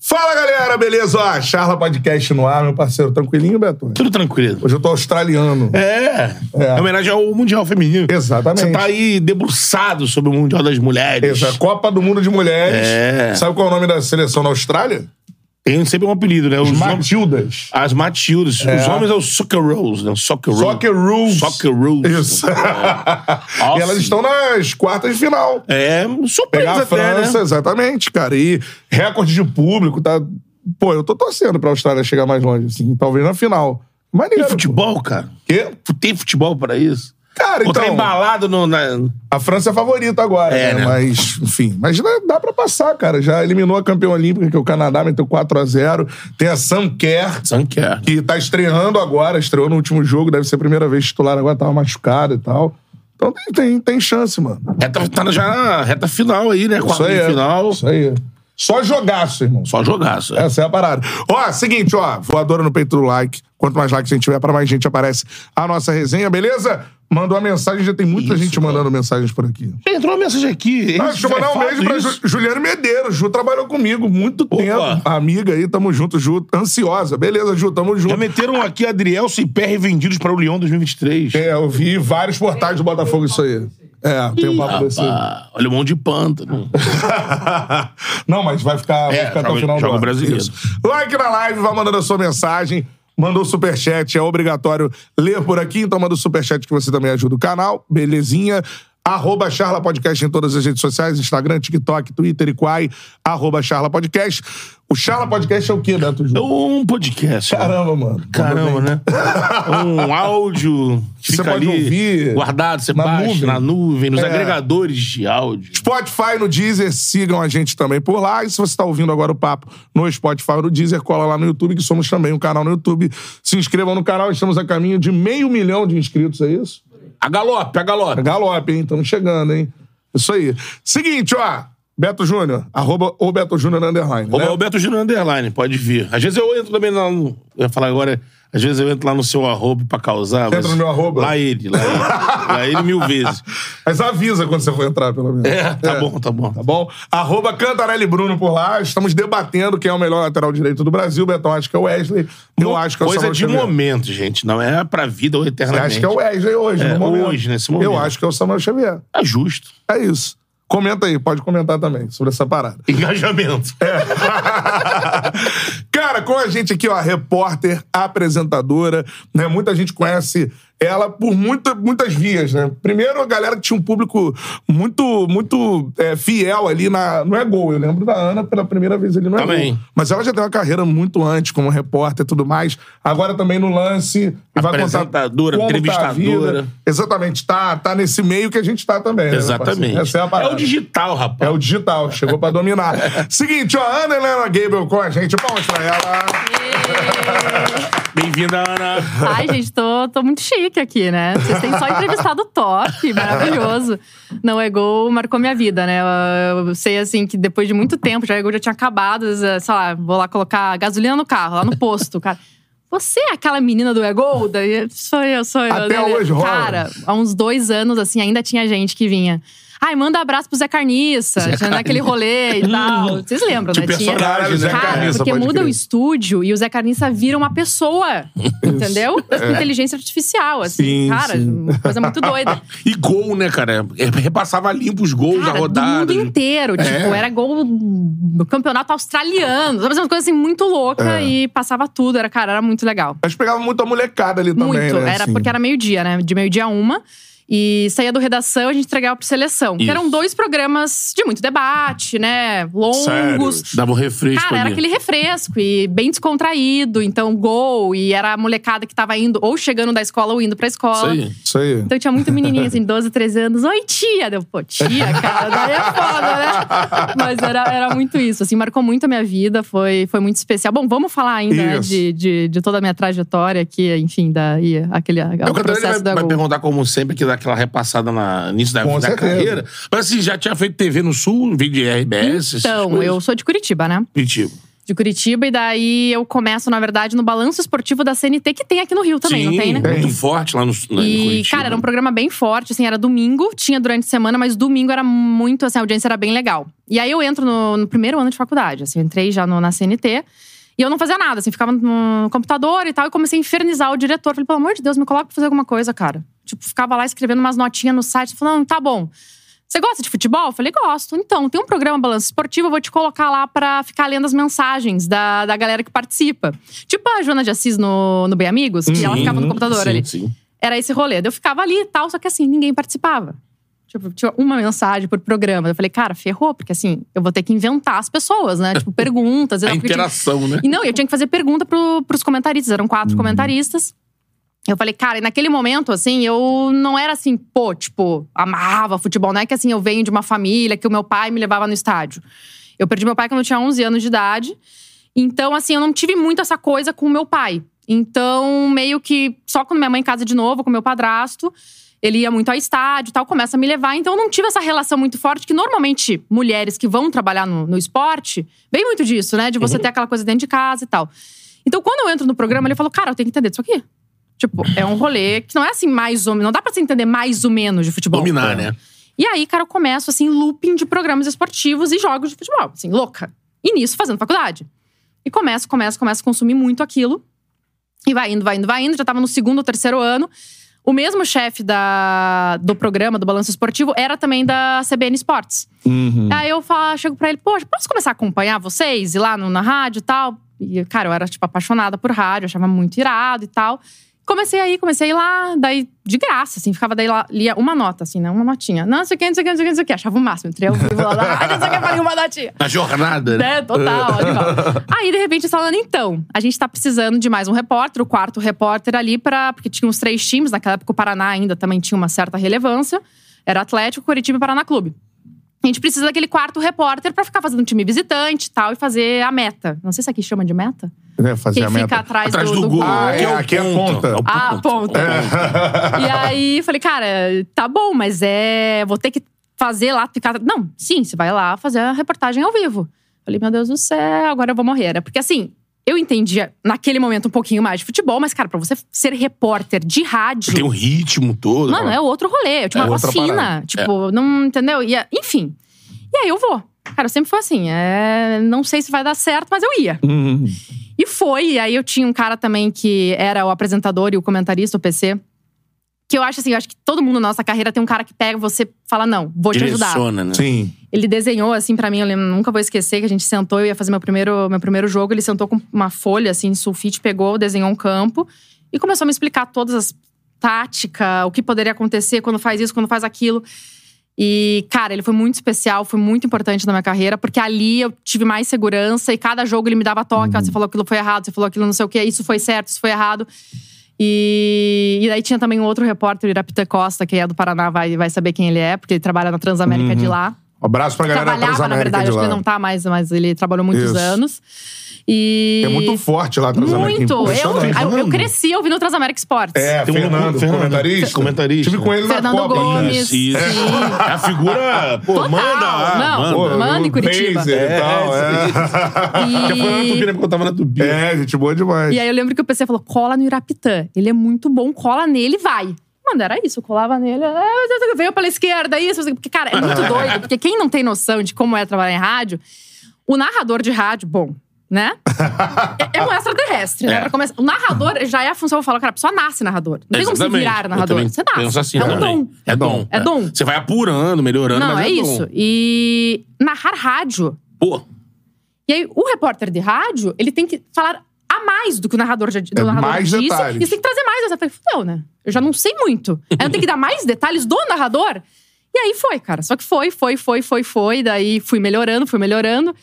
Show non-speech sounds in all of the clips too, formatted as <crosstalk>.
Fala galera, beleza? Ó, Charla Podcast no ar, meu parceiro. Tranquilinho, Beto? Tudo tranquilo. Hoje eu tô australiano. É. É. Em homenagem ao Mundial Feminino. Exatamente. Você tá aí debruçado sobre o Mundial das Mulheres. Essa é Copa do Mundo de Mulheres. É. Sabe qual é o nome da seleção da Austrália? Tem sempre um apelido, né? Os Os Matildas. As Matildas. É. Os homens é o Soccer Rules, né? Soccer Rules. Soccer Rules. Soccer. Isso. e Nossa. elas estão nas quartas de final. É, surpresa Pegar a até, França, né? exatamente, cara. E recorde de público, tá. Pô, eu tô torcendo pra Austrália chegar mais longe, assim. Talvez na final. Maneiro. Tem futebol, cara? Quê? Tem futebol para isso? Cara, tá então. embalado no, na... A França é favorita agora, É, né? né? Mas, enfim. Mas dá, dá pra passar, cara. Já eliminou a campeã olímpica, que é o Canadá, meteu 4x0. Tem a Sam Kerr, Sanquer. que tá estreando agora, estreou no último jogo, deve ser a primeira vez titular, agora tava machucada e tal. Então tem, tem, tem chance, mano. Reta, tá já na reta final aí, né? Isso Quarta aí. de é. final. Isso aí. Só jogaço, irmão. Só jogaço. é. Essa é a parada. Ó, seguinte, ó, voadora no peito do like. Quanto mais likes a gente tiver, pra mais gente aparece a nossa resenha, beleza? Mandou uma mensagem, já tem muita Isso, gente cara. mandando mensagens por aqui. Entrou uma mensagem aqui. Ah, deixa eu mandar um É beijo pra. Ju, Juliane Medeiros. Ju trabalhou comigo muito Opa. tempo. Amiga aí, tamo junto, Ju. Ansiosa. Beleza, Ju, tamo Já junto. meteram aqui Adrielson e PR vendidos para o Lyon 2023. É, eu vi vários portais do Botafogo isso aí. É, tem um papo desse. Rapaz, olha o mão de pântano. <laughs> Não, mas vai ficar, vai É, ficar até joga- o final do joga ano. brasileiro. Isso. Like na live, vai mandando a sua mensagem. Mandou superchat, é obrigatório ler por aqui. Então manda o superchat que você também ajuda o canal. Belezinha. Arroba Charla Podcast em todas as redes sociais, Instagram, TikTok, Twitter e Quai. Arroba Charla Podcast. O Charla Podcast é o quê, Beto É Júnior? um podcast. Caramba, mano. Caramba, né? Um áudio que <laughs> Você fica pode ali ouvir guardado, você na baixa nuvem. na nuvem, nos É. agregadores de áudio. Spotify no Deezer, sigam a gente também por lá. E se você está ouvindo agora o papo no Spotify ou no Deezer, cola lá no YouTube, que somos também um canal no YouTube. Se inscrevam no canal, estamos a caminho de meio milhão de inscritos, é isso? A galope, a galope. Galope, hein? Estamos chegando, hein? Isso aí. Seguinte, ó. Beto Júnior, arroba o Beto Júnior underline. Ô, Né? Roberto Júnior Underline, pode vir. Às vezes eu entro também lá no... Eu ia falar agora... Às vezes eu entro lá no seu arroba pra causar. Entra no meu arroba? Lá ele, lá ele. lá ele mil vezes. <laughs> Mas avisa quando você for entrar, pelo menos. É, tá bom, tá bom. Tá bom? Arroba Cantarelli Bruno por lá. Estamos debatendo quem é o melhor lateral direito do Brasil. Betão acha que é o Wesley. Eu acho que é o Coisa de Xavier. momento, gente. Não é pra vida ou Você eternamente. acha que é o Wesley hoje, É, no momento. hoje, nesse momento. Eu acho que é o Samuel Xavier. É justo. É isso. Comenta aí, pode comentar também sobre essa parada. Engajamento. É. Cara, <laughs> com a gente aqui, ó, repórter, apresentadora, né? Muita gente conhece ela por muita, muitas vias, né? Primeiro, a galera que tinha um público muito, muito é, fiel ali na. Não é gol, eu lembro da Ana pela primeira vez ali, não é Também. gol. Mas ela já tem uma carreira muito antes como repórter e tudo mais. Agora também no lance. Vai Apresentadora, como tá entrevistadora. vida. Exatamente, tá, tá nesse meio que a gente tá também. né? Exatamente. Essa é a É parada. o digital, É rapaz. o digital, chegou pra dominar. <laughs> Seguinte, ó, Ana Helena Gabriel com a gente. Palmas pra ela. Bem-vinda, Ana. Ai, gente, tô, tô muito chique aqui, né? Vocês têm só entrevistado top, maravilhoso. Não é gol, marcou minha vida, né? Eu, eu sei, assim, que depois de muito tempo, já o já tinha acabado, sei lá, vou lá colocar gasolina no carro, lá no posto, cara. Você é aquela menina do Egol? Daí, Sou eu, sou eu. Até Daí, hoje rola? Cara, há uns dois anos, assim, ainda tinha gente que vinha. Ai, manda abraço pro Zé Carniça, Zé tinha naquele rolê e tal. Vocês lembram, De né? Tinha- personagem, Zé Cara, Carniça, porque muda crer. o estúdio e o Zé Carniça vira uma pessoa. <laughs> entendeu? Inteligência artificial, assim. Sim, cara, sim. coisa muito doida. <laughs> E gol, né, cara? É, Repassava limpo os gols da Cara, do rodada. mundo inteiro. Tipo, era gol do campeonato australiano. Sabe, uma coisa assim muito louca e passava tudo. Era, cara, era muito legal. Mas pegava muito a molecada ali também, Muito. né? Era assim. porque era meio-dia, né? De meio-dia a uma. E saía do redação, a gente entregava pro seleção. Que Isso. eram dois programas de muito debate, né? Longos. Sérios. Dava um refresco Cara, era aquele refresco e bem descontraído. Então, gol. E era a molecada que tava indo, ou chegando da escola ou indo pra Isso escola. aí. Isso aí. Então tinha muita menininha, assim, 12, 13 anos. Oi, tia! Deu, pô, tia, cara, daí é foda, né? Mas era, era muito isso, assim, marcou muito a minha vida, foi, foi muito especial. Bom, vamos falar ainda né, Isso. de, de, de toda a minha trajetória aqui, enfim, daí aquele É o o processo vai, da vai Gol. perguntar, como sempre, que dá aquela repassada no início da, da carreira. Mas assim, já tinha feito TV no Sul, vídeo de RBS. Então, eu sou de Curitiba, né? Curitiba. De Curitiba, e daí eu começo, na verdade, no balanço esportivo da CNT, que tem aqui no Rio também, Sim, não tem, né? muito forte lá no, na, em E, Curitiba. cara, era um programa bem forte, assim, era domingo, tinha durante a semana, mas domingo era muito, assim, a audiência era bem legal. E aí eu entro no, no primeiro ano de faculdade, assim, eu entrei já no- na CNT. E eu não fazia nada, assim, ficava no computador e tal, e comecei a infernizar o diretor. Falei, pelo amor de Deus, me coloca pra fazer alguma coisa, cara. Tipo, ficava lá escrevendo umas notinhas no site, falando, tá bom. Você gosta de futebol? Eu falei, gosto. Então, tem um programa Balanço Esportivo, eu vou te colocar lá pra ficar lendo as mensagens da, da galera que participa. Tipo a Joana de Assis no, no Bem Amigos, que ela ficava no computador sim, ali Sim. era esse rolê. Eu ficava ali e tal, só que assim, ninguém participava. Tipo, tinha uma mensagem por programa. Eu falei, cara, ferrou, porque assim, eu vou ter que inventar as pessoas, né? Tipo, perguntas. <laughs> A porque tinha- interação, né? E não, eu tinha que fazer pergunta pro, pros comentaristas, eram quatro comentaristas. Eu falei, cara, e naquele momento, assim, eu não era assim, pô, tipo, amava futebol. Não é que assim, eu venho de uma família que o meu pai me levava no estádio. Eu perdi meu pai quando eu tinha 11 anos de idade. Então, assim, eu não tive muito essa coisa com o meu pai. Então, meio que só quando minha mãe casa de novo, com meu padrasto, ele ia muito ao estádio e tal, começa a me levar. Então, eu não tive essa relação muito forte, que normalmente mulheres que vão trabalhar no, no esporte, vem muito disso, né? De você ter aquela coisa dentro de casa e tal. Então, quando eu entro no programa, ele falou, cara, eu tenho que entender disso aqui. Tipo, é um rolê que não é assim mais ou menos. Não dá pra você entender mais ou menos de futebol. Dominar, né? E aí, cara, eu começo, assim, looping de programas esportivos e jogos de futebol. Assim, louca. E nisso, fazendo faculdade. E começo, começo, começo a consumir muito aquilo. E vai indo, vai indo, vai indo. Já tava no segundo ou terceiro ano. O mesmo chefe da, do programa, do Balanço Esportivo, era também da CBN Esportes. Uhum. Aí eu falo, chego pra ele, poxa, posso começar a acompanhar vocês? Ir lá no- na rádio e tal? E, cara, eu era, tipo, apaixonada por rádio, achava muito irado e tal. Comecei aí, comecei lá, daí, de graça, assim, ficava daí lá, lia uma nota, assim, né? Uma notinha. Não, sei o que, não sei o que, não sei o que, não sei o que. Achava o máximo, entrei ao vivo lá rádio, não sei o que, falei uma notinha. Na jornada, né? É, total, animal. Aí, de repente, falando, então, a gente tá precisando de mais um repórter, o quarto repórter ali, pra, porque tinha uns três times, naquela época o Paraná ainda também tinha uma certa relevância. Era Atlético, Curitiba e Paraná Clube. A gente precisa daquele quarto repórter pra ficar fazendo time visitante e tal, e fazer a meta. Não sei se aqui chama de meta. É, fazer Quem a fica meta. atrás, Atrás do, do do gol. Ah, é, aqui é ponta. É o Ah, ponta. E aí, falei, cara, tá bom, mas é. Vou ter que fazer lá, ficar. Não, sim, você vai lá fazer a reportagem ao vivo. Falei, meu Deus do céu, agora eu vou morrer. Era porque assim. Eu entendia naquele momento um pouquinho mais de futebol, mas, cara, pra você ser repórter de rádio. Tem um ritmo todo. Mano, é outro rolê. Eu tinha É uma fina. parada. Tipo, não. Entendeu? E, enfim. E aí eu vou. Cara, eu sempre foi assim. É, não sei se vai dar certo, mas eu ia. Uhum. E foi. E aí eu tinha um cara também que era o apresentador e o comentarista, o PC. Que eu acho assim, eu acho que todo mundo na nossa carreira tem um cara que pega você fala: não, vou te ajudar. Direciona, né? Sim. Ele desenhou, assim, pra mim, eu lembro, nunca vou esquecer que a gente sentou, eu ia fazer meu primeiro, meu primeiro jogo. Ele sentou com uma folha, assim, sulfite, pegou, desenhou um campo e começou a me explicar todas as táticas, o que poderia acontecer quando faz isso, quando faz aquilo. E, cara, ele foi muito especial, foi muito importante na minha carreira, porque ali eu tive mais segurança e cada jogo ele me dava toque. ó, você falou aquilo foi errado, você falou aquilo não sei o quê, isso foi certo, isso foi errado. E, e daí tinha também um outro repórter, Irapita Costa, que é do Paraná, vai, vai saber quem ele é, porque ele trabalha na Transamérica de lá Um abraço pra galera da trabalhava, na Transamérica verdade, de acho que ele não tá mais, mas ele trabalhou muitos Isso. anos. E. É muito forte lá, Transamérica. Muito. Eu, eu, eu cresci ouvindo o Transamérica Sports. É, Tem um- Fernando, Fernando, comentarista. comentarista. Tive com ele Fernando na Copa. Gomes. Isso. É a figura, pô, Total. manda. ah, Não. manda. Pô, Manda em Curitiba. Blazer e tal, é. Já foi lá na Tupi, né? Porque eu tava na Tupi. É, gente boa demais. E aí eu lembro que o PC falou: cola no Irapitã. Ele é muito bom, cola nele, vai. Mano, era isso, eu colava nele, é, veio pela esquerda, isso, porque, cara, é muito <laughs> doido, porque quem não tem noção de como é trabalhar em rádio, o narrador de rádio, bom, né? <laughs> é, é um extraterrestre, né? É. Pra começar. O narrador já é a função, eu falo, cara, a pessoa nasce narrador. Não tem como você Exatamente. virar narrador. Você nasce. Assim é um também. dom. É dom. É dom. Você vai apurando, melhorando, Não, mas é, é, isso. dom. E narrar rádio. Pô, E aí, o repórter de rádio, ele tem que falar a mais do que o narrador já É, narrador mais disse. detalhes. E você tem que trazer mais. Você fala, fudeu, né? Eu já não sei muito. Aí eu tenho que dar mais detalhes do narrador. E aí foi, cara. Só que foi, foi, foi, foi, foi. Daí fui melhorando, fui melhorando.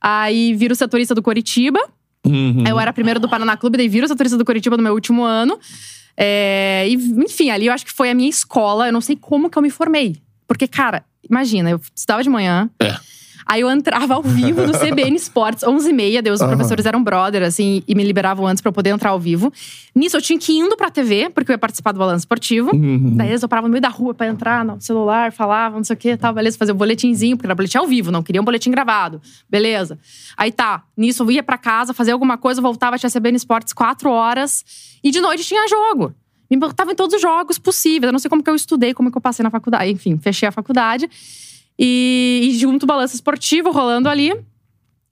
Aí viro setorista do Coritiba. Uhum. Eu era primeiro do Paraná Clube, daí viro setorista do Coritiba no meu último ano. É, e, enfim, ali eu acho que foi a minha escola. Eu não sei como que eu me formei. Porque, cara, imagina, eu estudava de manhã. É. Aí eu entrava ao vivo no CBN Sports, 11h30. Deus, os Aham. professores eram brother, assim, e me liberavam antes pra eu poder entrar ao vivo. Nisso eu tinha que ir indo pra TV, porque eu ia participar do balanço esportivo. Uhum. Daí eles eu parava no meio da rua pra entrar no celular, falava, não sei o que, tal, beleza, fazer o boletimzinho, porque era boletim ao vivo, não queria um boletim gravado. Beleza. Aí tá, nisso eu ia pra casa, fazia alguma coisa, voltava, tinha CBN Esportes quatro horas. E de noite tinha jogo. Me botava em todos os jogos possíveis. Eu não sei como que eu estudei, como que eu passei na faculdade. Enfim, fechei a faculdade. E, e junto balanço esportivo rolando ali.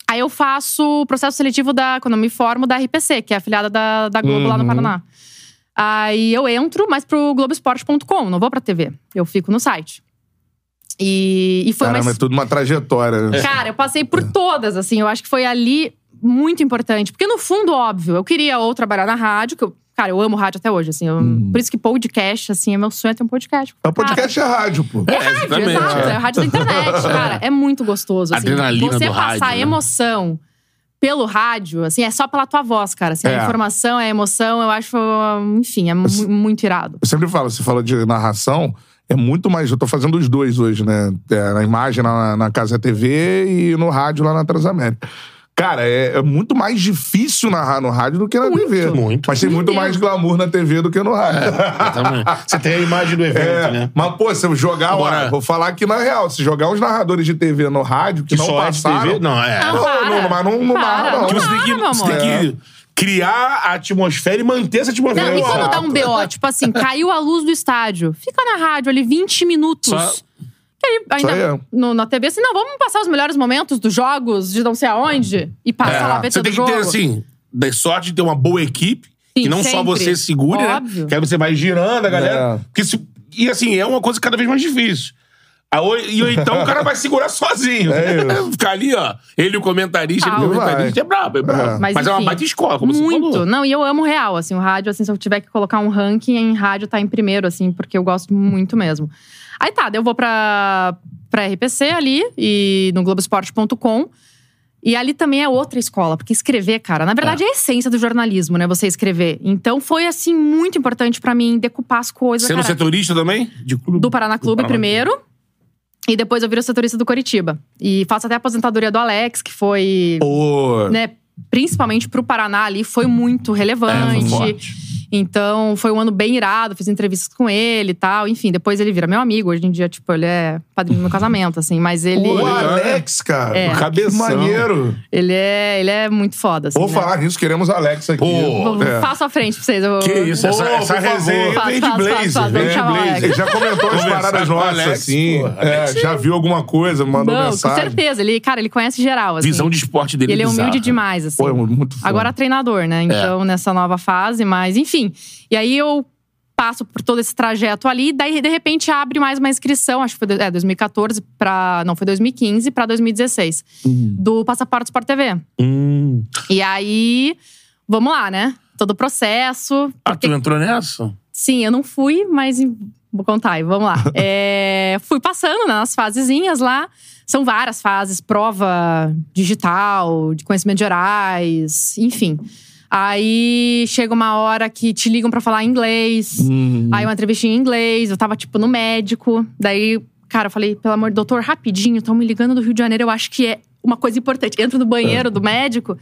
Aí eu faço o processo seletivo da, quando eu me formo, da RPC, que é afiliada da, da Globo lá no Uhum. Paraná. Aí eu entro, mas pro Globoesporte.com, não vou pra TV. Eu fico no site. E, e foi Caramba, uma é tudo uma trajetória. né? Cara, eu passei por todas, assim. Eu acho que foi ali muito importante. Porque, no fundo, óbvio, eu queria ou trabalhar na rádio, que eu, cara, eu amo rádio até hoje, assim. eu- Por isso que podcast, assim, é meu sonho é ter um podcast. O podcast é rádio, pô. É É, rádio, exatamente, exato. é. É rádio da internet, <laughs> cara. É muito gostoso. Assim. Adrenalina Você do passar rádio, né? emoção pelo rádio, assim, é só pela tua voz, cara. Assim, É. A informação, a emoção, eu acho, enfim, é mu- muito irado. Eu sempre falo, você falou de narração, é muito mais. Eu tô fazendo os dois hoje, né? É, na imagem na, na Casa TV e no rádio lá na Transamérica. Cara, é, é muito mais difícil narrar no rádio do que na TV. muito. Mas tem muito Deus. mais glamour na TV do que no rádio. Exatamente. Você tem a imagem do evento, É, né? Mas, pô, se eu jogar, Agora- ó, vou falar aqui na real, se jogar uns narradores de TV no rádio que, Que não só é de passaram. TV? Não, é. Não, Não, não, mas não- não narra, não. Que você tem que, você tem que criar a atmosfera e manter essa atmosfera. Não, e quando dá um BO, tipo assim, caiu a luz do estádio, fica na rádio ali 20 minutos. Só- Que aí, ainda aí é. no, na TV, assim, não, vamos passar os melhores momentos dos jogos de não sei aonde e passar lá ver Você todo tem que jogo. ter, assim, da sorte de ter uma boa equipe. Sim, que não só sempre. você segure, Óbvio. né? Que aí você vai girando a galera. É. Porque se- e assim, é uma coisa cada vez mais difícil. Ah, E ou então o cara vai segurar sozinho. <laughs> É isso. <laughs> Ficar ali, ó. Ele, o comentarista, Ah, ele, o vai. comentarista é brabo, é brabo. É. Mas, Mas, é uma enfim, baita escola, como Muito. você falou. Não, e eu amo real, assim, o rádio, assim, se eu tiver que colocar um ranking em rádio, tá em primeiro, assim, porque eu gosto muito mesmo. Aí tá, eu vou pra, pra RPC ali, e no Globoesporte.com. E ali também é outra escola, porque escrever, cara, na verdade é, a essência do jornalismo, né? Você escrever. Então foi, assim, muito importante pra mim decupar as coisas. Sendo cara. setorista também? De clube? do Paraná Clube Paraná primeiro. E depois eu viro setorista do Coritiba. E faço até a aposentadoria do Alex, que foi, Pô, né, principalmente pro Paraná ali, foi muito É, relevante. foi forte. Então, foi um ano bem irado, fiz entrevistas com ele e tal. Enfim, depois ele vira meu amigo. Hoje em dia, tipo, ele é padrinho do meu casamento, assim. Mas ele, o Alex, cara. É. Que Cabeção. maneiro. ele, é, ele é muito foda, assim. Vou né? falar nisso, queremos Alex aqui. Pô, É. Faço à frente pra vocês. Eu, Que isso, Pô, essa, essa por favor. resenha Faz, vem de faz, faz, Blaze. faz, vem de Blaze. Alex. Ele já comentou as paradas nossas, Alex, assim. pô. É, já viu alguma coisa, mandou Não, mensagem. com certeza. Ele, cara, ele conhece geral, assim. Visão de esporte dele Ele é humilde bizarra. demais, assim. Pô, é muito foda. Agora treinador, né? Então, nessa nova fase, mas enfim. E aí eu passo por todo esse trajeto ali, daí de repente abre mais uma inscrição, acho que foi é, 2014 para, não, foi 2015 para 2016, do Passaporte Sport TV. Hum. E aí, vamos lá, né? Todo o processo. Ah, porque- tu entrou nessa? Sim, eu não fui, mas vou contar aí, vamos lá. <laughs> É, fui passando nas fasezinhas lá. São várias fases, prova digital, de conhecimentos gerais, enfim. Aí chega uma hora que te ligam pra falar inglês. Hum. Aí uma entrevista em inglês, eu tava, tipo, no médico. Daí, cara, eu falei, pelo amor de doutor, rapidinho, estão me ligando do Rio de Janeiro, eu acho que é uma coisa importante. Entro no banheiro do médico.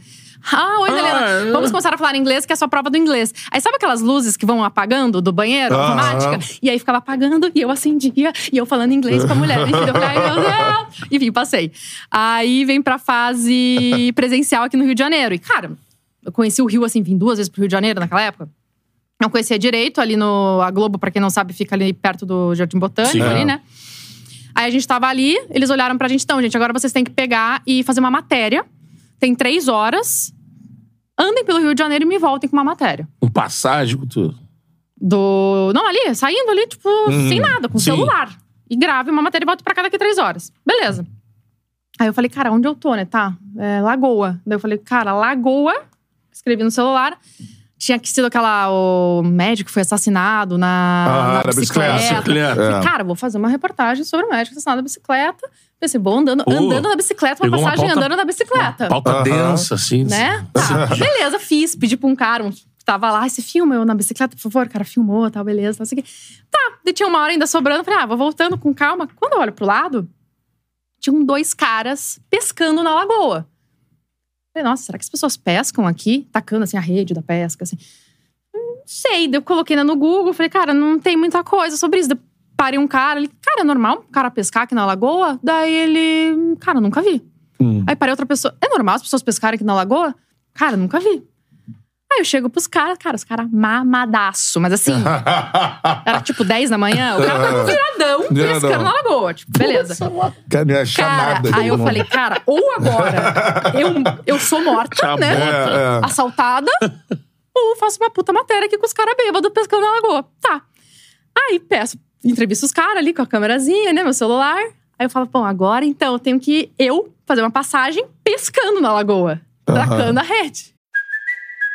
Ah, oi, Ah, Helena. é. Vamos começar a falar inglês, que é a sua prova do inglês. Aí sabe aquelas luzes que vão apagando do banheiro, Aham. automática? E aí ficava apagando, e eu acendia, e eu falando inglês com a mulher. <laughs> Enfim, eu falei, ai, meu Deus. Enfim, passei. Aí vem pra fase presencial aqui no Rio de Janeiro. E, cara, eu conheci o Rio, assim, vim duas vezes pro Rio de Janeiro naquela época. Não conhecia direito ali no. A Globo, pra quem não sabe, fica ali perto do Jardim Botânico, Sim. ali, né? Aí a gente tava ali, eles olharam pra gente, então, gente, agora vocês têm que pegar e fazer uma matéria. Tem três horas. Andem pelo Rio de Janeiro e me voltem com uma matéria. Um passagem tudo. Do. Não, ali, saindo ali, tipo, sem nada, com Uhum. Sim. celular. E grave uma matéria e volto pra cá daqui três horas. Beleza. Aí eu falei, cara, onde eu tô, né? Tá, é, Lagoa. Daí eu falei, cara, Lagoa. Escrevi no celular. Tinha que sido aquela. O médico foi assassinado na, Ah, na da bicicleta. Bicicleta. Falei, É. cara, vou fazer uma reportagem sobre o médico assassinado na bicicleta. Pensei, bom, andando, Pô, andando na bicicleta, uma pegou uma passagem pauta- andando na bicicleta. Pauta Aham. densa, assim. Né? Tá, beleza, fiz. Pedi pra um cara, um, que tava lá, esse filma eu na bicicleta, por favor. O cara filmou, tal, beleza, não sei o quê. Tá, daí tinha uma hora ainda sobrando. Falei, ah, vou voltando com calma. Quando eu olho pro lado, tinham dois caras pescando na lagoa. Falei, nossa, será que as pessoas pescam aqui? Tacando, assim, a rede da pesca, assim. Não sei. Daí eu coloquei né, no Google, falei, cara, não tem muita coisa sobre isso. Daí parei um cara, ele, cara, é normal um cara pescar aqui na lagoa? Daí ele, cara, nunca vi. Hum. Aí parei outra pessoa, é normal as pessoas pescarem aqui na lagoa? Cara, nunca vi. Aí eu chego pros caras, cara, os caras mamadaço, mas assim, <laughs> era tipo 10 da manhã, o cara tava viradão pescando na lagoa. Tipo, beleza. Achar Cara, nada. aí eu irmão. falei, cara, ou agora eu, eu sou morta, né? É, é. Assaltada, ou faço uma puta matéria aqui com os caras bêbados pescando na lagoa. Tá. Aí peço, entrevisto os caras ali com a câmerazinha, né? Meu celular. Aí eu falo, bom, agora então eu tenho que eu fazer uma passagem pescando na lagoa. Tracando a rede.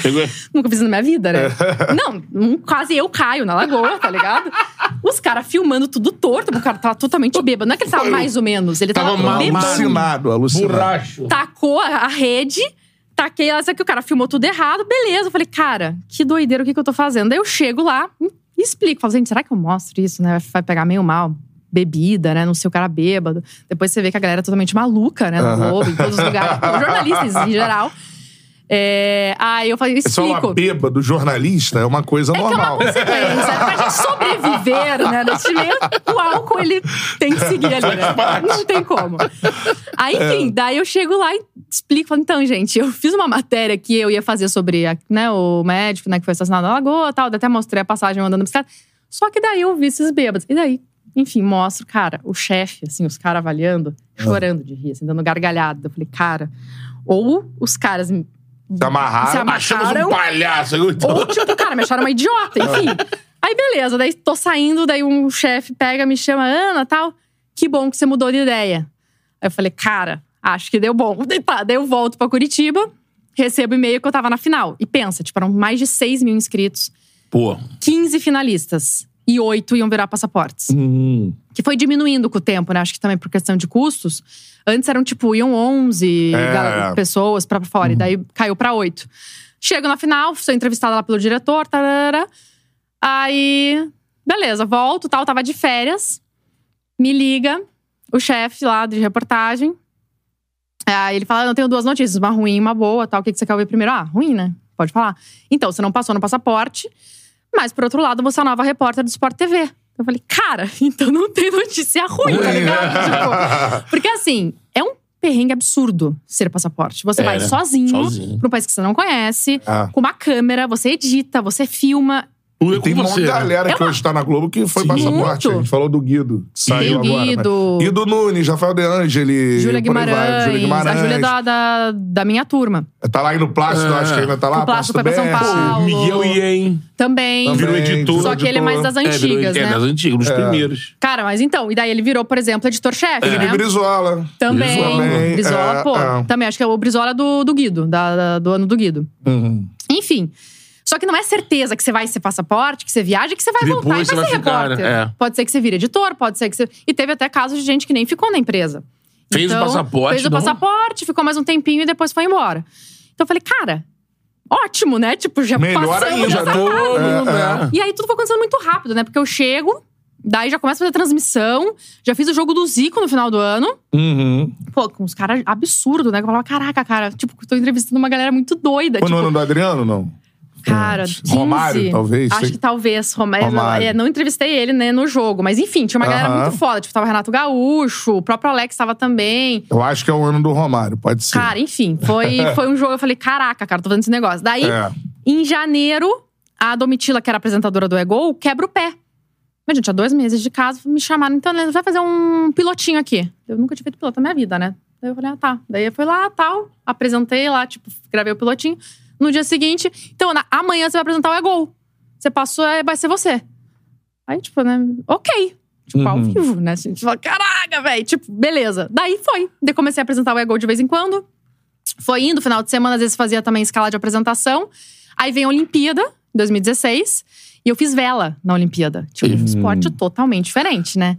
Chegou. <laughs> Nunca fiz isso na minha vida, né? Não, quase eu caio na lagoa, tá ligado? Os caras filmando tudo torto, o cara tava totalmente bêbado. Não é que ele tava mais ou menos, ele tava, Tava mal- bêbado. Alucinado, alucinado. Borracho. Tacou a rede, taquei só que o cara filmou tudo errado, beleza. Eu falei, cara, que doideira, o que, que eu tô fazendo? Daí eu chego lá e explico. Falo, gente, será que eu mostro isso, né? Vai pegar meio mal. Bebida, né? Não sei, o cara bêbado. Depois você vê que a galera é totalmente maluca, né? No. Globo, em todos os lugares. Os jornalistas, em geral. É, aí eu falei, Esse fala explico. bêbado, jornalista, é uma coisa É que é uma normal. consequência. Pra gente sobreviver, né? Nesse meio, o álcool, ele tem que seguir ali, né? Não tem como. Aí, enfim, daí eu chego lá e explico. Falo, então, gente, eu fiz uma matéria que eu ia fazer sobre né, o médico, né? Que foi assassinado na Lagoa e tal. Até mostrei a passagem andando na bicicleta. Só que daí eu vi esses bêbados. E daí, enfim, mostro, cara, o chefe, assim, os caras avaliando, chorando de rir, assim, dando gargalhada. Eu falei, cara, ou os caras Se amarraram. se Achamos amarraram, um palhaço. Ou, tipo, cara, me acharam uma idiota, enfim. <laughs> Aí, beleza. Daí tô saindo, daí um chefe pega, me chama, Ana, tal. Que bom que você mudou de ideia. Aí eu falei, cara, acho que deu bom. <laughs> Daí, tá, daí eu volto pra Curitiba, recebo e-mail que eu tava na final. E pensa, tipo, eram mais de 6 mil inscritos, Pô, 15 finalistas. E oito iam virar passaportes. Hum. Que foi diminuindo com o tempo, né? Acho que também por questão de custos. Antes eram, tipo, iam 11 É. pessoas pra fora. E daí caiu pra oito. Chego na final, sou entrevistada lá pelo diretor. Tarara. Aí, beleza, volto tal. Tava de férias. Me liga o chefe lá de reportagem. Aí ele fala: "Ah, Eu tenho duas notícias, uma ruim e uma boa. Tal. O que que você quer ouvir primeiro? Ah, ruim, né? Pode falar. Então, você não passou no passaporte. Mas, por outro lado, você é a nova repórter do Sport TV. Eu falei, cara, <laughs> então não tem notícia ruim, tá ligado? <laughs> Tipo, porque assim, é um perrengue absurdo ser passaporte. Você É, vai né? sozinho, Sozinho. pra um país que você não conhece, Ah. com uma câmera, você edita, você filma. Tudo é Tem uma né? galera que hoje tá na Globo que foi Sim. passaporte. Muito. A gente falou do Guido, que saiu Tem o agora. né? Guido. Guido Nunes, Rafael De Angeli. Júlia. Guimarães, Júlia Guimarães. a Júlia da, da, da minha turma. Tá lá aí no Plácido, É. acho que ainda tá lá. O Plácido foi pra São. Paulo. Miguel Ien. Também. Também, Virou editor. Só que ele é mais das É, antigas, é, né? das antigas, dos primeiros. Cara, mas então, e daí ele virou, por exemplo, editor-chefe, Felipe né? Brizola. Também. Também, Brizola, é, pô. é. Também, acho que é o Brizola do, do Guido, da, da- do ano do Guido. Uhum. Enfim. Só que não é certeza que você vai ser passaporte, que você viaja, que você vai Que voltar e vai depois ser vai ficar, repórter. né? É. Pode ser que você vire editor, pode ser que você. E teve até casos de gente que nem ficou na empresa. Fez o passaporte, Fez o não? passaporte, ficou mais um tempinho e depois foi embora. Então eu falei, cara, ótimo, né? Tipo, já Melhor ainda, dessa né? fase. É, é. E aí tudo foi acontecendo muito rápido, né? Porque eu chego, daí já começo a fazer transmissão, já fiz o jogo do Zico no final do ano. Uhum. Pô, com uns caras absurdos, né? Que eu falava, caraca, cara, tipo, tô entrevistando uma galera muito doida. Foi tipo, no ano do Adriano, não? Cara, Antes. 15. Romário, talvez, Acho sei. que talvez. Romário. Romário. É, não entrevistei ele, né, no jogo. Mas enfim, tinha uma galera Aham. muito foda. Tipo, tava Renato Gaúcho, o próprio Alex tava também. Eu acho que é o ano do Romário, pode ser. Cara, enfim, foi, <laughs> foi um jogo. Eu falei, caraca, cara, tô fazendo esse negócio. Daí, É. em janeiro, a Domitila, que era apresentadora do Egol, quebra o pé. Mas, gente, há dois meses de casa, me chamaram. Então, Helena, vai fazer um pilotinho aqui. Eu nunca tinha feito piloto na minha vida, né? Daí eu falei, ah, tá. Daí eu fui lá, tal, apresentei lá, tipo, gravei o pilotinho. No dia seguinte, então, na- amanhã você vai apresentar o Egol. Você passou, é, vai ser você. Aí, tipo, né, ok. Tipo, ao Uhum. vivo, né? Assim, tipo, caraca, velho. Tipo, beleza. Daí foi. Daí comecei a apresentar o Egol de vez em quando. Foi indo, final de semana, às vezes fazia também escala de apresentação. Aí vem a Olimpíada, em 2016. E eu fiz vela na Olimpíada. Tipo, um esporte totalmente diferente, né?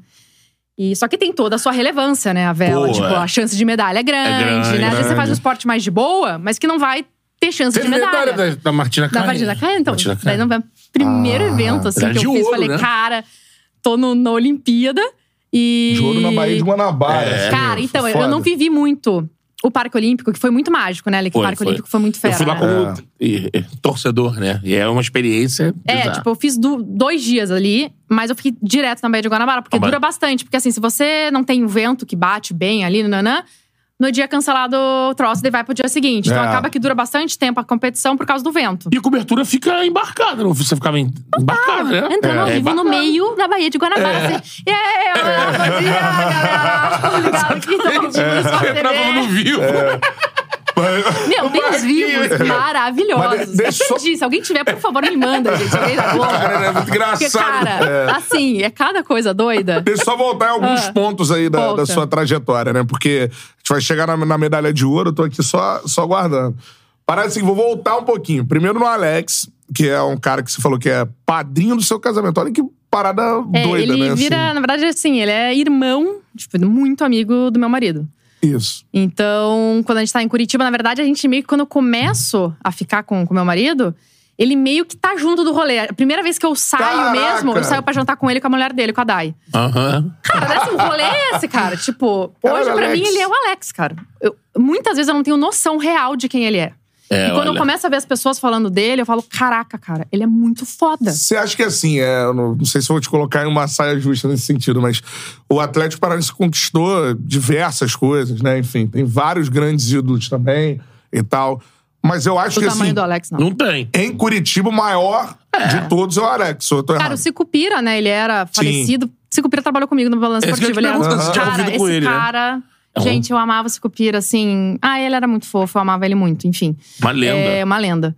E, só que tem toda a sua relevância, né? A vela. Pô, tipo, é. a chance de medalha é grande, grande, né? Às vezes você faz um esporte mais de boa, mas que não vai ter chance Teve de medalha. medalha da, da Martina Da Caia. Martina Caia, então. Martina Daí Caia. não primeiro Ah, evento, assim, que eu fiz. ouro, falei, né? cara, tô no, na Olimpíada e. De ouro na Baía de Guanabara. É. assim, Cara, então, eu foda. não vivi muito o Parque Olímpico, que foi muito mágico, né? O Parque foi. Olímpico foi muito fera. Eu fui lá né? como e- torcedor, né? E é uma experiência. É, bizarra. tipo, eu fiz do- dois dias ali, mas eu fiquei direto na Baía de Guanabara, porque Ah, mas- dura bastante. Porque assim, se você não tem o vento que bate bem ali, nanã, no dia cancelado o troço, daí vai pro dia seguinte. Então É. acaba que dura bastante tempo a competição por causa do vento. E a cobertura fica embarcada, não? Você ficava em- embarcada, né? Entrando ao É, vivo no embarcada. meio da Baía de Guanabara, assim. E aí, ó, bom dia, galera! Tô ligado aqui, tô assistindo É. isso na <laughs> Entrava no TV. vivo. Meu, tem uns vivos maravilhosos. Mas deixa eu perdi. Se alguém tiver, por favor, me manda, gente. Alguém da Globo. Cara, é muito Porque, engraçado. cara, assim, é cada coisa doida. Deixa eu só voltar em alguns Ah, pontos aí da, da sua trajetória, né? Porque a gente vai chegar na, na medalha de ouro, eu tô aqui só, só guardando. Parece assim, vou voltar um pouquinho. Primeiro no Alex, que é um cara que você falou que é padrinho do seu casamento. Olha que parada É, doida, ele né? vira, assim. na verdade, assim, ele é irmão, tipo, muito amigo do meu marido. Isso. Então, quando a gente tá em Curitiba, na verdade, a gente meio que, quando eu começo a ficar com o meu marido, ele meio que tá junto do rolê. A primeira vez que eu saio Caraca! mesmo, eu saio pra jantar com ele e com a mulher dele, com a Dai. Aham. Cara, assim, o rolê é esse, cara. Tipo, hoje pra Alex. mim ele é o Alex, cara. Eu- muitas vezes eu não tenho noção real de quem ele é. É, e quando eu olha. começo a ver as pessoas falando dele, eu falo: caraca, cara, ele é muito foda. Você acha que assim, é, eu não, não sei se eu vou te colocar em uma saia justa nesse sentido, mas o Atlético Paranaense conquistou diversas coisas, né? Enfim, tem vários grandes ídolos também e tal. Mas eu acho O que tamanho assim, do Alex, não. Não tem. em Curitiba, o maior de todos é o Alex. Eu tô Cara, errado. o Sicupira, né? Ele era falecido. Sicupira trabalhou comigo no Balanço É eu Esportivo. Ele era se tinha cara, esse ele, né? Cara. É um- Gente, eu amava o Sicupira, assim. Ah, ele era muito fofo, eu amava ele muito, enfim. Uma lenda. É uma lenda.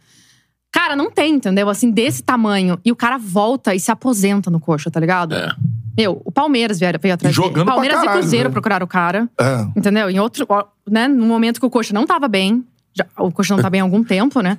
Cara, não tem, entendeu? Assim, desse tamanho. E o cara volta e se aposenta no coxa, tá ligado? É. Meu, o Palmeiras veio, veio atrás Jogando dele. pra Palmeiras caralho, e Cruzeiro né? procuraram o cara. É. Entendeu? Em outro, né, no momento que o Coxa não tava bem, já- o Coxa não tá bem há algum tempo, né?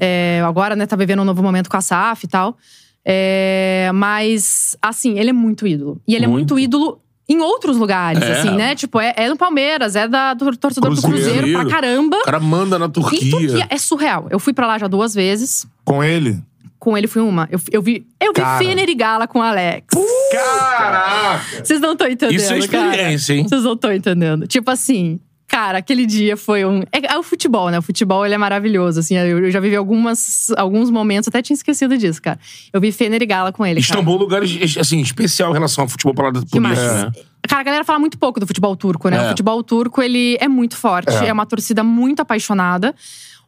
É, agora, né, tá vivendo um novo momento com a SAF e tal. É, mas, assim, ele é muito ídolo. E ele é Muito. muito ídolo em outros lugares, É. assim, né? Tipo, é, é do Palmeiras, é da, do torcedor do Cruzeiro. Cruzeiro pra caramba. O cara manda na Em Turquia. Turquia, é surreal. Eu fui pra lá já duas vezes. Com ele? Com ele fui uma. Eu, eu vi, eu vi Cara. Fener e Gala com o Alex. Caraca! Vocês não estão entendendo, Isso é cara. experiência, hein? Vocês não estão entendendo. Tipo assim, cara, aquele dia foi um. É, é o futebol, né? O futebol ele é maravilhoso. Assim, eu, eu já vivi algumas, alguns momentos, até tinha esquecido disso, cara. Eu vi Fener e Gala com ele. Istambul é um lugar assim, especial em relação ao futebol para por Demais. isso, né? Cara, a galera fala muito pouco do futebol turco, né? É. O futebol turco, ele é muito forte. É. É. uma torcida muito apaixonada.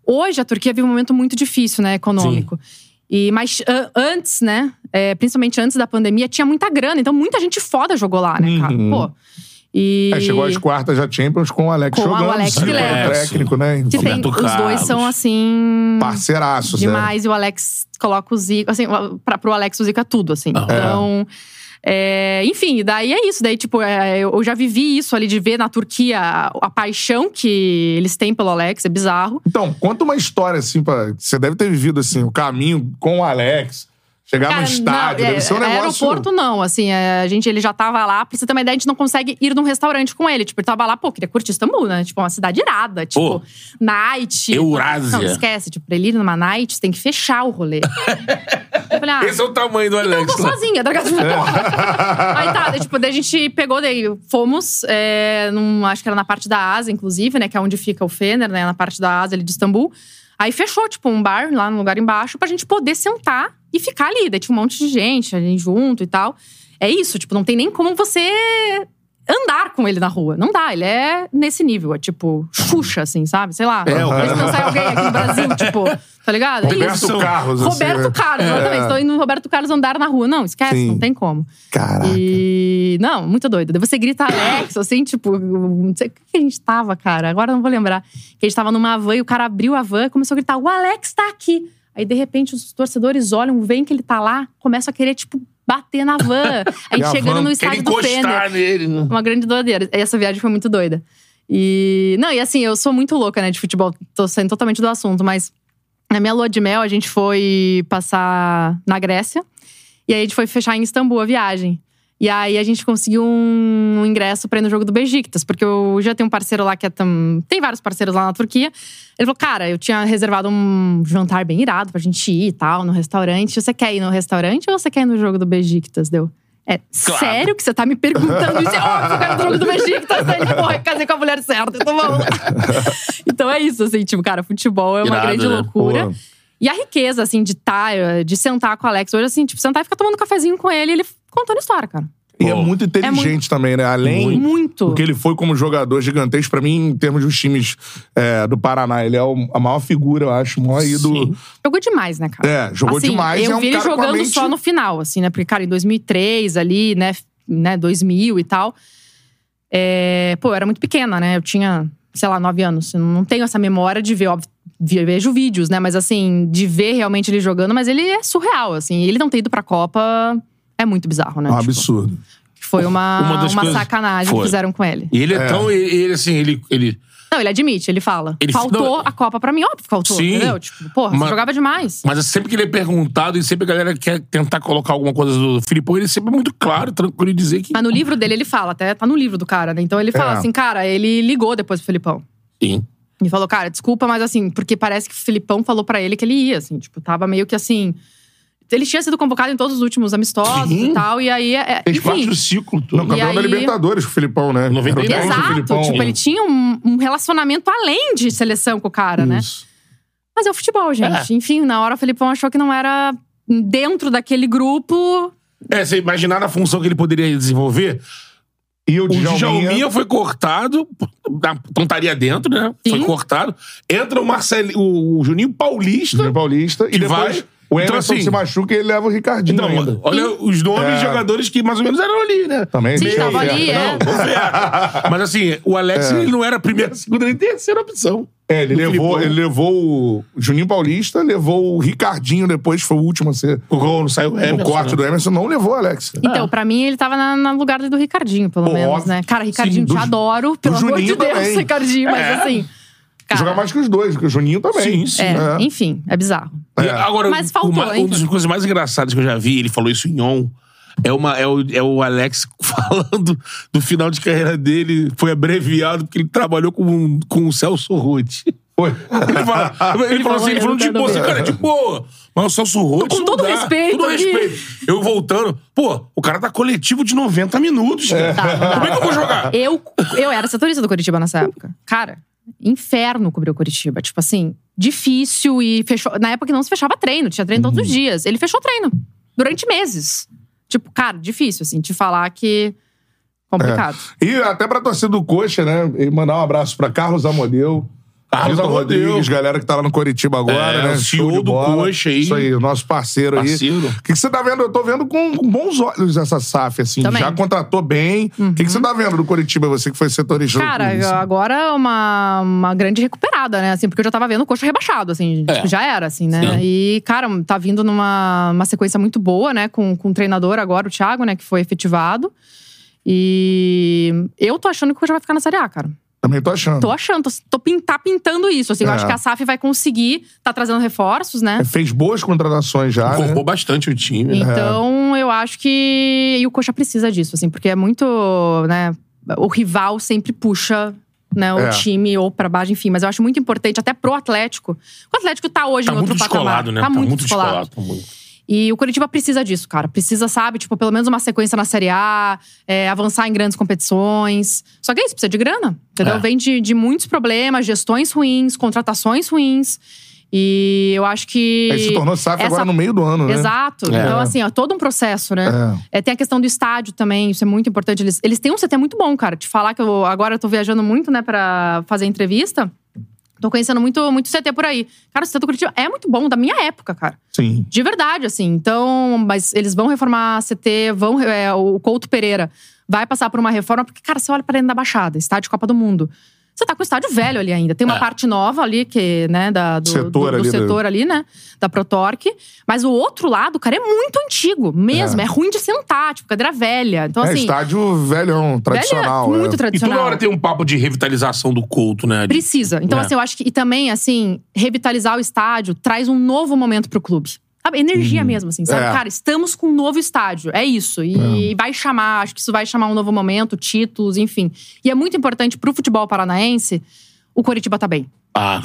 Hoje, a Turquia vive um momento muito difícil, né? Econômico. E, mas antes, né? é, principalmente antes da pandemia, tinha muita grana. Então, muita gente foda jogou lá, né, cara? Uhum. Pô. E... É, chegou às quartas da Champions com o Alex Com o jogando. Alex sabe? Vilela. Como técnico, né? Que tem, os dois são, assim… Parceiraços, né? Demais. E o Alex coloca o Zico… Assim, pra, pro Alex o Zico é tudo, assim. Aham. Então… é, enfim, daí é isso. Daí, tipo, é, eu já vivi isso ali de ver na Turquia a, a paixão que eles têm pelo Alex, é bizarro. Então, conta uma história, assim, pra... você deve ter vivido, assim, o caminho com o Alex. Chegar Cara, no estádio, não, deve ser um negócio. Aeroporto não, assim, é, a gente, ele já tava lá, pra você ter uma ideia, a gente não consegue ir num restaurante com ele. Tipo, ele tava lá, pô, queria curtir Istambul, né? Tipo, uma cidade irada, tipo, Pô, night. Eurásia. Não, esquece, tipo, pra ele ir numa night, você tem que fechar o rolê. <laughs> eu falei, ah, Esse é o tamanho do então eu Alex. vou sozinha, tá ligado? <laughs> Aí tá, daí, tipo, daí a gente pegou, daí fomos, é, num, acho que era na parte da Ásia, inclusive, né? Que é onde fica o Fener, né? Na parte da Ásia ali de Istambul. Aí fechou, tipo, um bar lá no lugar embaixo pra gente poder sentar e ficar ali. Daí tinha um monte de gente ali junto e tal. É isso, tipo, não tem nem como você andar com ele na rua. Não dá, ele é nesse nível, é tipo, Xuxa, assim, sabe? Sei lá. É, se pensar em alguém aqui no Brasil, tipo, tá ligado? É Roberto isso. Carlos, assim, Roberto né? Carlos, exatamente. Estou indo no Roberto Carlos andar na rua. Não, esquece, Sim. não tem como. Caraca. E. Não, muito doido. Daí você grita Alex, assim, tipo, não sei o que a gente tava, cara. Agora não vou lembrar. Que a gente tava numa van e o cara abriu a van e começou a gritar: o Alex tá aqui. Aí, de repente, os torcedores olham, veem que ele tá lá, começam a querer, tipo, bater na van. <laughs> A E a gente chegando van no estádio do encostar nele, né? Uma grande doideira. Essa viagem foi muito doida. E. Não, e assim, eu sou muito louca, né, de futebol. Tô saindo totalmente do assunto, mas na minha lua de mel, a gente foi passar na Grécia. E aí a gente foi fechar em Istambul a viagem. E aí a gente conseguiu um, um ingresso pra ir no jogo do Besiktas, porque eu já tenho um parceiro lá que é tam... tem vários parceiros lá na Turquia. Ele falou: "Cara, eu tinha reservado um jantar bem irado pra gente ir e tal, no restaurante. Você quer ir no restaurante ou você quer ir no jogo do Besiktas?" Deu. É Claro. sério que você tá me perguntando isso? É óbvio que eu quero ir no jogo do Besiktas. Daí ele, porra, casei com a mulher certa, então vamos lá. então é isso, assim, tipo, cara, futebol é uma Irado, grande né? loucura. Pô. E a riqueza, assim, de estar, de sentar com o Alex hoje, assim, tipo, sentar e ficar tomando um cafezinho com ele, ele contando história, cara. E é Pô. muito inteligente também, né? Além Muito. do que ele foi como jogador gigantesco, pra mim, em termos dos times é, do Paraná, ele é o- a maior figura, eu acho, o maior ídolo. Sim. Jogou demais, né, cara? É, jogou Assim, demais. Eu é um vi ele jogando mente- só no final, assim, né? Porque, cara, em 2003 ali, né, né 2000 e tal. É, pô, eu era muito pequena, né? Eu tinha, sei lá, nove anos. Eu não tenho essa memória de ver, óbvio, vi- vejo vídeos, né? Mas assim, de ver realmente ele jogando, mas ele é surreal, assim. Ele não ter ido pra Copa é muito bizarro, né? É um Tipo, absurdo. Foi uma, Uma uma, coisas- sacanagem foi. que fizeram com ele. E ele é, É. tão. Ele, ele, assim, ele. ele Não, ele admite, ele fala. Ele- faltou não, a Copa pra mim, óbvio que faltou, Sim. entendeu? Tipo, porra, Mas- você jogava demais. mas sempre que ele é perguntado e sempre a galera quer tentar colocar alguma coisa do Filipão, ele sempre é muito claro, tranquilo em dizer que. Mas no livro dele ele fala, até tá no livro do cara, né? Então ele fala É. assim, cara, ele ligou depois pro Filipão. Sim. E falou, cara, desculpa, mas assim, porque parece que o Filipão falou pra ele que ele ia, assim, tipo, tava meio que assim. Ele tinha sido convocado em todos os últimos amistosos Sim. e tal, e aí. é- Fez parte enfim. do ciclo todo. Não, campeão E da aí- Libertadores com o Filipão, né? 92, Era o Exato. Filipão. Tipo, ele tinha um, um relacionamento além de seleção com o cara, né? Isso. Mas é o futebol, gente. Enfim, na hora o Filipão achou que não era dentro daquele grupo. É, você imaginar a função que ele poderia desenvolver. E o O Djalminha... Djalminha foi cortado, não estaria dentro, né? Foi Sim. cortado. Entra o Marcelo, o Juninho Paulista. Juninho Paulista. E depois vai- o Então, Emerson assim- se machuca e ele leva o Ricardinho Então, ainda. olha os nomes É. de jogadores que mais ou menos eram ali, né? Também Sim, tinha tava oferta. ali, é. Não. <laughs> Mas assim, o Alex ele não era a primeira, a segunda nem terceira opção. É, ele Do levou, Filipão. ele levou o Juninho Paulista, levou o Ricardinho depois, foi o último a ser. O gol não saiu O Emerson, corte né? do Emerson não levou o Alex. Então, pra mim, ele tava na, no lugar do Ricardinho, pelo Pô, menos, né? Cara, Ricardinho, Sim, te do- adoro, pelo amor de Juninho Deus, também. Ricardinho, mas É. assim. Cara, Jogar mais que os dois, porque o Juninho também. Sim, sim. é, É. enfim, é bizarro. E agora, Mas faltou, uma, uma das coisas mais engraçadas que eu já vi, ele falou isso em on, é, uma, é, o, é o Alex <laughs> falando do final de carreira dele, foi abreviado porque ele trabalhou com, com o Celso Roth. Foi. Ele, fala, ele, falou assim, ele falou de boa, assim, cara, de boa. Mas o Celso Roth. Com todo dá. respeito Todo aqui. respeito. Eu voltando, pô, o cara tá coletivo de 90 minutos, cara. Como é que eu vou jogar? Eu, eu era setorista do Curitiba nessa época. Cara, inferno cobrir o Curitiba. Tipo assim, difícil e fechou. Na época que não se fechava treino, tinha treino Uhum. todos os dias. Ele fechou treino durante meses. Tipo, cara, difícil, assim, te falar que. Complicado. E até pra torcida do Coxa, né? E mandar um abraço pra Carlos Amodeu. Carlos. Rodrigues, galera que tá lá no Curitiba agora, É, né? o Show CEO do bola. Coxa aí. Isso aí, o nosso parceiro, Parceiro. aí. O que, que você tá vendo? Eu tô vendo com, com bons olhos essa SAF, assim. Também. Já contratou bem. O que, que você tá vendo do Curitiba, você que foi setorista do Cara, agora é uma, uma grande recuperada, né? Assim, porque eu já tava vendo o coxa rebaixado, assim. É. tipo, já era, assim, né? Sim. E, cara, tá vindo numa uma sequência muito boa, né? Com, com o treinador agora, o Thiago, né? Que foi efetivado. E eu tô achando que o Coxa vai ficar na Série A, cara. Também tô achando. Tô achando, tô, tô pin- tá pintando isso. Assim, Eu É. acho que a SAF vai conseguir, tá trazendo reforços, né? Fez boas contratações já, né? Incorporou bastante o time. né? Então, eu acho que. E o Coxa precisa disso, assim, porque é muito. né? O rival sempre puxa. Né, o É. time ou pra baixo, enfim. Mas eu acho muito importante, até pro Atlético. O Atlético tá hoje Tá em muito outro patamar. descolado, né? Tá, muito descolado. tá muito. E o Curitiba precisa disso, cara. Precisa, sabe, tipo, pelo menos uma sequência na Série A, é, avançar em grandes competições. Só que é isso, precisa de grana. Entendeu? É. Vem de, de muitos problemas, gestões ruins, contratações ruins. E eu acho que. Aí se tornou SAF essa- agora no meio do ano, né? Exato. É. Então, assim, ó, todo um processo, né? É, tem a questão do estádio também, isso é muito importante. Eles, eles têm um CT muito bom, cara. Te falar que eu agora eu tô viajando muito, né, pra fazer entrevista. Tô conhecendo muito, muito CT por aí. Cara, o CT do Curitiba é muito bom, da minha época, cara. Sim. De verdade, assim. Então, mas eles vão reformar a CT, vão. é, o Couto Pereira vai passar por uma reforma, porque, cara, você olha pra dentro da Baixada, estádio Copa do Mundo. Você tá com o estádio velho ali ainda. Tem uma É. parte nova ali, que, né, da, do, Setor do- do ali do- setor ali, né? Da Protorque. Mas o outro lado, cara, é muito antigo mesmo. É, ruim de sentar, tipo, cadeira velha. Então, é assim. estádio velhão, tradicional. velha, é. muito E tradicional. toda hora tem um papo de revitalização do Couto, né? Precisa. Então, É. assim, eu acho que. E também, assim, revitalizar o estádio traz um novo momento pro clube. Sabe? Energia mesmo, assim, sabe? É. Cara, estamos com um novo estádio. É isso. E vai chamar, acho que isso vai chamar um novo momento, títulos, enfim. E é muito importante pro futebol paranaense o Coritiba tá bem. Ah,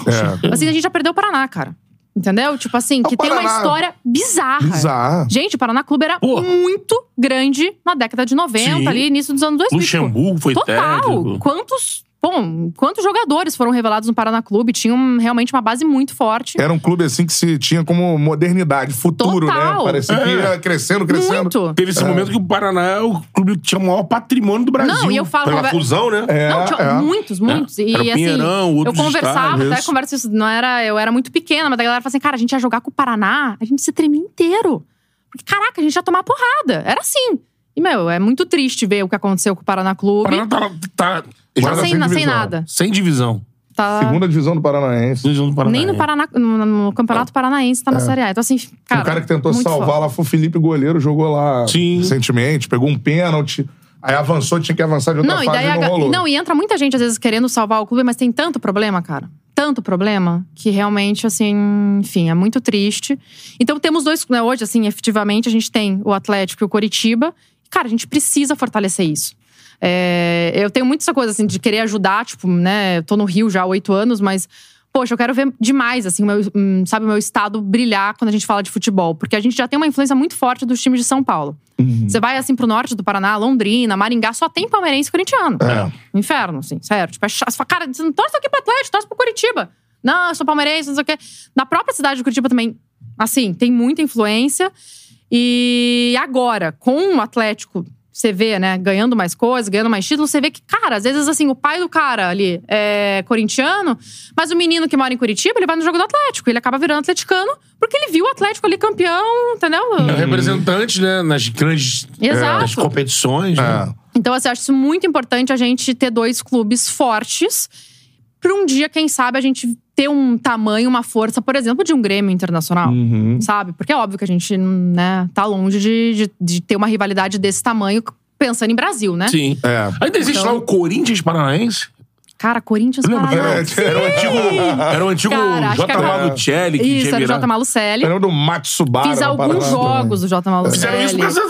É. Assim, a gente já perdeu o Paraná, cara. Entendeu? Tipo assim, O que tem uma Paraná- história bizarra. Bizarro. Gente, o Paraná Clube era Pô. muito grande na década de 90, Sim. ali, início dos anos 2000. tipo, Luxemburgo foi Total. técnico. Quantos. Bom, quantos jogadores foram revelados no Paraná Clube? Tinham realmente uma base muito forte. Era um clube assim que se tinha como modernidade, futuro, Total. né? Parecia que ia crescendo, crescendo. Muito. Teve esse momento que o Paraná é o clube que tinha o maior patrimônio do Brasil. Não, e eu falo- Pela fusão, né? É, Não, tinha é. muitos, muitos. E Era o assim, Pinheirão, eu conversava, estádios. até conversa isso, não era, eu era muito pequena, mas a galera falava assim, cara, a gente ia jogar com o Paraná, a gente se tremia inteiro. Porque, caraca, a gente ia tomar porrada. Era assim. E, meu, é muito triste ver o que aconteceu com o Paraná O Clube. Paraná tá, tá, Tá sem, sem sem nada. sem divisão. Tá... Segunda divisão do Paranaense. Divisão do Paraná. Nem no, Paraná, no, no Campeonato Paranaense tá na Série A. Então, assim, cara. o cara que tentou salvar foda. lá foi o Felipe Goleiro, jogou lá Sim. recentemente, pegou um pênalti. Aí avançou, tinha que avançar de outra Não, e fase daí e a não rolou. Não, e entra muita gente, às vezes, querendo salvar o clube, mas tem tanto problema, cara. Tanto problema, que realmente, assim, enfim, é muito triste. Então temos dois, né, hoje, assim, efetivamente, a gente tem o Atlético e o Coritiba. Cara, a gente precisa fortalecer isso. É, eu tenho muito essa coisa, assim, de querer ajudar, tipo, né? Eu tô no Rio já há oito anos, mas. Poxa, eu quero ver demais, assim, o meu, hum, sabe, o meu estado brilhar quando a gente fala de futebol. Porque a gente já tem uma influência muito forte dos times de São Paulo. Você vai, assim, pro norte do Paraná, Londrina, Maringá, só tem palmeirense e corintiano. É. Inferno, assim, sério. Tipo, é chato. Você fala, cara, você não torce aqui pro Atlético, torce pro Curitiba. Não, eu sou palmeirense, não sei o quê. Na própria cidade de Curitiba também, assim, tem muita influência. E agora, com o Atlético, você vê, né, ganhando mais coisas, ganhando mais títulos, você vê que, cara, às vezes, assim, o pai do cara ali é corintiano, mas o menino que mora em Curitiba, ele vai no jogo do Atlético. Ele acaba virando atleticano porque ele viu o Atlético ali campeão, entendeu? É o representante, né? Nas grandes Exato. nas competições. né? É. Então, assim, eu acho isso muito importante a gente ter dois clubes fortes pra um dia, quem sabe, a gente ter um tamanho, uma força, por exemplo, de um Grêmio internacional. Uhum. Sabe? Porque é óbvio que a gente, né, tá longe de, de, de ter uma rivalidade desse tamanho, pensando em Brasil, né? Sim. É. Ainda existe Então- lá o Corinthians Paranaense? Cara, Corinthians? Paraná. É, Era o antigo, era o antigo Cara, J. era- Malucelli que Isso, era o. J. Malucelli. Eu lembro do Matsubara. Fiz alguns jogos do J. Malucelli. Fizeram isso.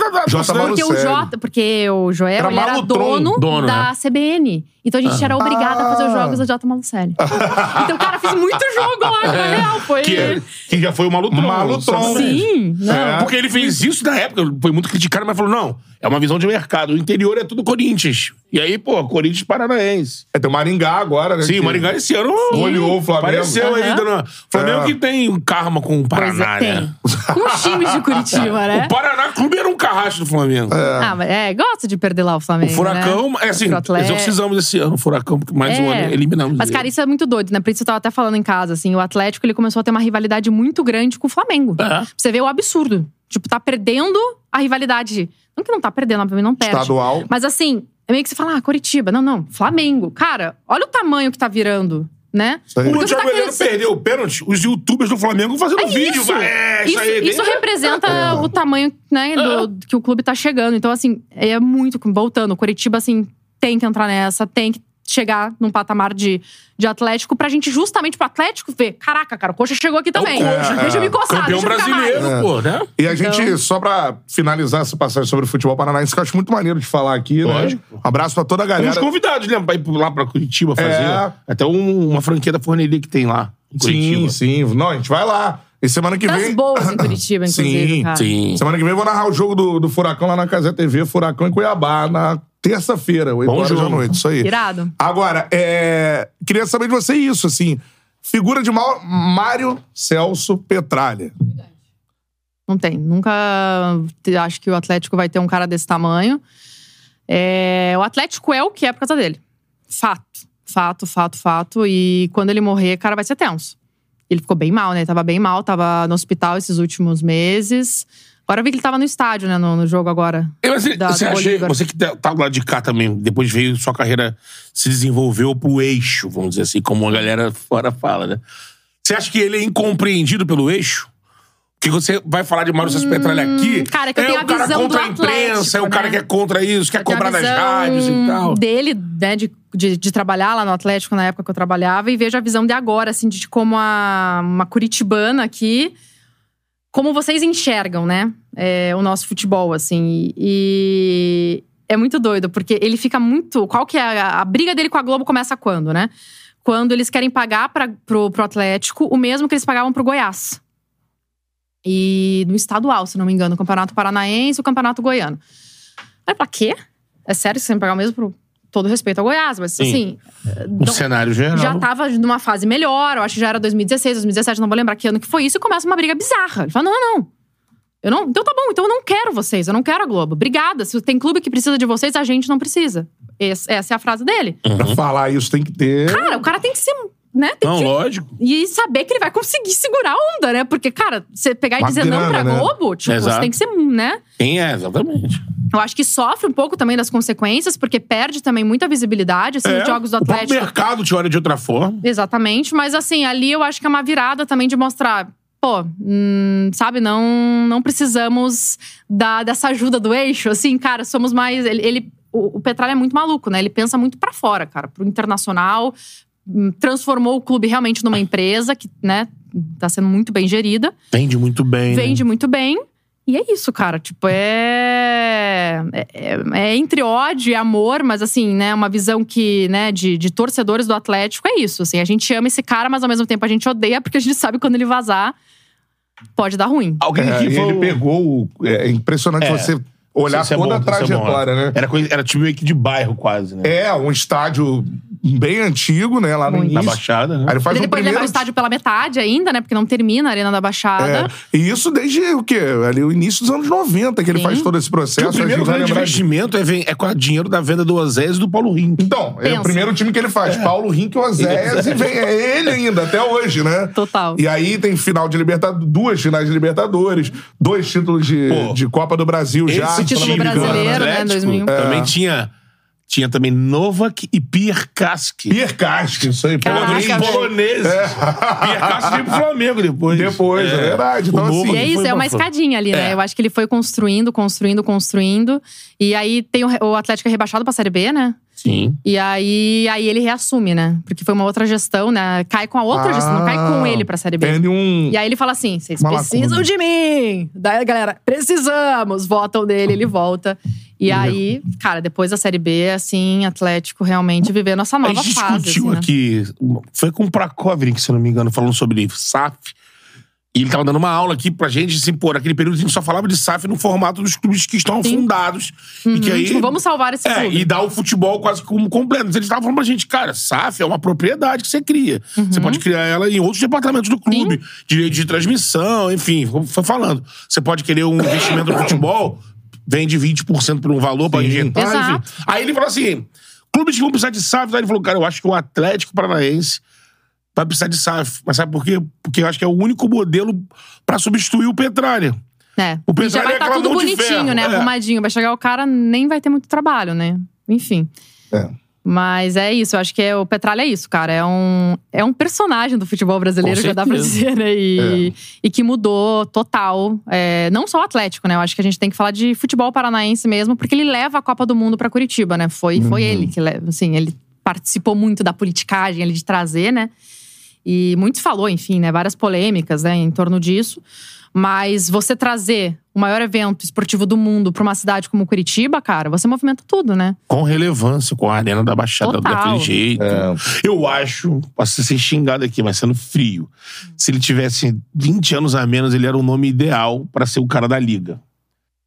Porque o. J, porque o Joel Era ele era dono, dono, da né? CBN. Então a gente era obrigada a fazer os Ah. jogos do J. Malucelli. <laughs> então, cara, fiz muito jogo lá, na real. Foi. Que, que já foi o Malutron. Malutron. Sim, não. É. Porque ele fez isso na época, foi muito criticado, mas falou: não, é uma visão de mercado. O interior é tudo Corinthians. E aí, pô, Corinthians Paranaense. É, tem o Maringá agora, né? Sim, que o Maringá esse ano. Goleou o Flamengo. Apareceu aí. Aham. Dando... Flamengo É. que tem um karma com o Pois Paraná, é, né? Com os times de Curitiba, né? <laughs> O Paraná Clube era um carrasco do Flamengo. Ah, mas é, gosta de perder lá o O Flamengo. Furacão, né? é assim, exorcizamos esse ano o Furacão, porque mais um É. ano eliminamos. Mas, ele. cara, isso é muito doido, né? Por isso eu tava até falando em casa, assim. O Atlético, ele começou a ter uma rivalidade muito grande com o Flamengo. É. Você vê o absurdo. Tipo, tá perdendo a rivalidade. Não que não tá perdendo, obviamente não perde. Estadual. Mas assim, é meio que você fala, ah, Curitiba. Não, não, Flamengo. Cara, olha o tamanho que tá virando, né? Isso aí. O você Thiago tá Heleno querendo- perdeu o pênalti, os youtubers do Flamengo fazendo É vídeo. isso. É, Isso, aí. isso representa o tamanho, né, do- que o clube tá chegando. Então, assim, é muito. Voltando, o Curitiba, assim, tem que entrar nessa, tem que chegar num patamar de, de Atlético pra gente justamente pro Atlético ver. Caraca, cara, o Coxa chegou aqui também. Coxa, deixa eu me coçar, Campeão deixa eu brasileiro, mais. pô, né? E a Então- gente, só pra finalizar essa passagem sobre o futebol paranaense, que eu acho muito maneiro de falar aqui, Lógico. né? Um abraço pra toda a galera. convidados, né? Pra ir lá pra Curitiba fazer. É. Até um- uma franquia da forneria que tem lá. Sim, sim. Não, a gente vai lá. E semana que vem. boas em Curitiba, <coughs> inclusive, Sim, cara. Sim. Semana que vem eu vou narrar o jogo do, do Furacão lá na Casé TV, Furacão em Cuiabá, na terça-feira, 8 Bom horas da noite. Isso aí. Irado. Agora, é, queria saber de você isso, assim. Figura de Mau- Mário Celso Petralha. Não tem. Nunca te- acho que o Atlético vai ter um cara desse tamanho. É, o Atlético é o que é por causa dele. Fato. Fato, fato, fato. E quando ele morrer, cara, vai ser tenso. Ele ficou bem mal, né? Tava bem mal, tava no hospital esses últimos meses. Agora eu vi que ele tava no estádio, né? No, no jogo agora. E Você, da- você, acha- você que tá tá do lado de cá também, depois veio, sua carreira se desenvolveu pro eixo, vamos dizer assim, como a galera fora fala, né? Você acha que ele é incompreendido pelo eixo? Que você vai falar de Mário Celso Petralha aqui. Hum, cara, que eu é tenho o a cara visão contra do a imprensa, Atlético, é o cara né? que é contra isso, tenho cobrar nas visão rádios e tal. Dele, né, de, de, de trabalhar lá no Atlético na época que eu trabalhava, e vejo a visão de agora, assim, de como a, uma curitibana aqui. Como vocês enxergam, né? é, o nosso futebol, assim. E é muito doido, porque ele fica muito. Qual que é a, a briga dele com a Globo começa quando, né? Quando eles querem pagar pra, pro, pro Atlético o mesmo que eles pagavam pro Goiás. E no estadual, se não me engano, o Campeonato Paranaense e o Campeonato Goiano. Aí falo, quê? É sério que você que pagar o mesmo pro todo respeito ao Goiás? Mas Sim. assim. No não- cenário geral. já tava numa fase melhor, eu acho que já era 2016, 2017, não vou lembrar que ano que foi isso, e começa uma briga bizarra. Ele fala: não, não, não. Eu não. Então tá bom, então eu não quero vocês, eu não quero a Globo. Obrigada. Se tem clube que precisa de vocês, a gente não precisa. Esse- essa é a frase dele. Pra falar isso tem que ter. Cara, o cara tem que ser. Né? Tem Não, que lógico. e saber que ele vai conseguir segurar a onda, né? Porque, cara, você pegar e Uma dizer não pra né? Globo, tipo, Exato. você tem que ser, né? Quem é, exatamente. Eu acho que sofre um pouco também das consequências, porque perde também muita visibilidade, assim, É, os jogos do O Atlético. mercado te olha de outra forma. Exatamente, mas assim, ali eu acho que é uma virada também de mostrar. Pô, hum, sabe, não não precisamos da, dessa ajuda do eixo. Assim, cara, somos mais. Ele, ele- o, o Petralha é muito maluco, né? Ele pensa muito pra fora, cara, pro internacional. hum, Transformou o clube realmente numa empresa que, né, tá sendo muito bem gerida. Vende muito bem. né? Vende muito bem. E é isso, cara. Tipo, é... é. é entre ódio e amor, mas assim, né? Uma visão que, né, de, de torcedores do Atlético é isso. Assim, a gente ama esse cara, mas ao mesmo tempo a gente odeia, porque a gente sabe que quando ele vazar, pode dar ruim. Alguém É, que foi. ele pegou. o- É impressionante É. você olhar Isso é toda bom, a é bom, trajetória, é. né? Era, coisa, era time meio que de bairro, quase, né? É, um estádio bem antigo, né? Lá no Muito. Na início. Baixada, né? Aí ele faz Ele um depois leva primeiro o estádio pela metade ainda, né? Porque não termina a Arena da Baixada. É, e isso desde o quê? Ali, o início dos anos 90 que ele Sim. faz todo esse processo. o primeiro a grande investimento é, é com o dinheiro da venda do Osés e do Paulo Rink. Então, é Pensa. o primeiro time que ele faz. Paulo Rink, Oséias e vem é ele ainda, até hoje, né? Total. E aí tem final de Libertadores, duas finais de Libertadores, dois títulos de, Pô, de Copa do Brasil já. Esse título time brasileiro, né, Atlético 2001. Também tinha, tinha também Novak e Pierre Kaski. Pierre Castro, isso aí. Caraca, velho. poloneses. Pierre Kaski veio pro Flamengo depois. Depois, é verdade. Então, assim, E é isso, é uma escadinha ali, né? É. Eu acho que ele foi construindo, construindo, construindo. E aí tem o, o Atlético é rebaixado pra Série B, né? Sim. E aí, aí ele reassume, né? Porque foi uma outra gestão, né? Cai com a outra gestão, não cai com ele pra Série B. Perde um. E aí ele fala assim: vocês precisam lacuna. de mim! Daí a galera, precisamos! Votam dele, ele volta. E aí, cara, depois da Série B, assim, Atlético realmente vivendo essa A nova gente fase. discutiu assim, né? aqui, foi com o Prakovic, se não me engano, falando sobre SAF. E ele tava dando uma aula aqui pra gente, assim, pô, naquele período a gente só falava de SAF no formato dos clubes que estão Sim. fundados. E que Uhum, aí. tipo, vamos salvar esse É, clube. e dar o futebol quase como completo. Eles estavam falando pra gente, cara, SAF é uma propriedade que você cria. Você Uhum. pode criar ela em outros departamentos do clube. Direito de transmissão, enfim, foi falando. Você pode querer um investimento no futebol, vende 20% por um valor pra injetar, Exato. enfim. Aí ele falou assim: clubes que vão precisar de SAF, aí ele falou, cara, eu acho que o Atlético Paranaense vai precisar de SAF. Mas sabe por quê? Porque eu acho que é o único modelo pra substituir o Petralha. É. O e já Petralha vai é estar aquela tudo mão de bonitinho, né? é. Arrumadinho. Vai chegar o cara, nem vai ter muito trabalho, né? Enfim. É. Mas é isso, eu acho que é, o Petralha é isso, cara. É um, é um personagem do futebol brasileiro, já dá pra dizer, né? É. E, e que mudou total. É, não só o Atlético, né? Eu acho que a gente tem que falar de futebol paranaense mesmo, porque ele leva a Copa do Mundo pra Curitiba, né? Foi, Uhum. foi ele que leva. Assim, ele participou muito da politicagem ali de trazer, né? E muito se falou, enfim, né? Várias polêmicas, né, em torno disso. Mas você trazer o maior evento esportivo do mundo pra uma cidade como Curitiba, cara, você movimenta tudo, né? Com relevância, com a arena da Baixada Total. daquele jeito. É. Eu acho, posso ser xingado aqui, mas sendo frio. Se ele tivesse 20 anos a menos, ele era o nome ideal pra ser o cara da liga.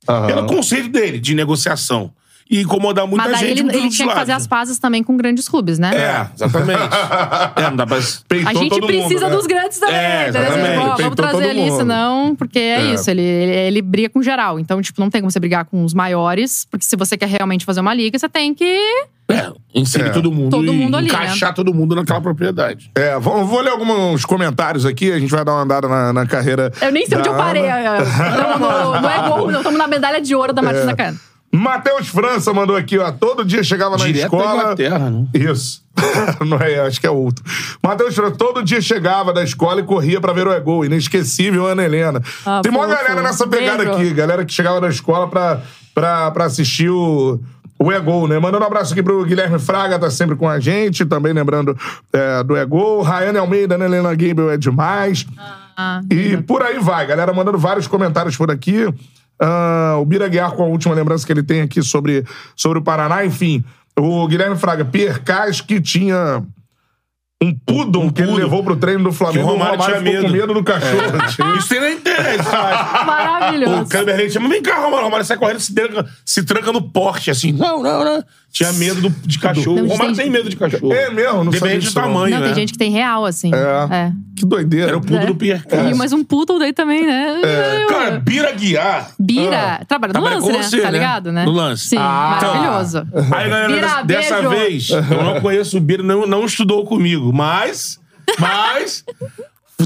Aham. Pelo conceito dele, de negociação. E incomodar muita Mas daí gente ele, ele tinha que fazer as pazes também com grandes clubes, né? É, exatamente. <laughs> é, não dá pra... Peitou A gente precisa mundo, né? dos grandes também, É. Ó, vamos trazer ali, mundo. senão. Porque é, É. isso, ele, ele, ele briga com geral. Então, tipo, não tem como você brigar com os maiores, porque se você quer realmente fazer uma liga, você tem que. É, inserir É. todo mundo Todo e mundo ali, né? encaixar todo mundo naquela propriedade. É, vou, vou ler alguns comentários aqui, a gente vai dar uma andada na, na carreira. Eu nem sei onde eu parei. Ana. Não, no, não é <laughs> gol, não. Estamos na medalha de ouro da É. Martina Cana. Matheus França mandou aqui, ó. Todo dia chegava na Direto da escola. Inglaterra, né? Isso. <laughs> Não é, acho que é outro. Matheus França, todo dia chegava da escola e corria pra ver o Egol. Inesquecível, Ana Helena. Ah, Tem uma galera nessa pegada aqui, galera que chegava da escola pra, pra, pra assistir o. O Egol, né? Mandando um abraço aqui pro Guilherme Fraga, tá sempre com a gente, também lembrando é, do Egol. Rayane Almeida, Ana Helena Gable é demais. Ah, E por aí vai, galera mandando vários comentários por aqui. Ah, o Bira Guiar com a última lembrança que ele tem aqui sobre, sobre o Paraná. Enfim, o Guilherme Fraga, Pierre Cas, que tinha um pudom que ele poodle. levou pro treino do Flamengo. Que o Romário tinha ficou com medo. medo do cachorro. Tinha- Isso internet, sabe? <laughs> Maravilhoso. O Leite chama, vem cá, Romário. O Romário sai correndo, se tranca, se tranca no porte, assim. Não, não, não. Tinha medo do- de cachorro. Não, o Romário gente- tem medo de cachorro. É mesmo? Não Depende do tamanho, Não, né? tem gente que tem real, assim. É. É. Que doideira. Era o pudo É. do Pierre E, Cas. mas um poodle daí também, né? Eu- Cara, Bira Guiar. Bira, trabalha no Trabalha lance, com né? você, tá né? ligado, né? No lance. Sim, Ah. maravilhoso. Aí, galera, Bira, dessa, dessa beijo. vez, eu não conheço o Bira, não, não estudou comigo, mas. Mas.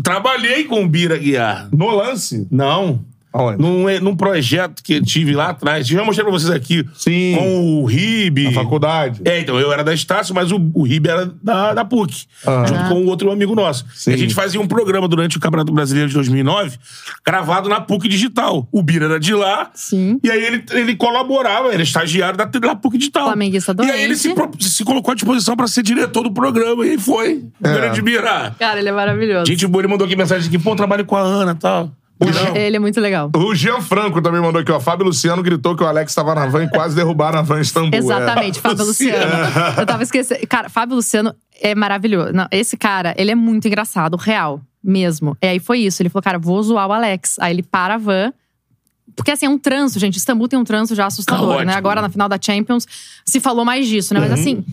trabalhei com o Bira Guiar. No lance? Não. Aonde? Num, num projeto que eu tive lá atrás. Já mostrei pra vocês aqui. Sim. Com o Ribe. Na faculdade. É, então, eu era da Estácio, mas o, o Ribe era da, da PUC. Ah. Junto com um outro amigo nosso. Sim. E a gente fazia um programa durante o Campeonato Brasileiro de 2009, gravado na PUC Digital. O Bira era de lá. Sim. E aí ele, ele colaborava, era estagiário da, da PUC Digital. Flamenguista E aí ele se, se colocou à disposição pra ser diretor do programa. E aí foi. É. Grande Bira. Cara, ele é maravilhoso. Gente boa, ele mandou aqui mensagem aqui, pô, trabalho com a Ana e tal. Não. Ele é muito legal. O Jean Franco também mandou aqui, ó. Fábio Luciano gritou que o Alex tava na van e quase derrubaram a van em Istambul. Exatamente, É. Fábio <laughs> Luciano. Eu tava esquecendo. Cara, Fábio Luciano é maravilhoso. Não, esse cara, ele é muito engraçado, real, mesmo. E aí foi isso. Ele falou, cara, vou zoar o Alex. Aí ele para a van. Porque assim, é um trânsito, gente. Istambul tem um trânsito já assustador, Caótico, né? Agora, na final da Champions, se falou mais disso, né? Mas assim,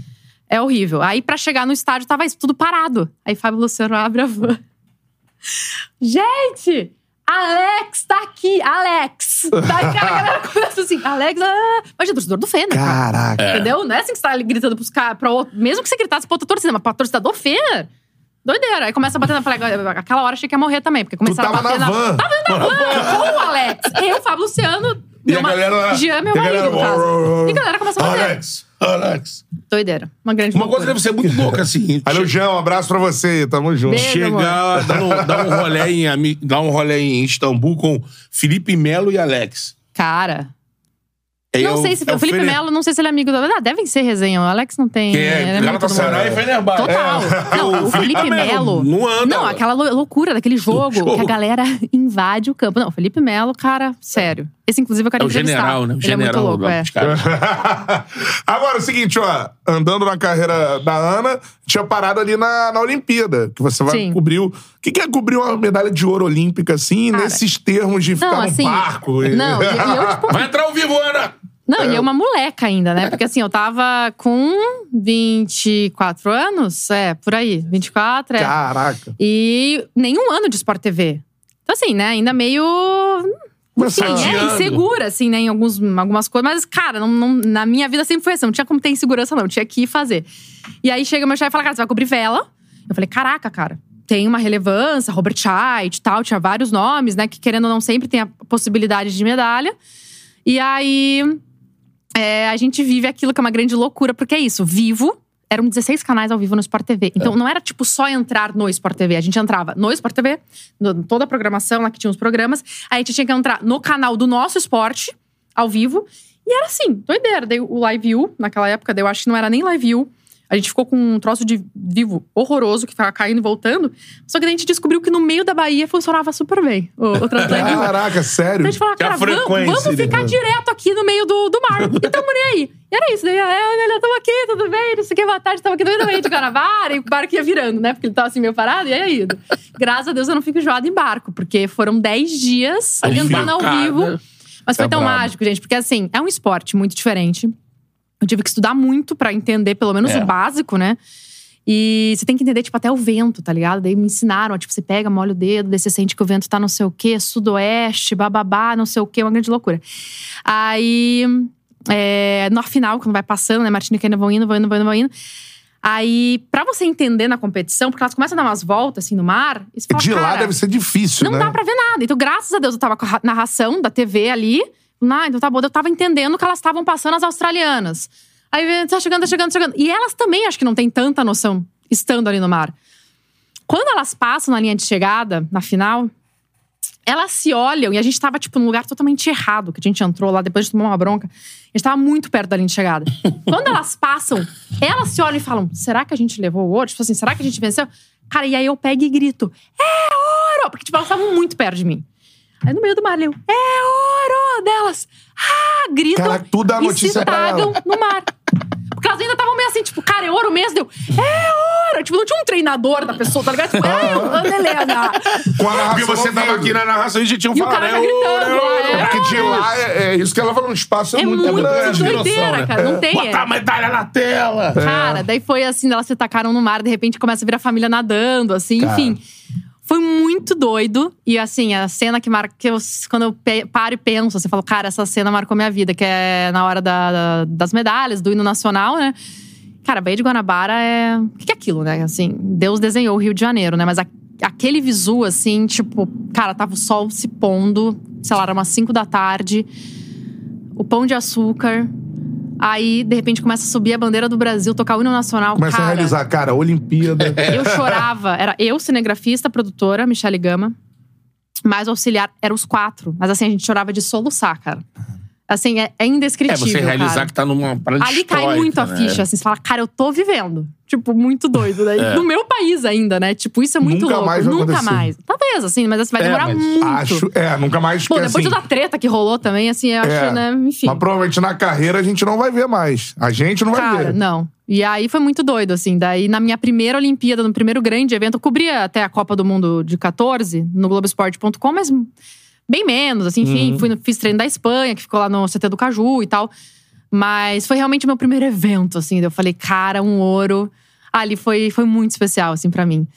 é horrível. Aí, pra chegar no estádio, tava isso tudo parado. Aí Fábio Luciano abre a van. <laughs> Gente! Alex tá aqui! Alex! Tá aqui, a galera <laughs> começa assim, Alex, ah. Mas é torcedor do Fê, né? cara? Caraca. Entendeu? Não é assim que você tá gritando pros caras, pra outro. Mesmo que você gritasse pra outra torcida, mas pra torcida do Fê. Doideira. Aí começa a bater na. falei, Aquela hora achei que ia morrer também, porque começaram a bater na van. Tava na van <laughs> com o Alex. Eu, Fábio Luciano. E meu a ma- galera- Jean, meu e a galera- marido, no caso. E a galera começa a bater. Alex, Alex. Doideira. Uma grande Uma coisa loucura. deve ser muito louca, assim. <laughs> Valeu, Jean. Um abraço pra você. Tamo junto. Beijo. Chegar, dar um, dar um rolê em, dar um rolê em Istambul com Felipe Melo e Alex. Cara. Aí não é sei se. é o Felipe Fene- Melo, não sei se ele é amigo do. Ah, devem ser resenha. O Alex não tem. Que ele é muito Galatasaray e Fenerbahçe. Total. É. Não, o Felipe Melo. Não anda. Não, aquela lou- loucura daquele jogo, jogo. que a galera invade o campo. Não, o Felipe Melo, cara, sério. Esse, inclusive, eu quero É o entrevistar. general, né? O Ele general é muito louco, é. <laughs> Agora, é o seguinte, ó. Andando na carreira da Ana, tinha parado ali na, na Olimpíada. Que você vai Sim. cobrir. O que, que é cobrir uma medalha de ouro olímpica, assim, Cara, nesses termos de ficar Não, no assim. barco? e- Não, e, e eu, <laughs> tipo. Vai entrar ao vivo, Ana! Não, e eu uma moleca ainda, né? Porque assim, eu tava com 24 anos, é, por aí. 24, é. Caraca. E nenhum ano de Sport TV. Então, assim, né? Ainda meio. Enfim, é, insegura, assim, né? Em alguns, algumas coisas. Mas, cara, não, não- na minha vida sempre foi assim. Não tinha como ter insegurança, não. Tinha que ir fazer. E aí chega meu chefe e fala, cara, você vai cobrir vela? Eu falei, caraca, cara. Tem uma relevância, Robert Scheidt e tal. Tinha vários nomes, né? Que querendo ou não sempre tem a possibilidade de medalha. E aí… é, a gente vive aquilo que é uma grande loucura. Porque é isso, vivo… Eram 16 canais ao vivo no Sport TV. Então não era tipo só entrar no Sport TV. A gente entrava no Sport TV, no- toda a programação lá que tinha os programas. Aí a gente tinha que entrar no canal do nosso esporte, ao vivo. E era assim, doideira. Daí o Live View, naquela época, daí eu acho que não era nem Live View. A gente ficou com um troço de vivo horroroso que ficava caindo e voltando. Só que a gente descobriu que no meio da Bahia funcionava super bem o, o translate. <laughs> Caraca, sério? Então a gente falou, cara, vamos, vamos ficar né? direto aqui no meio do, do mar. E tamo nem aí. E era isso. Daí, é, olha, tamo aqui, tudo bem, não sei o que, boa tarde. Tava aqui no meio de Guanabara e o barco ia virando, né? Porque ele tava assim meio parado e aí indo. Graças a Deus eu não fico enjoada em barco, porque foram 10 dias andando ao vivo. Mas foi É tão brabo. mágico, gente, porque assim, é um esporte muito diferente. Eu tive que estudar muito pra entender pelo menos É. o básico, né? E você tem que entender, tipo, até o vento, tá ligado? Daí me ensinaram, ó, tipo, você pega, molha o dedo, daí você sente que o vento tá não sei o quê, sudoeste, bababá, não sei o quê, uma grande loucura. Aí, é, no final, quando vai passando, né, Martina e Kenia vão indo, vão indo, vão indo, vão indo. Aí, pra você entender na competição, porque elas começam a dar umas voltas, assim, no mar, e você fala, De lá deve ser difícil, não né? dá pra ver nada. Então, graças a Deus, eu tava com a ra- narração da TV ali. Ah, então tá bom. Eu tava entendendo que elas estavam passando as australianas. Aí tá chegando, tá chegando, tá chegando. E elas também acho que não têm tanta noção estando ali no mar. Quando elas passam na linha de chegada, na final, elas se olham e a gente tava, tipo, num lugar totalmente errado, que a gente entrou lá depois de tomar uma bronca. A gente tava muito perto da linha de chegada. <laughs> Quando elas passam, elas se olham e falam: será que a gente levou o ouro? Tipo assim, será que a gente venceu? Cara, e aí eu pego e grito: é ouro! Porque, tipo, elas estavam muito perto de mim. Aí no meio do mar, eu, é ouro! Delas, ah, gritam Caraca, tu dá a e se notícia pra tagam ela. no mar. Porque elas ainda estavam meio assim, tipo, cara, é ouro mesmo? Deu, é ouro! Tipo, não tinha um treinador da pessoa, tá ligado? Tipo, é, <laughs> Ana Helena. Com a narração Porque você ao tava vivo. aqui na narração e já tinham E o falado. cara é ouro, gritando, é ouro. é. É porque de lá, é, é isso que ela falou, um espaço é, É muito, grande. doideira, cara. Não tem. Botar a medalha na tela. Cara, daí foi assim, elas se tacaram no mar, de repente começa a vir a família nadando, assim, Cara. enfim. Foi muito doido. E assim, a cena que marca. Que eu, quando eu paro e penso, você fala, cara, essa cena marcou minha vida, que é na hora da- da- das medalhas, do hino nacional, né? Cara, Baía de Guanabara é. O que que é aquilo, né? Assim, Deus desenhou o Rio de Janeiro, né? Mas a- aquele visu, assim, tipo, cara, tava o sol se pondo, sei lá, era umas 5 da tarde, o pão de açúcar. Aí, de repente, começa a subir a bandeira do Brasil, tocar o hino nacional. Começa cara, a realizar, cara, Olimpíada. <laughs> Eu chorava. Era eu, cinegrafista, produtora, Michele Gama. Mais o auxiliar, eram os quatro. Mas assim, a gente chorava de soluçar, cara. Assim, é, é É, indescritível, você realizar cara. que tá numa parada Ali cai muito a né? ficha, assim. Você fala, cara, eu tô vivendo. Tipo, muito doido. Né? <laughs> É. No meu país ainda, né? Tipo, isso é muito Nunca louco. mais Nunca acontecer. mais. Talvez, assim, mas assim, vai É, demorar mas muito. Acho, é, nunca mais Bom, depois assim, da treta que rolou também, assim, eu acho, É. né? Enfim. Mas provavelmente na carreira a gente não vai ver mais. A gente não vai Cara, ver. não. E aí foi muito doido, assim. Daí, na minha primeira Olimpíada, no primeiro grande evento, eu cobria até a Copa do Mundo de 14 no Globoesporte.com, mas bem menos, assim, enfim. Uhum. Fui fiz treino da Espanha, que ficou lá no CT do Caju e tal. Mas foi realmente o meu primeiro evento, assim. Eu falei, cara, um ouro. Ali foi, foi muito especial, assim, pra mim.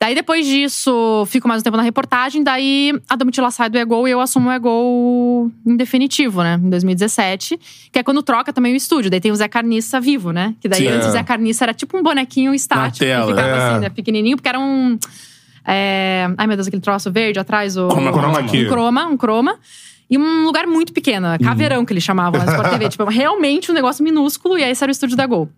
Daí, depois disso, fico mais um tempo na reportagem. Daí, a Domitila sai do Egol e eu assumo o Egol em definitivo, né? Em 2017. Que é quando troca também o estúdio. Daí tem o Zé Carniça vivo, né? Que daí Sim. antes o Zé Carniça era tipo um bonequinho estático. tela, que ficava é. assim, né? Pequenininho. Porque era um… é, Ai, meu Deus, aquele troço verde atrás. O, chroma key. Um croma, um croma. E um lugar muito pequeno. Caveirão, que eles chamavam na Sport TV. <laughs> tipo, realmente um negócio minúsculo. E aí esse era o estúdio da Gol.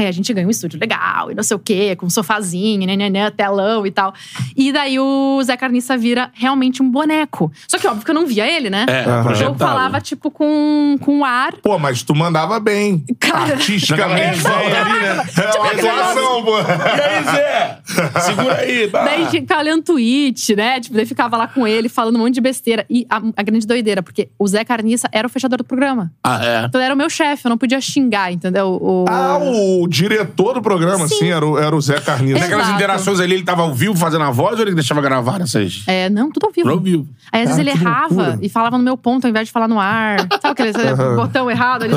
Aí a gente ganha um estúdio legal e não sei o quê, com um sofazinho, né, né, né, telão e tal. E daí o Zé Carniça vira realmente um boneco. Só que óbvio que eu não via ele, né? É, Aham. eu falava, tipo, com, com ar. Pô, mas tu mandava bem. Cara, Artisticamente. <laughs> Exato. ali, né? É uma atuação, pô. E aí, Zé? Segura aí, tá? Daí ficava lendo tweet, né? Tipo, daí ficava lá com ele, falando um monte de besteira. E a, a grande doideira, porque o Zé Carniça era o fechador do programa. Ah, é. Então ele era o meu chefe, eu não podia xingar, entendeu? O, Ah, o diretor do programa, Sim. sim, era o, era o Zé Carniça. Naquelas Exato. interações ali, ele tava ao vivo fazendo a voz ou ele deixava gravar essas? É, não, tudo ao vivo. Ao vivo. Aí às vezes ele errava loucura. e falava no meu ponto ao invés de falar no ar. Sabe aquele botão errado? Ele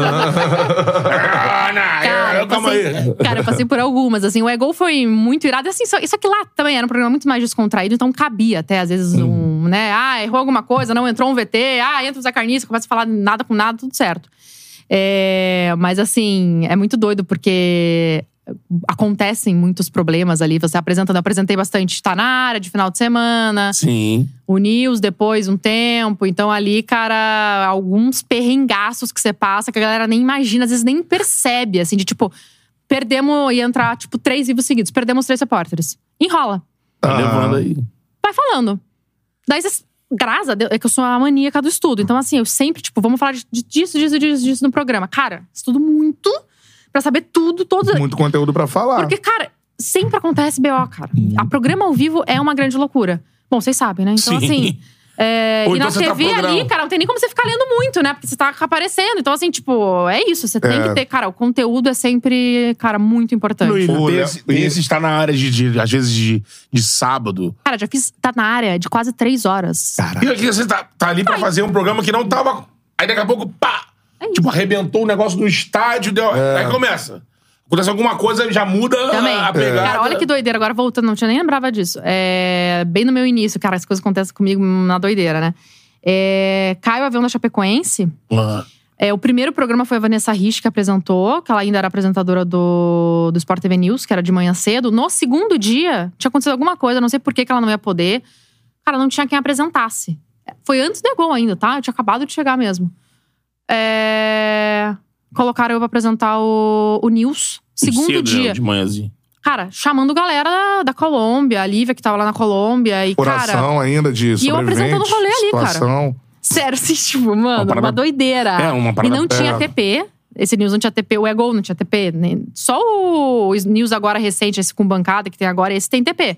Cara, eu, passei, aí. cara, eu passei por algumas, assim. O Egol foi muito irado. Assim, só, isso aqui lá também era um programa muito mais descontraído, então cabia até, às vezes, um, né? Ah, errou alguma coisa, não entrou um VT. Ah, entra o Zé Carniça, começa a falar nada com nada, tudo certo. É, mas, assim, é muito doido, porque acontecem muitos problemas ali. Você apresentando, eu apresentei bastante Tá na área de final de semana Sim. o News depois, um tempo. Então, ali, cara, alguns perrengaços que você passa que a galera nem imagina, às vezes nem percebe, assim, de tipo, perdemos e entrar, tipo, três vivos seguidos, perdemos três repórteres. Enrola. Tá Ah. levando aí. Vai falando. Daí vocês. Graças a Deus, é que eu sou a maníaca do estudo. Então, assim, eu sempre, tipo, vamos falar de- de- disso, disso, disso, disso no programa. Cara, estudo muito pra saber tudo, todos. Muito conteúdo pra falar. Porque, cara, sempre acontece BO, cara. A programa ao vivo é uma grande loucura. Bom, vocês sabem, né? Então, Sim. assim. É, Ou e na então você tá TV ali, cara, não tem nem como você ficar lendo muito, né? Porque você tá aparecendo. Então, assim, tipo, é isso. Você tem É. que ter, cara, o conteúdo é sempre, cara, muito importante. Pô, e- esse estar na área de, de- às vezes, de, de sábado. Cara, já fiz. Tá na área de quase três horas. E aqui você tá, tá ali pra fazer um programa que não tava. Aí daqui a pouco, pá! É tipo, arrebentou o negócio no estádio, deu. Aí começa. Acontece alguma coisa, já muda Também. a pegada. Cara, olha que doideira. Agora voltando, não tinha nem lembrava disso. É, bem no meu início, cara, as coisas acontecem comigo na doideira, né? É, cai o avião da Chapecoense. Ah, É, o primeiro programa foi a Vanessa Rich que apresentou, que ela ainda era apresentadora do, do Sport TV News, que era de manhã cedo. No segundo dia, tinha acontecido alguma coisa, não sei por que, que ela não ia poder. Cara, não tinha quem apresentasse. Foi antes do Gol ainda, tá? Eu tinha acabado de chegar mesmo. É, Colocaram eu pra apresentar o, o News. Segundo cedo, dia. De manhãzinho. Cara, chamando galera da, da Colômbia, a Lívia que tava lá na Colômbia. E, cara, Coração ainda de E eu apresentando o rolê ali, cara. situação. sério, <laughs> assim, tipo, mano, uma, parada- doideira. É, uma e parada- não tinha é. TP. Esse News não tinha TP, o Egol não tinha TP. nem- Só o News agora recente, esse com bancada que tem agora, esse tem TP.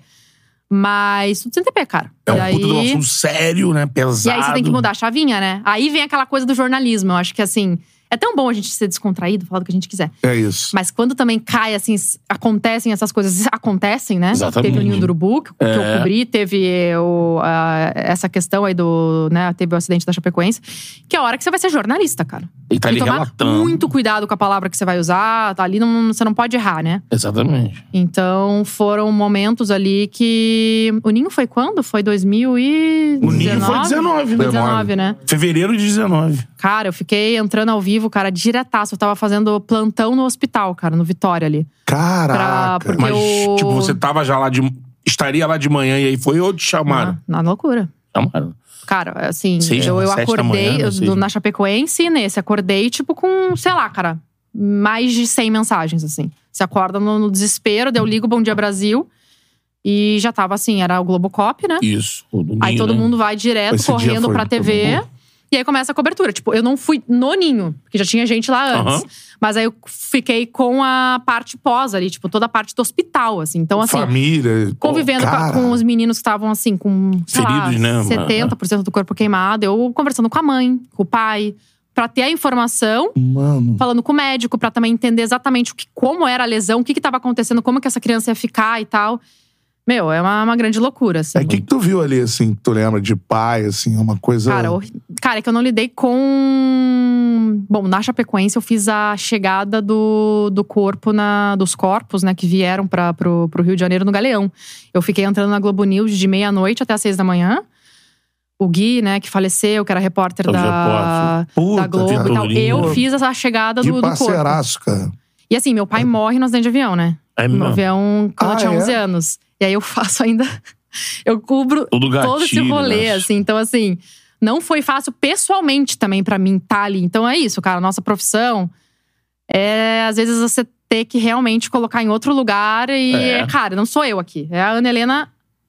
Mas tudo sem TP, cara. É um e aí, puta de um assunto sério, né? e Pesado. aí você tem que mudar a chavinha, né? Aí vem aquela coisa do jornalismo. Eu acho que assim. É tão bom a gente ser descontraído, falar do que a gente quiser. É isso. Mas quando também cai, assim, acontecem essas coisas, <laughs> acontecem, né? Exatamente. Teve o Ninho do Urubu, que, que eu É. cobri, teve o, a- essa questão aí do, né? Teve o acidente da Chapecoense, que é a hora que você vai ser jornalista, cara. E tá ali e tomar relatando. muito cuidado com a palavra que você vai usar, tá ali, não, você não pode errar, né? Exatamente. Então, foram momentos ali que. O Ninho foi quando? Foi 2019? O Ninho foi 19, Foi né? 19, né? Fevereiro de 19. Cara, eu fiquei entrando ao vivo, cara, diretaço. Eu tava fazendo plantão no hospital, cara, no Vitória ali. Caraca. porque Mas, eu- tipo, você tava já lá de. Estaria lá de manhã e aí foi ou te chamaram? Na, na loucura. Chamaram. Cara, assim, Seis, eu, eu acordei manhã, eu- na Chapecoense e nesse. Acordei, tipo, com, sei lá, cara, mais de 100 mensagens, assim. Você acorda no, no desespero, daí eu ligo Bom Dia Brasil. E já tava assim, era o Globocop, né? Isso. o do Aí todo né? mundo vai direto, Esse correndo pra TV. bom. E aí começa a cobertura. Tipo, eu não fui no ninho, porque já tinha gente lá antes. Aham. Mas aí eu fiquei com a parte pós ali, tipo, toda a parte do hospital, assim. Então, assim, Família. convivendo com, Cara. com os meninos que estavam assim, com Feridos, lá, né? 70% do corpo queimado. Eu conversando com a mãe, com o pai, pra ter a informação, Mano. falando com o médico, pra também entender exatamente o que, como era a lesão, o que, que tava acontecendo, como que essa criança ia ficar e tal. Meu, é uma, uma grande loucura, assim. É, o que, que tu viu ali, assim, que tu lembra de pai, assim, uma coisa. Cara, horri- cara, é que eu não lidei com. Bom, na Chapecoense eu fiz a chegada do, do corpo, na, dos corpos, né, que vieram para pro, pro Rio de Janeiro no Galeão. Eu fiquei entrando na Globo News de meia-noite até às seis da manhã. O Gui, né, que faleceu, que era repórter O da, repórter. Puta, da Globo e tal. Eu fiz essa chegada Que do, do corpo. cara. E assim, meu pai morre no acidente de avião, né? É No avião quando Ah, eu tinha é? 11 anos. E aí eu faço ainda. <laughs> Eu cubro Todo todo esse gatilho, rolê, né? assim. Então, assim, não foi fácil pessoalmente também pra mim estar ali. Então é isso, cara. Nossa profissão é, às vezes, você ter que realmente colocar em outro lugar e, É. cara, não sou eu aqui. É a Ana Helena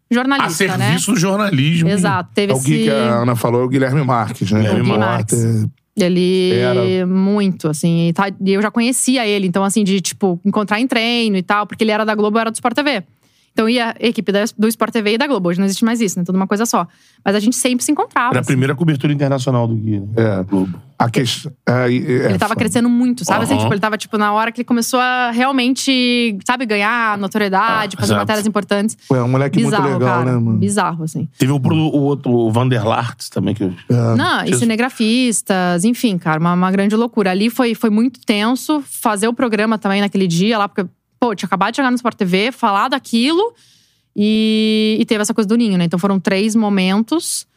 A jornalista, né? serviço do jornalismo. Exato. Teve É o esse. que a Ana falou, é o Guilherme Marques, né? Guilherme O Gui Repórter. Ele Era. muito, assim, e tá- e eu já conhecia ele, então, assim, de, tipo, encontrar em treino e tal, porque ele era da Globo, eu era do Sport TV. Então ia a equipe da- do Sport TV e da Globo. Hoje não existe mais isso, né? Tudo uma coisa só. Mas a gente sempre se encontrava. Era a assim. primeira cobertura internacional do Gui. Né? É. Globo. A questão. É, é, Ele tava é, crescendo muito, sabe? Assim, Aham. tipo, ele tava, tipo, na hora que ele começou a realmente, sabe, ganhar notoriedade, Ah, fazer exato. matérias importantes. Foi um moleque Bizarro, muito legal, cara. né, mano? Bizarro, assim. Teve o, o outro, o Vanderlart também. Que eu... Não, e Jesus. cinegrafistas, enfim, cara, uma, uma grande loucura. Ali foi, foi muito tenso fazer o programa também naquele dia lá, porque, pô, tinha acabado de chegar no Sport TV, falar daquilo e, e teve essa coisa do ninho, né? Então foram três momentos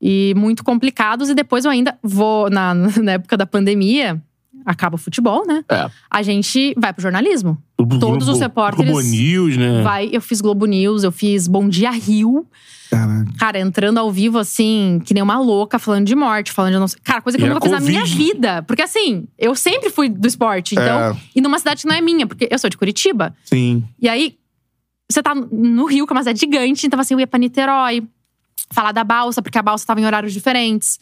e muito complicados. E depois eu ainda vou, na, <laughs> na época da pandemia, acaba o futebol, né? É. A gente vai pro jornalismo. O Todos os repórteres- Globo News, né? Vai, eu fiz Globo News, eu fiz Bom Dia Rio. Caraca. Cara, entrando ao vivo, assim, que nem uma louca, falando de morte, falando de. Cara, coisa que E eu nunca fiz na minha vida. Porque assim, eu sempre fui do esporte. Então, É. e numa cidade que não é minha, porque eu sou de Curitiba. Sim. E aí, você tá no Rio, que é uma cidade gigante, então assim, eu ia pra Niterói, falar da balsa, porque a balsa tava em horários diferentes.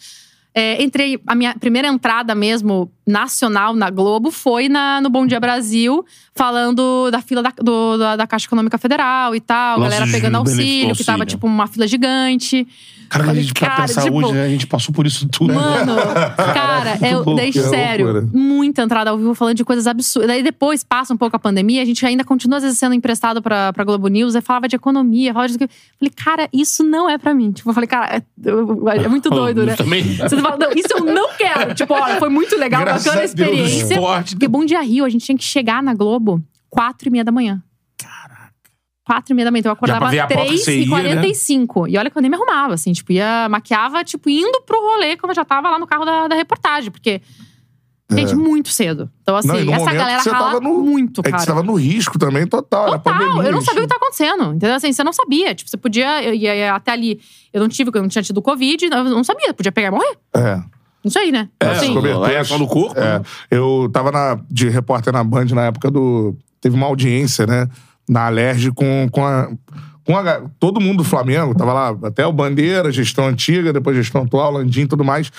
É, entrei, a minha primeira entrada mesmo nacional na Globo foi na, no Bom Dia Brasil, falando da fila da, do- da, da Caixa Econômica Federal e tal, Lance galera pegando benefício, auxílio, que tava auxílio. tipo uma fila gigante. Cara, a gente, pra cara, pensar tipo, hoje, né? A gente passou por isso tudo. Mano, <laughs> cara, é, louco, daí, é sério, loucura. muita entrada ao vivo falando de coisas absurdas. Daí depois passa um pouco a pandemia, a gente ainda continua às vezes sendo emprestado pra, pra Globo News, aí falava de economia, falava de. Falei, cara, isso não é pra mim. Tipo, eu falei, cara, é, é <laughs> muito doido, né? Também. Você fala, não, isso eu não quero. Tipo, olha, foi muito legal, Graças bacana a Deus, experiência. esporte. Porque Bom Dia Rio, a gente tinha que chegar na Globo quatro e meia da manhã. Quatro e meia da manhã. Então eu acordava ver a pauta que você ia, né? 3h45. E olha que eu nem me arrumava, assim. Tipo, ia, maquiava, tipo, indo pro rolê quando eu já tava lá no carro da, da reportagem. Porque, gente, muito cedo. Então, assim, É. Não, e essa galera você rala tava no- muito, É que cara. você tava no risco também total. Total, pandemia, eu não sabia o que tá acontecendo. Entendeu? Assim, você não sabia. Tipo, você podia. Eu ia até ali. Eu não tive, eu não tinha tido Covid, eu não sabia. Podia pegar e morrer. É. Não sei, né? É, Assim, é só no corpo. É, né? eu tava na- de repórter na Band na época do. Teve uma audiência, né? Na Alerj com, com a. Com a, todo mundo do Flamengo, tava lá, até o Bandeira, gestão antiga, depois gestão atual, Landim e tudo mais.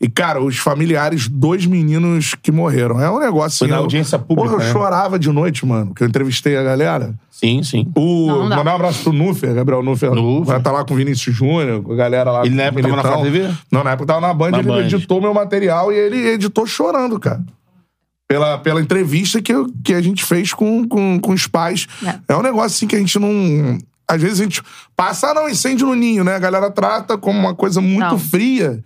E, cara, os familiares dos meninos que morreram. É um negócio Foi assim, na eu- audiência pública, Porra, eu né? chorava de noite, mano, que eu entrevistei a galera. Sim, sim. O, Não, não mandar um abraço pro Núfer, Gabriel Núfer. Núfer. Vai estar lá com o Vinícius Júnior, com a galera lá. Ele na época tava na Militão. Flá TV? Não, na época tava na Band, Na ele Band. editou meu material e ele editou chorando, cara. Pela, pela entrevista que, eu- que a gente fez com, com, com os pais. É. É. um negócio assim que a gente não. Às vezes a gente passa, ah, não, incêndio no ninho, né? A galera trata como uma coisa muito Não. fria.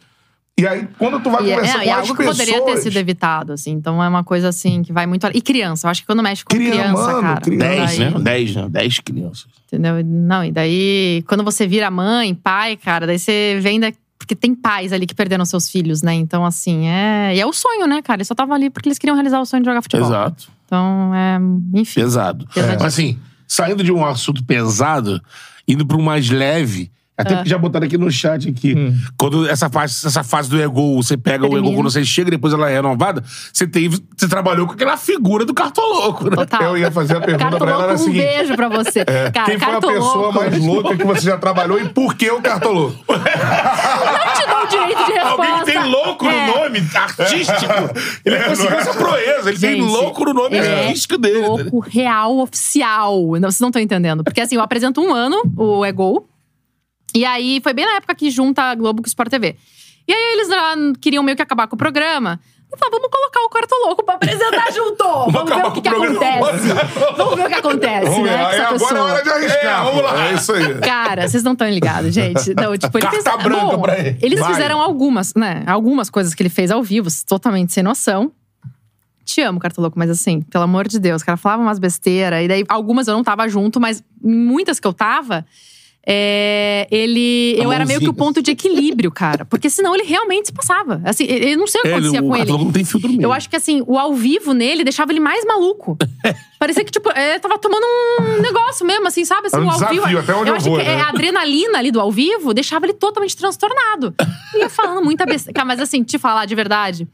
E aí, quando tu vai E é, conversar é, com é algo que pessoas... poderia ter sido evitado, assim. Então é uma coisa assim que vai muito. E criança, eu acho que quando mexe com Criança, criança, mano, cara. criança. Dez, daí- né? Dez, né? Dez crianças. Entendeu? Não, e daí, quando você vira mãe, pai, cara, daí você vem da. Porque tem pais ali que perderam seus filhos, né? Então, assim, é. E é o sonho, né, cara? Eles só estavam ali porque eles queriam realizar o sonho de jogar futebol. Exato. Então, é. Enfim. Pesado. Pesadíssimo. Mas assim, saindo de um assunto pesado, indo pra um mais leve. Até É. porque já botaram aqui no chat aqui. Quando essa fase, essa fase do ego, você pega o ego quando você chega, depois ela é renovada, você, teve, você trabalhou com aquela figura do cartoloco, né? Total. Eu ia fazer a pergunta pra ela, era a Cartoloco, um seguinte... beijo pra você. Cara, Quem foi a cartoloco. pessoa mais louca que você já trabalhou e por que o cartoloco? Não te dou o direito de resposta. Alguém que tem louco É. no nome artístico. Ele conseguiu essa proeza. Ele tem Gente, louco no nome é artístico dele. né? Louco real oficial. Não, vocês não estão entendendo. Porque assim, eu apresento um ano o Ego. E aí foi bem na época que junta a Globo com o Sport TV. E aí eles lá queriam meio que acabar com o programa. Eu falei, vamos colocar o quarto louco pra apresentar <laughs> junto. Vamos, ver o que, que acontece. vamos ver o que acontece, Vamos ver. né? Aí essa agora é hora de arriscar. É, vamos lá. É isso aí. Cara, vocês não estão ligados, gente. Não, tipo, ele Carta fez, branca Bom, pra ele. Eles Vai. fizeram algumas, né? Algumas coisas que ele fez ao vivo, totalmente sem noção. Te amo, Cartoloco, mas assim, pelo amor de Deus, o cara falava umas besteiras. E daí, algumas eu não tava junto, mas muitas que eu tava, é, ele. Eu era meio que o ponto de equilíbrio, cara. Porque senão ele realmente se passava. Assim, eu não sei o que Ele, acontecia o com ele. não tem filtro mesmo. Eu acho que assim, o ao vivo nele deixava ele mais maluco. <laughs> Parecia que, tipo, é, tava tomando um negócio mesmo, assim, sabe? Assim, um o ao desafio, vivo. até onde eu acho vou, que né? é, a adrenalina ali do ao vivo deixava ele totalmente transtornado. <laughs> E ia falando muita besteira. Mas assim, te falar de verdade,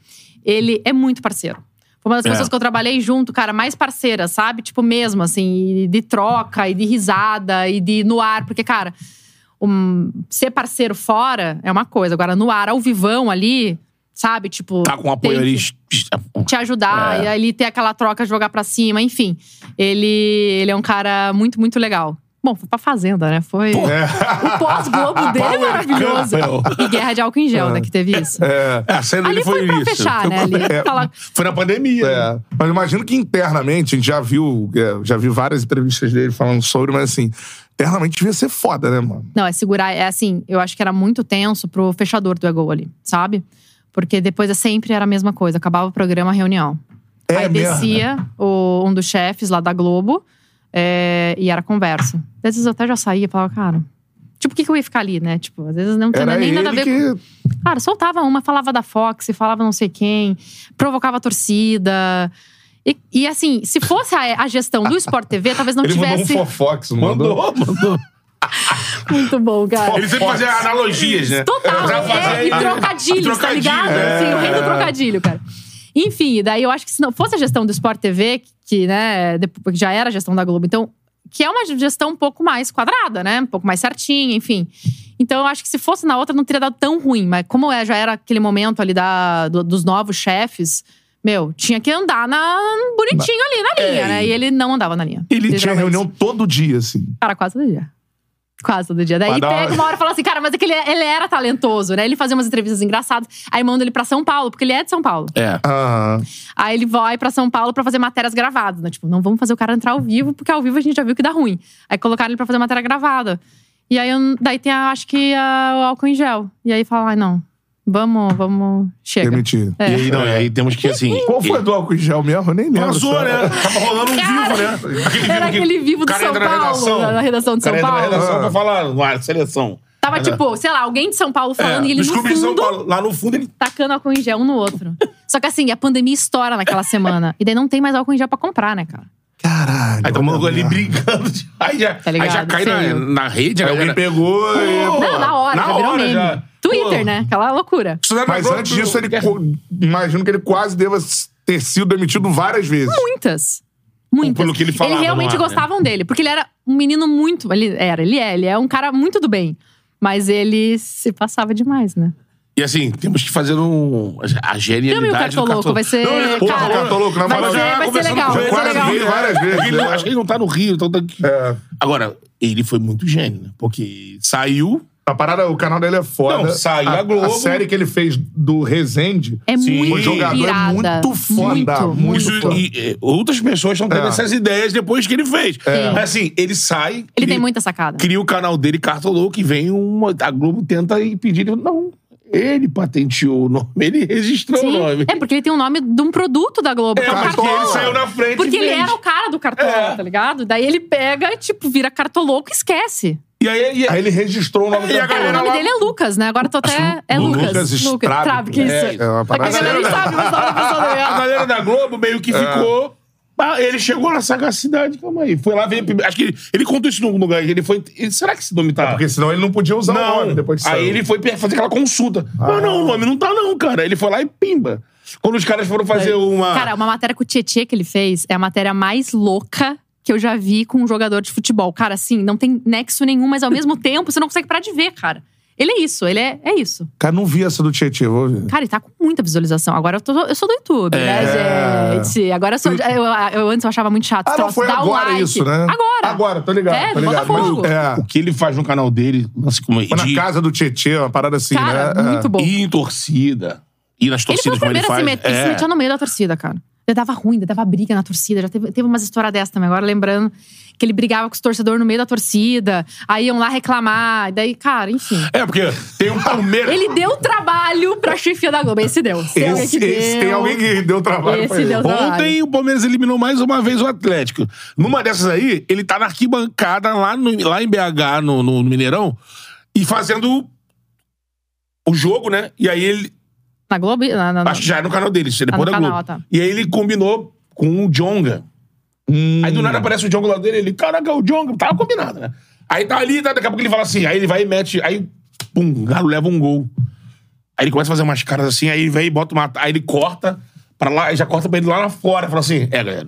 ele é muito parceiro. Foi uma das É. pessoas que eu trabalhei junto, cara, mais parceira, sabe? Tipo, mesmo, assim, de troca, e de risada, e de no ar. Porque, cara, um- ser parceiro fora é uma coisa. Agora, no ar, ao vivão ali, sabe? Tipo. Tá com apoio ali. que te ajudar, É. e ali ter aquela troca, jogar pra cima, enfim. Ele, ele é um cara muito, muito legal. Bom, foi pra Fazenda, né? Foi. O pós-globo <laughs> dele é maravilhoso. E Guerra de Álcool em Gel, né? Que teve isso. É. É, cena Ali foi, foi pra isso. fechar, Foi né? pra- Ali, é, aquela- Foi na pandemia. né? É. Mas imagino que internamente, a gente já viu, é, já viu várias entrevistas dele falando sobre, mas assim, internamente devia ser foda, né, mano? Não, é segurar. É assim, eu acho que era muito tenso pro fechador do Ego ali, sabe? Porque depois é sempre era a mesma coisa. Acabava o programa, a reunião. É Aí mesmo, descia o- um dos chefes lá da Globo é, e era conversa. Às vezes eu até já saía e falava, cara. Tipo, por que, que eu ia ficar ali, né? Tipo, às vezes não Era nem nada a ver com. que... Cara, soltava uma, falava da Fox, falava não sei quem, provocava a torcida. E, e, assim, se fosse a, a gestão do Sport TV, talvez não Ele mandou um tivesse. fofox, mandou? Mandou, mandou. <laughs> Muito bom, cara. Ele sempre fazia analogias, né? Total, é, fazer- e trocadilhos, tá Trocadilho, ligado? é. Assim, o rei do trocadilho, cara. Enfim, daí eu acho que se não fosse a gestão do Sport TV, que, né, já era a gestão da Globo, então, que é uma gestão um pouco mais quadrada, né? Um pouco mais certinha, enfim. Então eu acho que se fosse na outra não teria dado tão ruim, mas como é, já era aquele momento ali da, do- dos novos chefes, meu, tinha que andar na, bonitinho ali na linha, É, né? e- ele não andava na linha. Ele tinha reunião todo dia, assim. Cara, quase todo dia. Quase todo dia. Daí pega uma- uma hora e fala assim, cara, mas é que ele, ele era talentoso, né? Ele fazia umas entrevistas engraçadas. Aí manda ele pra São Paulo, porque ele é de São Paulo. É. Aham. Aí ele vai pra São Paulo pra fazer matérias gravadas, né? Tipo, não vamos fazer o cara entrar ao vivo, porque ao vivo a gente já viu que dá ruim. Aí colocaram ele pra fazer matéria gravada. E aí, eu- daí tem, a, acho que, a- o álcool em gel. E aí fala, ai, não, vamos, vamos, chega. Demitir. É. E aí, não, e aí temos que, assim. Qual foi do álcool em gel mesmo? Eu nem lembro. Passou, só. né? Tava rolando um Cara, vivo, né? <laughs> Aquele Era que- aquele vivo do São Paulo, redação. na- redação de São entra na Paulo. redação Ah. pra falar, "Uai, seleção. Tava, tipo, sei lá, alguém de São Paulo falando É, e ele no fundo Paulo. Lá no fundo ele tacando álcool em gel um no outro. Só que assim, a pandemia estoura naquela semana. E daí não tem mais álcool em gel pra comprar, né, cara? Caralho. Aí tá o maluco olha ali lá. brincando. Aí já, Tá aí já ligado? cai na, na rede, Aí alguém pegou e... Não, na hora, na já virou hora meme. já. Twitter, né? Aquela loucura. É Mas antes disso, ele co- imagino que ele quase deva ter sido demitido várias vezes. Muitas. Muitas. Pelo que ele falava realmente no ar, né? gostavam dele. Porque ele era um menino muito. Ele era, ele é, ele é um cara muito do bem. Mas ele se passava demais, né? E assim, temos que fazer um. A o genialidade do Cartoloco, vai ser. Não, Porra, cara, o Cartoloco, na vai moral, ser, já vai ser legal. com Vai ser legal. vi várias vezes. Ele né? acho que ele não tá no Rio, então tá aqui. É. Agora, ele foi muito gênio, né? Porque saiu. A parada, o canal dele é foda. Não, saiu a, a Globo. A série que ele fez do Resende. É Sim. muito O jogador é irada. muito foda, Muito, muito Isso, muito. e, e, outras pessoas estão tendo É. essas ideias depois que ele fez. É. Mas assim, ele sai. Ele cria- tem muita sacada. Cria o canal dele, Cartoloco, e vem uma. A Globo tenta impedir. Ele, não. Ele patenteou o nome, ele registrou o Sim. nome. É, porque ele tem o nome de um produto da Globo. É, que é o porque Cartola. ele saiu na frente. Porque ele era o cara do Cartola, É. tá ligado? Daí ele pega, tipo, vira Cartoloco e esquece. E aí, e Aí ele registrou o nome E Cara, o nome lá- dele é Lucas, né? Agora tô até. É Lucas Lucas. Strabe, que isso. É, É uma É que a parada galera não sabe, mas pensando a galera da Globo meio que ficou. Ah, ele chegou na sagacidade, calma aí. Foi lá ver. Acho que ele, ele contou isso no lugar. Ele foi. ele- será que esse nome tá. Porque senão ele não podia usar o não. nome depois que aí ele foi fazer aquela consulta. Não, não, o nome não tá, não, cara. Ele foi lá e pimba. Quando os caras foram fazer uma. Cara, uma matéria com o Tietê que ele fez é a matéria mais louca que eu já vi com um jogador de futebol. Cara, assim, não tem nexo nenhum, mas ao <laughs> mesmo tempo você não consegue parar de ver, cara. Ele é isso, ele é, é isso. Cara, não vi essa do Tietchan, vou ver. Cara, ele tá com muita visualização. Agora eu, tô- eu sou do YouTube, É. né, gente? Agora eu sou. Eu, eu antes eu achava muito chato. Ah, não, foi dá agora like. isso, né? Agora. Agora, tô ligado. É, tô do ligado. Mas, é, O que ele faz no canal dele, assim, como na de casa do Tietchan, uma parada assim, Cara, né? muito bom. ir em torcida. Ir nas Ele foi torcidas o como ele primeiro a se, faz. meter, se É. meter no meio da torcida, cara. Ele dava ruim, ele dava briga na torcida. Já teve, teve umas histórias dessas também. Agora lembrando que ele brigava com os torcedores no meio da torcida. Aí iam lá reclamar. E daí, cara, enfim. É, porque tem um Palmeiras. Ele deu trabalho pra chefia da Globo. Esse deu. Tem alguém Esse, que esse deu. tem alguém que deu trabalho pra Esse deu trabalho. Ontem o Palmeiras eliminou mais uma vez o Atlético. Numa dessas aí, ele tá na arquibancada lá, no- lá em BH, no, no Mineirão, e fazendo o jogo, né? E aí ele. Na Globo? Na, na, Acho que já é no canal dele, isso é depois no da canal, Globo. tá. E aí ele combinou com o Jonga. Aí do Hum. nada aparece o Jonga lá dele, ele, caraca, o Jonga, tava combinado, né? Aí tá ali, daqui a pouco ele fala assim, aí ele vai e mete, aí, pum, o Galo leva um gol. Aí ele começa a fazer umas caras assim, aí ele vem e bota uma. Aí ele corta pra lá, aí já corta pra ele lá na fora. Fala assim: é, galera.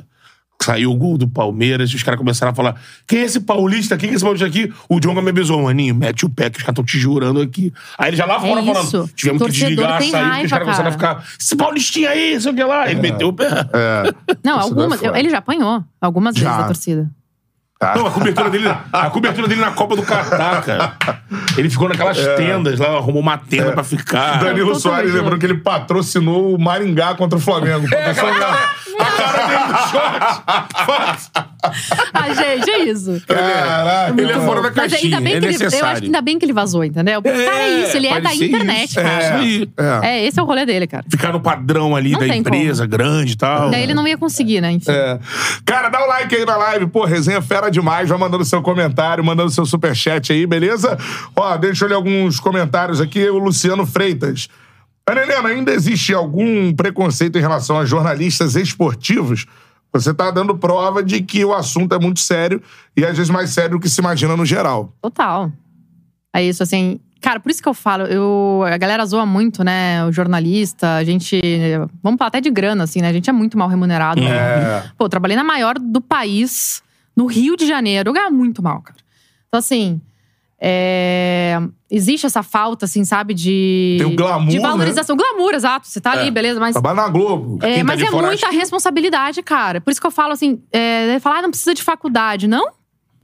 Saiu o gol do Palmeiras e os caras começaram a falar: quem é esse paulista? Quem é esse paulista aqui? O Jonga me avisou, maninho, mete o pé que os caras estão te jurando aqui. Aí ele já lá fora É falando: tivemos que desligar, sair, porque os raiva, caras começaram a ficar: esse paulistinha aí, não sei o que lá. Ele meteu o pé. É. Não, algumas. é foda. ele já apanhou algumas Já. vezes da torcida. Não, a cobertura dele, a cobertura dele na Copa do Catar, cara. Ele ficou naquelas tendas lá, arrumou uma tenda pra ficar. Danilo Soares lembrando que ele patrocinou o Maringá contra o Flamengo. É, cara, a cara dele no short. Ah, gente, é isso. Caraca. Ele é fora da Mas ainda caixinha, bem é que ele, eu acho que ainda bem que ele vazou, entendeu? Porque, cara, é isso, ele é da internet, isso. cara. É, isso aí. É. É, esse é o rolê dele, cara. Ficar no padrão ali Não da tem empresa, grande e tal. Daí ele não ia conseguir, né? Enfim. É. Cara, dá o like aí na live. Pô, resenha fera demais. Vai mandando seu comentário, mandando seu superchat aí, beleza? Ó, deixa eu ler alguns comentários aqui. O Luciano Freitas. Ana Helena, ainda existe algum preconceito em relação a jornalistas esportivos? Você tá dando prova de que o assunto é muito sério e às vezes mais sério do que se imagina no geral. Total. É isso, assim. Cara, por isso que eu falo, eu, a galera zoa muito, né? O jornalista, a gente. Vamos falar até de grana, assim, né? A gente é muito mal remunerado. É. Pô, eu trabalhei na maior do país, no Rio de Janeiro. Eu ganhava muito mal, cara. Então, assim. É, existe essa falta, assim, sabe, de. Tem o glamour, De valorização. Glamour, exato. Você tá ali, beleza, mas. Trabalha na Globo. É, tá mas é fora muita responsabilidade, cara. Por isso que eu falo assim: é, falar, ah, não precisa de faculdade. Não?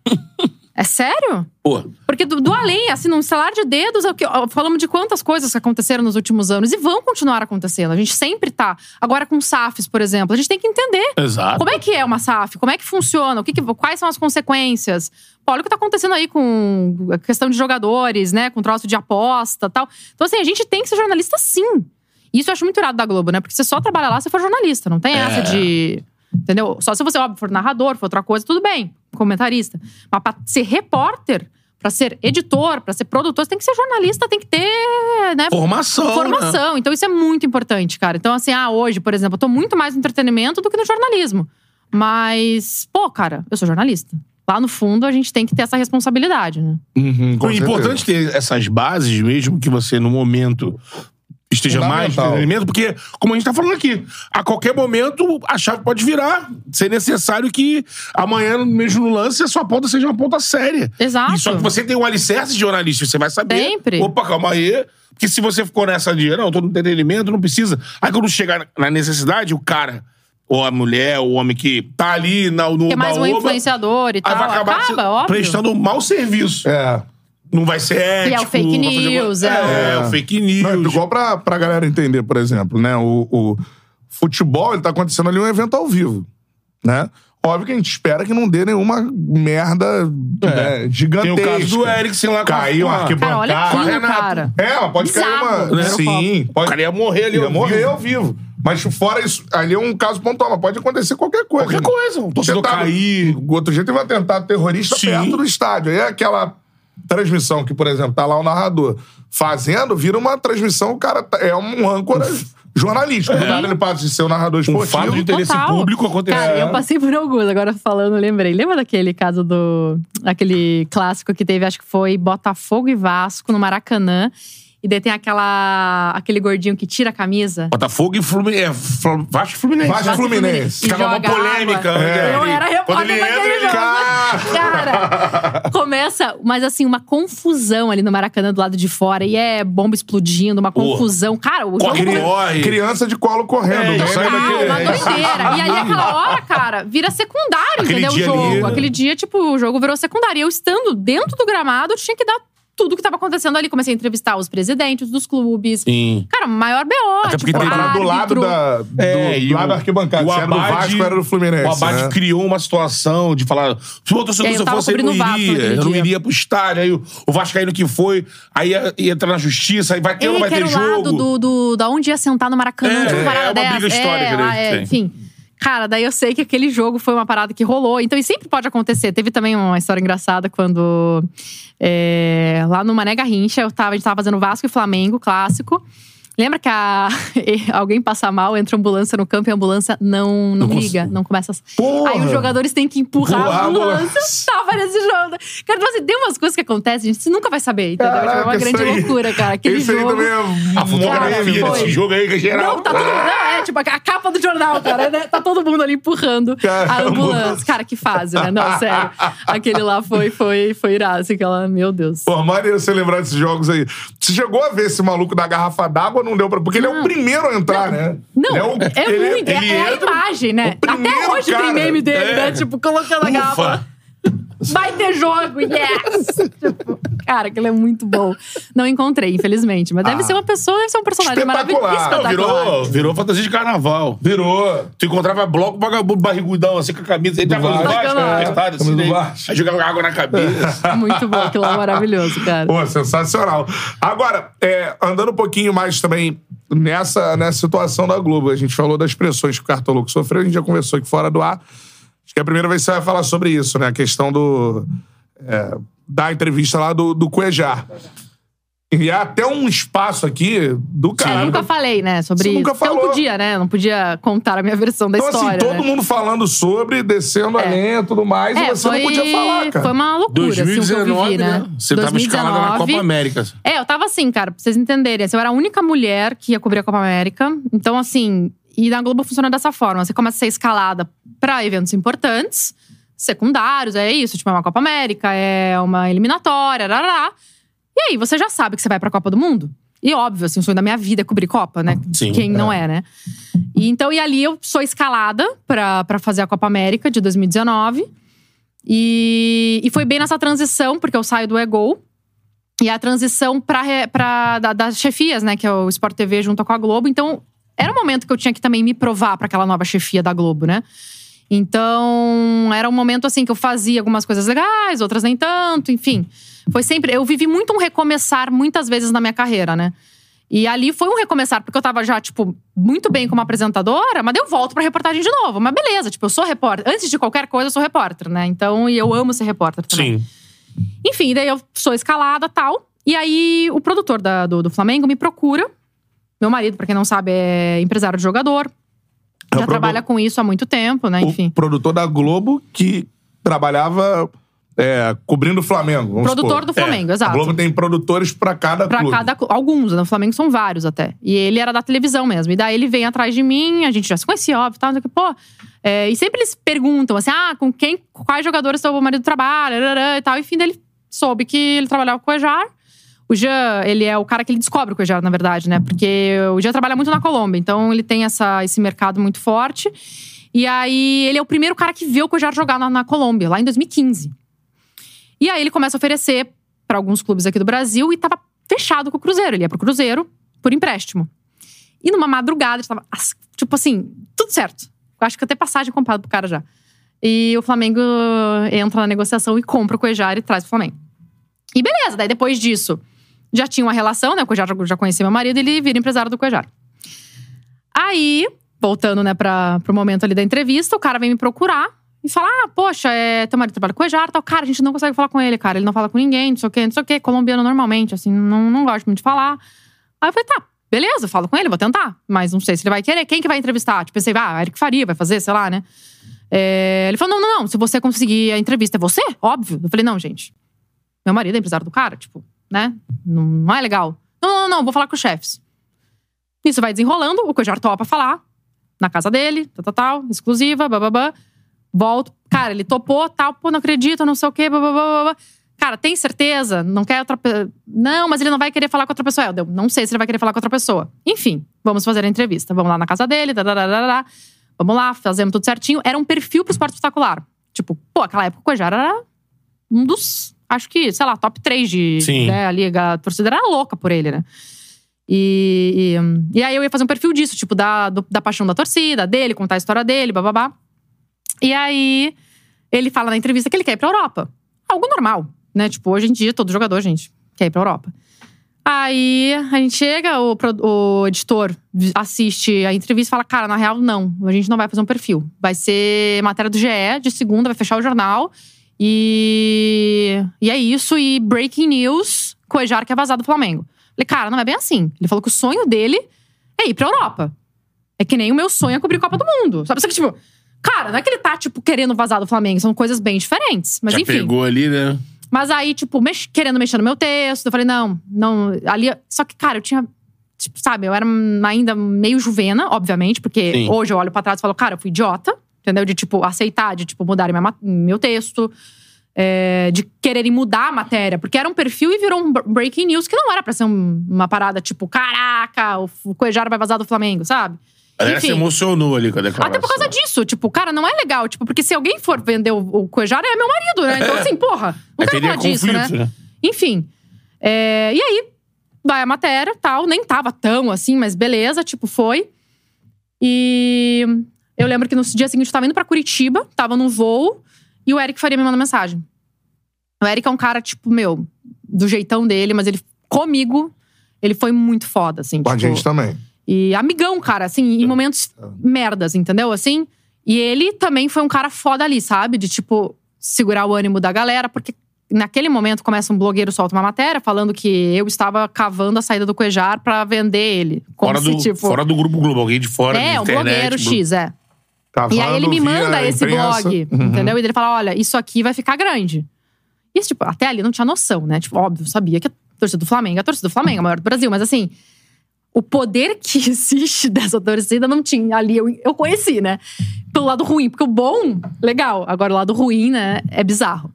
<laughs> é sério? Pô, Porque do, do além, assim, num estalar de dedos, é que- falamos de quantas coisas que aconteceram nos últimos anos e vão continuar acontecendo. A gente sempre tá. Agora com SAFs, por exemplo, a gente tem que entender. exato. Como é que é uma SAF? Como é que funciona? O que que- quais são as consequências? Pô, olha o que tá acontecendo aí com a questão de jogadores, né? Com troço de aposta tal. Então, assim, a gente tem que ser jornalista sim. Isso eu acho muito irado da Globo, né? Porque você só trabalha lá se for jornalista. Não tem essa de. Entendeu? Só se você, óbvio, for narrador, for outra coisa, tudo bem. Comentarista. Mas pra ser repórter, pra ser editor, pra ser produtor, você tem que ser jornalista, tem que ter, né? Formação. né? Formação. Então, isso é muito importante, cara. Então, assim, ah, hoje, por exemplo, eu tô muito mais no entretenimento do que no jornalismo. Mas, pô, cara, eu sou jornalista. Lá no fundo, a gente tem que ter essa responsabilidade, né? Uhum, É importante ter essas bases, mesmo que você, no momento, esteja mais entretenimento, porque, como a gente tá falando aqui, a qualquer momento a chave pode virar. Ser necessário que amanhã, mesmo no lance, a sua ponta seja uma ponta séria. Exato. E só que você tem um alicerce de jornalista, você vai saber. Sempre. Opa, calma aí. Porque se você ficou nessa de, não, eu tô no entretenimento, não precisa. Aí quando chegar na necessidade, o cara, ou a mulher, ou o homem que tá ali na, no Que é mais um influenciador e Aí tal. vai acabar Acaba, óbvio. prestando um mau serviço. É. Não vai ser ético. E é o fake vai news, é. é. É, o fake news. Não, igual pra, pra galera entender, por exemplo, né? O, o futebol, ele tá acontecendo ali um evento ao vivo, né? Óbvio que a gente espera que não dê nenhuma merda né, Tem gigantesca. o caso do Eriksen lá com Caiu uma a- Cara, olha arquibancada. aquilo, cara. É, mas pode cair Bizarro, uma... né? Sim, O pode... cara ia morrer ali. Ia ao morrer vivo. ao vivo. Mas fora isso, ali é um caso pontual, mas pode acontecer qualquer coisa. Qualquer coisa. Um torcedor Tentado- cair. Outro teve um atentado terrorista Sim. perto do estádio. Aí é aquela transmissão que, por exemplo, tá lá o narrador fazendo, vira uma transmissão, o cara tá- é um âncora jornalístico. Do nada ele passa de ser um narrador Um esportivo. fato de interesse Total. público aconteceu. Cara, eu passei por alguns, agora falando, lembrei. Lembra daquele caso do. aquele clássico que teve, acho que foi Botafogo e Vasco no Maracanã. E daí tem aquela, aquele gordinho que tira a camisa. Botafogo e Fluminense. É, Vasco e Fluminense. Vasco e Fluminense. Tava uma polêmica. água. né? Eu era Quando repórter ele daquele entra, ele... jogo. Cara, começa, mas assim, uma confusão ali no Maracanã do lado de fora. E é bomba explodindo, uma confusão. Cara, o Corre, jogo. corre. Criança de colo correndo. É, aí Total, uma doideira. E ali, aquela hora, cara, vira secundário, Aquele entendeu? O dia jogo. ali, né? Aquele dia, tipo, o jogo virou secundário. E eu estando dentro do gramado, eu tinha que dar tudo que tava acontecendo ali. Comecei a entrevistar os presidentes dos clubes. Sim. Cara, maior BO. Até porque tipo, tem- Tava do lado árbitro. da, do, É, e lado da arquibancada. o Se era do Vasco, era do Fluminense. O Abade né? criou uma situação de falar: se o torcedor É, eu se eu fosse, eu não cobrindo o Vasco iria. Eu não iria pro estádio. Aí o, o Vascaíno que foi, aí ia, ia entrar na justiça, aí vai ter ou não vai que ter jogo. lado do, do, da onde ia sentar no Maracanã, É, tipo, é, parada é uma briga histórica, é, né, é, enfim. Cara, daí eu sei que aquele jogo foi uma parada que rolou. Então, e sempre pode acontecer. Teve também uma história engraçada quando. é, lá no Mané Garrincha, eu tava, a gente tava fazendo Vasco e Flamengo, clássico. Lembra que a- <laughs> alguém passa mal, entra ambulância no campo e a ambulância não, não, Não liga, não começa. a- Porra! Aí os jogadores têm que empurrar Empurrar a a ambulância. Tava nesse jogo. Cara, então, assim, tem umas coisas que acontecem, gente, você nunca vai saber, entendeu? Tipo, é uma Caraca, grande isso aí- loucura, cara. Aquele aí jogo. também é A fotografia desse jogo aí, que é geral. Não, tá todo mundo. Não, é tipo a capa do jornal, cara. né? Tá todo mundo ali empurrando a Caramba. ambulância. Cara, que fase, né? Não, sério. Aquele lá foi, foi, foi irado. Assim, aquela, meu Deus. Pô, maneiro você lembrar desses jogos aí. Você chegou a ver esse maluco da garrafa d'água, não deu pra. Porque ele é o primeiro a entrar, né? Não, é, o- ele- muito. é- ele é, a entra- imagem, né? Até hoje cara. tem meme dele, É. né? Tipo, colocando a garrafa. Vai ter jogo, yes! <laughs> Tipo, cara, aquilo é muito bom. Não encontrei, infelizmente. Mas deve Ah. ser uma pessoa, deve ser um personagem maravilhoso. Espetacular. Não, virou, virou fantasia de carnaval. Virou. Tu encontrava bloco vagabundo barrigudão, assim, com a camisa. Ele tava no Vasco. Apertado, assim, daí, aí jogava água na cabeça. <laughs> Muito bom, aquilo é maravilhoso, cara. Pô, sensacional. Agora, é, andando um pouquinho mais também nessa, nessa situação da Globo, a gente falou das pressões que o Cartoloco sofreu, a gente já conversou aqui fora do ar. Acho que é a primeira vez que você vai falar sobre isso, né? A questão do. é, da entrevista lá do, do Cuejar. E há até um espaço aqui do Eu caralho. nunca falei, né, sobre Você isso. nunca Porque eu falou. não podia, né? Eu não podia contar a minha versão da Então, história. assim, todo né? mundo falando sobre, descendo a lenha e tudo mais, e É, você foi, não podia falar, cara. Foi uma loucura, assim, o que eu 2019, vivi, né? Você tava escalada na Copa América. É, eu tava assim, cara, pra vocês entenderem. assim, eu era a única mulher que ia cobrir a Copa América. Então, assim, e na Globo funciona dessa forma: você começa a ser escalada pra eventos importantes. secundários, é isso, tipo, é uma Copa América, é uma eliminatória, rará. E aí, você já sabe que você vai pra Copa do Mundo. E óbvio, assim, o sonho da minha vida é cobrir Copa, né? Sim, Quem não é, né? E, então, e ali eu sou escalada pra, pra fazer a Copa América de 2019. E, e foi bem nessa transição, porque eu saio do Egol. E a transição pra, da- das chefias, né? Que é o Sport TV junto com a Globo. Então, era um momento que eu tinha que também me provar pra aquela nova chefia da Globo, né? Então, era um momento assim que eu fazia algumas coisas legais, outras nem tanto, enfim. Foi sempre. Eu vivi muito um recomeçar muitas vezes na minha carreira, né? E ali foi um recomeçar, porque eu tava já, tipo, muito bem como apresentadora, mas eu volto pra reportagem de novo. Mas beleza, tipo, eu sou repórter. Antes de qualquer coisa, eu sou repórter, né? Então, e eu amo ser repórter também. Sim. Enfim, daí eu sou escalada tal. E aí, o produtor da- do, do Flamengo me procura. Meu marido, pra quem não sabe, é empresário de jogador. É Já trabalha com isso há muito tempo, né? Enfim. O produtor da Globo que trabalhava é, cobrindo o Flamengo. Produtor supor. do Flamengo, É, exato. A Globo tem produtores pra cada Pra clube. cada. Alguns, no Flamengo são vários até. E ele era da televisão mesmo. E daí ele vem atrás de mim, a gente já se conhecia, óbvio, tal, que, pô. é, e sempre eles perguntam assim: ah, com quem, quais jogadores seu marido trabalha, e tal. Enfim, daí ele soube que ele trabalhava com o Ejar. O Jean, ele é o cara que ele descobre o Ejar, na verdade, né? Porque o Jean trabalha muito na Colômbia, então ele tem essa, esse mercado muito forte. E aí, ele é o primeiro cara que vê o Cuejar jogar na, na Colômbia, lá em 2015. E aí, ele começa a oferecer pra alguns clubes aqui do Brasil e tava fechado com o Cruzeiro. Ele ia pro Cruzeiro por empréstimo. E numa madrugada, tava, tipo assim, tudo certo. Eu acho que até passagem comprada pro cara já. E o Flamengo entra na negociação e compra o Cuejar e traz pro Flamengo. E beleza, daí depois disso, já tinha uma relação, né? O Cuejar já conhecia meu marido, ele vira empresário do Cuejar. Aí, voltando, né, pra, pro momento ali da entrevista, o cara vem me procurar e fala: Ah, poxa, é, teu marido trabalha com o Cuejar tal. Cara, a gente não consegue falar com ele, cara. Ele não fala com ninguém, não sei o quê, não sei o quê. Colombiano normalmente, assim, não, não gosto muito de falar. Aí eu falei, tá, beleza, falo com ele, vou tentar. Mas não sei se ele vai querer. Quem que vai entrevistar? Tipo, pensei, ah, Eric Faria vai fazer, sei lá, né? É, ele falou, não, não, não. Se você conseguir a entrevista, é você? Óbvio. Eu falei, não, gente. Meu marido é empresário do cara, tipo, né? Não, não é legal. Não, não, não, vou falar com os chefes. Isso vai desenrolando, o Cojar topa falar. Na casa dele, tal, tal, tal, exclusiva, bababá. Volto. Cara, ele topou, tal, pô, não acredito, não sei o quê, babá. Cara, tem certeza? Não quer outra pessoa. Não, mas ele não vai querer falar com outra pessoa. Eu não sei se ele vai querer falar com outra pessoa. Enfim, vamos fazer a entrevista. Vamos lá na casa dele, dadadadadá. Vamos lá, fazemos tudo certinho. Era um perfil pro esporte espetacular. Tipo, pô, aquela época o Cuejar era um dos, acho que, sei lá, top 3 de. Sim. Né, ali, a torcida era louca por ele, né? E, e, e aí eu ia fazer um perfil disso, tipo, da, do- da paixão da torcida, dele, contar a história dele, bababá. E aí ele fala na entrevista que ele quer ir pra Europa. Algo normal, né? Tipo, hoje em dia, todo jogador, gente, quer ir pra Europa. Aí a gente chega, o, o editor assiste a entrevista e fala: Cara, na real, não, a gente não vai fazer um perfil. Vai ser matéria do GE, de segunda, vai fechar o jornal. E, e é isso. E breaking news: Coejar que é vazado do Flamengo. Falei, cara, não é bem assim. Ele falou que o sonho dele é ir pra Europa. É que nem o meu sonho é cobrir Copa do Mundo. Sabe? Só que, tipo, cara, não é que ele tá, tipo, querendo vazar do Flamengo. São coisas bem diferentes. Mas Já enfim. pegou ali, né? Mas aí, tipo, mex- querendo mexer no meu texto, eu falei, não, não. Ali. Só que, cara, eu tinha. Tipo, sabe, eu era ainda meio juvena, obviamente, porque Sim. hoje eu olho pra trás e falo, cara, eu fui idiota, entendeu? De, tipo, aceitar, de, tipo, mudarem minha meu texto, é, de quererem mudar a matéria, porque era um perfil e virou um br- breaking news que não era pra ser um- uma parada, tipo, caraca, o Cuejara vai vazar do Flamengo, sabe? A galera se emocionou ali com a declaração. Até por causa disso, tipo, cara, não é legal, tipo, porque se alguém for vender o, o é meu marido, né? Então, assim, porra, não Aí quero falar disso, né? né? Enfim. é, e aí, vai a matéria tal. Nem tava tão assim, mas beleza, tipo, foi. E eu lembro que no dia seguinte eu tava indo pra Curitiba, tava no voo, e o Eric Faria me mandou mensagem. O Eric é um cara, tipo, meu, do jeitão dele, mas ele, comigo, ele foi muito foda, assim. Com a tipo, gente também. e amigão, cara, assim, em momentos merdas, entendeu? Assim. E ele também foi um cara foda ali, sabe? De, tipo, segurar o ânimo da galera, porque naquele momento começa um blogueiro solta uma matéria falando que eu estava cavando a saída do Cuejar pra vender ele. Como Fora se, do, tipo. fora do Grupo Globo, alguém de fora é, um internet. blogueiro blo- X, é. Cavando E aí ele me manda esse imprensa. blog, Uhum. entendeu? E ele fala: olha, isso aqui vai ficar grande. E esse, tipo, até ali não tinha noção, né? Tipo, óbvio, sabia que a torcida do Flamengo é a torcida do Flamengo, a maior do Brasil, mas assim. o poder que <laughs> existe dessa torcida não tinha. Ali eu, eu conheci, né? Pelo lado ruim, porque o bom, legal. Agora o lado ruim, né, é bizarro.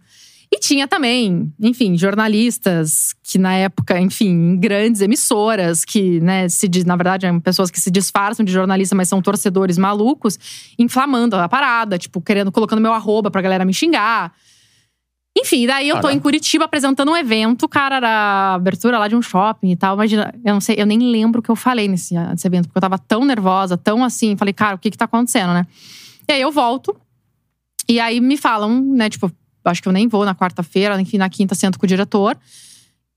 E tinha também, enfim, jornalistas que na época, enfim, grandes emissoras, que, né, se diz, na verdade, são pessoas que se disfarçam de jornalista, mas são torcedores malucos, inflamando a parada, tipo, querendo, colocando meu arroba pra galera me xingar. Enfim, daí eu tô Caraca. em Curitiba apresentando um evento, cara, era abertura lá de um shopping e tal. Imagina, eu não sei, eu nem lembro o que eu falei nesse, nesse evento, porque eu tava tão nervosa, tão assim, falei, cara, o que que tá acontecendo, né? E aí eu volto, e aí me falam, né, tipo, acho que eu nem vou na quarta-feira, enfim, na quinta sento com o diretor.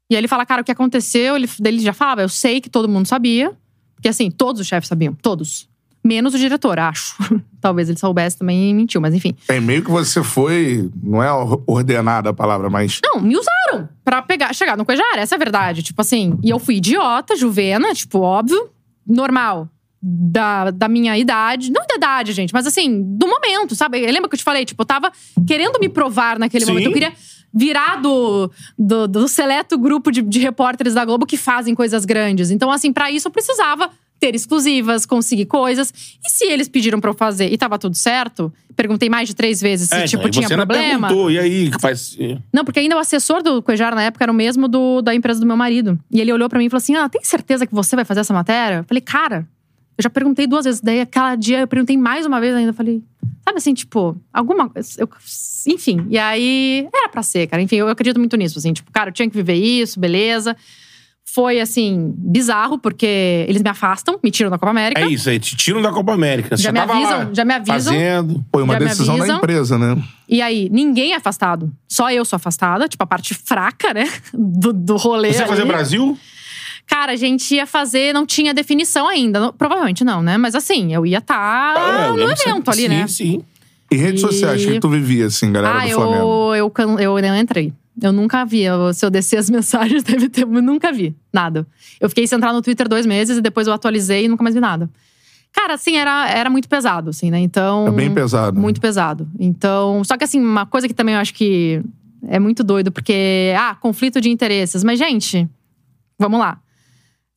E aí ele fala, cara, o que aconteceu? Ele, ele já falava, eu sei que todo mundo sabia. Porque assim, todos os chefes sabiam, todos. Menos o diretor, acho. <laughs> Talvez ele soubesse também e mentiu, mas enfim. É meio que você foi. Não é ordenada a palavra, mas. Não, me usaram pra pegar, chegar no Cuejar, essa é a verdade. Tipo assim, e eu fui idiota, juvena, tipo, óbvio, normal. Da, da minha idade, não da idade, gente, mas assim, do momento, sabe? Lembra que eu te falei? Tipo, eu tava querendo me provar naquele Sim. momento. Eu queria virar do, do, do seleto grupo de, de repórteres da Globo que fazem coisas grandes. Então, assim, pra isso eu precisava ter exclusivas, conseguir coisas. E se eles pediram pra eu fazer e tava tudo certo, perguntei mais de três vezes se, É, tipo, tinha você problema. perguntou, e aí, que faz. Não, porque ainda o assessor do Cuejar na época era o mesmo do, da empresa do meu marido. E ele olhou pra mim e falou assim: Ah, tem certeza que você vai fazer essa matéria? Eu falei, cara, eu já perguntei duas vezes. Daí, aquela dia, eu perguntei mais uma vez ainda. Eu falei, sabe assim, tipo, alguma coisa. eu- Enfim, e aí era pra ser, cara. Enfim, eu acredito muito nisso, assim, tipo, cara, eu tinha que viver isso, beleza. Foi, assim, bizarro, porque eles me afastam, me tiram da Copa América. É isso aí, te tiram da Copa América. Você Já me avisam, já me avisam. Fazendo. Foi uma decisão da empresa, né? E aí, ninguém é afastado. Só eu sou afastada, tipo, a parte fraca, né? Do, do rolê. Você ia fazer ali. Brasil? Cara, a gente ia fazer, não tinha definição ainda. Não- Provavelmente não, né? Mas assim, eu ia estar É, eu no evento ali, sim, né? Sim, E redes E- sociais, o que tu vivia, assim, galera Ah, do Flamengo? eu, eu, eu não entrei. Eu nunca vi. Eu- se eu descer as <laughs> mensagens, deve ter. Eu nunca vi. Nada. Eu fiquei sem entrar no Twitter dois meses e depois eu atualizei e nunca mais vi nada. Cara, assim, era, era muito pesado, assim, né? Então. É bem pesado. Muito pesado. Então. Só que, assim, uma coisa que também eu acho que é muito doido, porque. Ah, conflito de interesses. Mas, gente, vamos lá.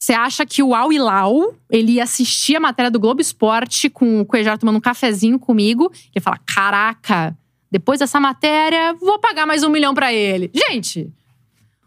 Você acha que o Al Hilal, ele ia assistir a matéria do Globo Esporte com o Cuejar tomando um cafezinho comigo e ia falar: caraca, depois dessa matéria, vou pagar mais um milhão pra ele. Gente,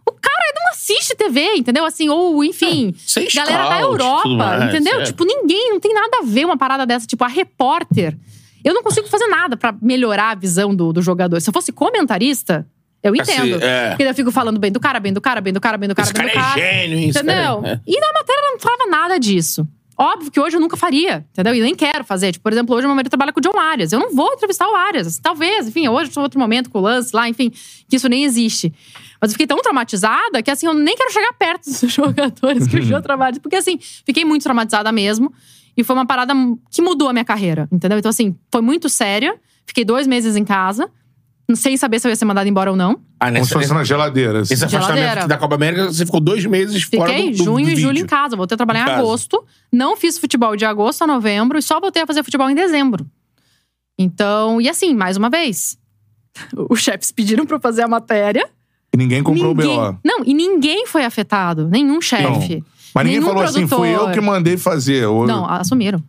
o cara não assiste TV, entendeu? Assim, ou enfim, sem galera da scout, tudo Europa, mais, entendeu? é. Tipo, ninguém, não tem nada a ver uma parada dessa. Tipo, a repórter. Eu não consigo fazer nada pra melhorar a visão do, do jogador. Se eu fosse comentarista, eu Assim, entendo. é. Porque eu fico falando bem do cara, bem do cara, bem do cara, bem do cara, Esse bem cara do é cara. gênio, esse Entendeu? é- E na matéria não falava nada disso. Óbvio que hoje eu nunca faria, entendeu? E nem quero fazer. Tipo, por exemplo, hoje meu marido trabalha com o John Arias. Eu não vou entrevistar o Arias. Talvez, enfim, hoje é outro momento com o lance lá, enfim, que isso nem existe. Mas eu fiquei tão traumatizada que, assim, eu nem quero chegar perto dos <laughs> jogadores que eu já trabalho. Porque, assim, fiquei muito traumatizada mesmo. E foi uma parada que mudou a minha carreira, entendeu? Então, assim, foi muito séria. Fiquei dois meses em casa, sem saber se eu ia ser mandada embora ou não. Ah, Como se nessa, fosse na geladeira. assim. esse afastamento Geladeira. da Copa América, você ficou dois meses fora Fiquei do, do, junho do e julho em casa. Voltei a trabalhar Em em casa. agosto. Não fiz futebol de agosto a novembro e só voltei a fazer futebol em dezembro. Então, e assim, mais uma vez. <laughs> Os chefes pediram pra eu fazer a matéria. E ninguém comprou ninguém, o BO. Não, e ninguém foi afetado. Nenhum chefe. Mas ninguém nenhum falou assim, fui eu que mandei fazer. Ou- Não, assumiram.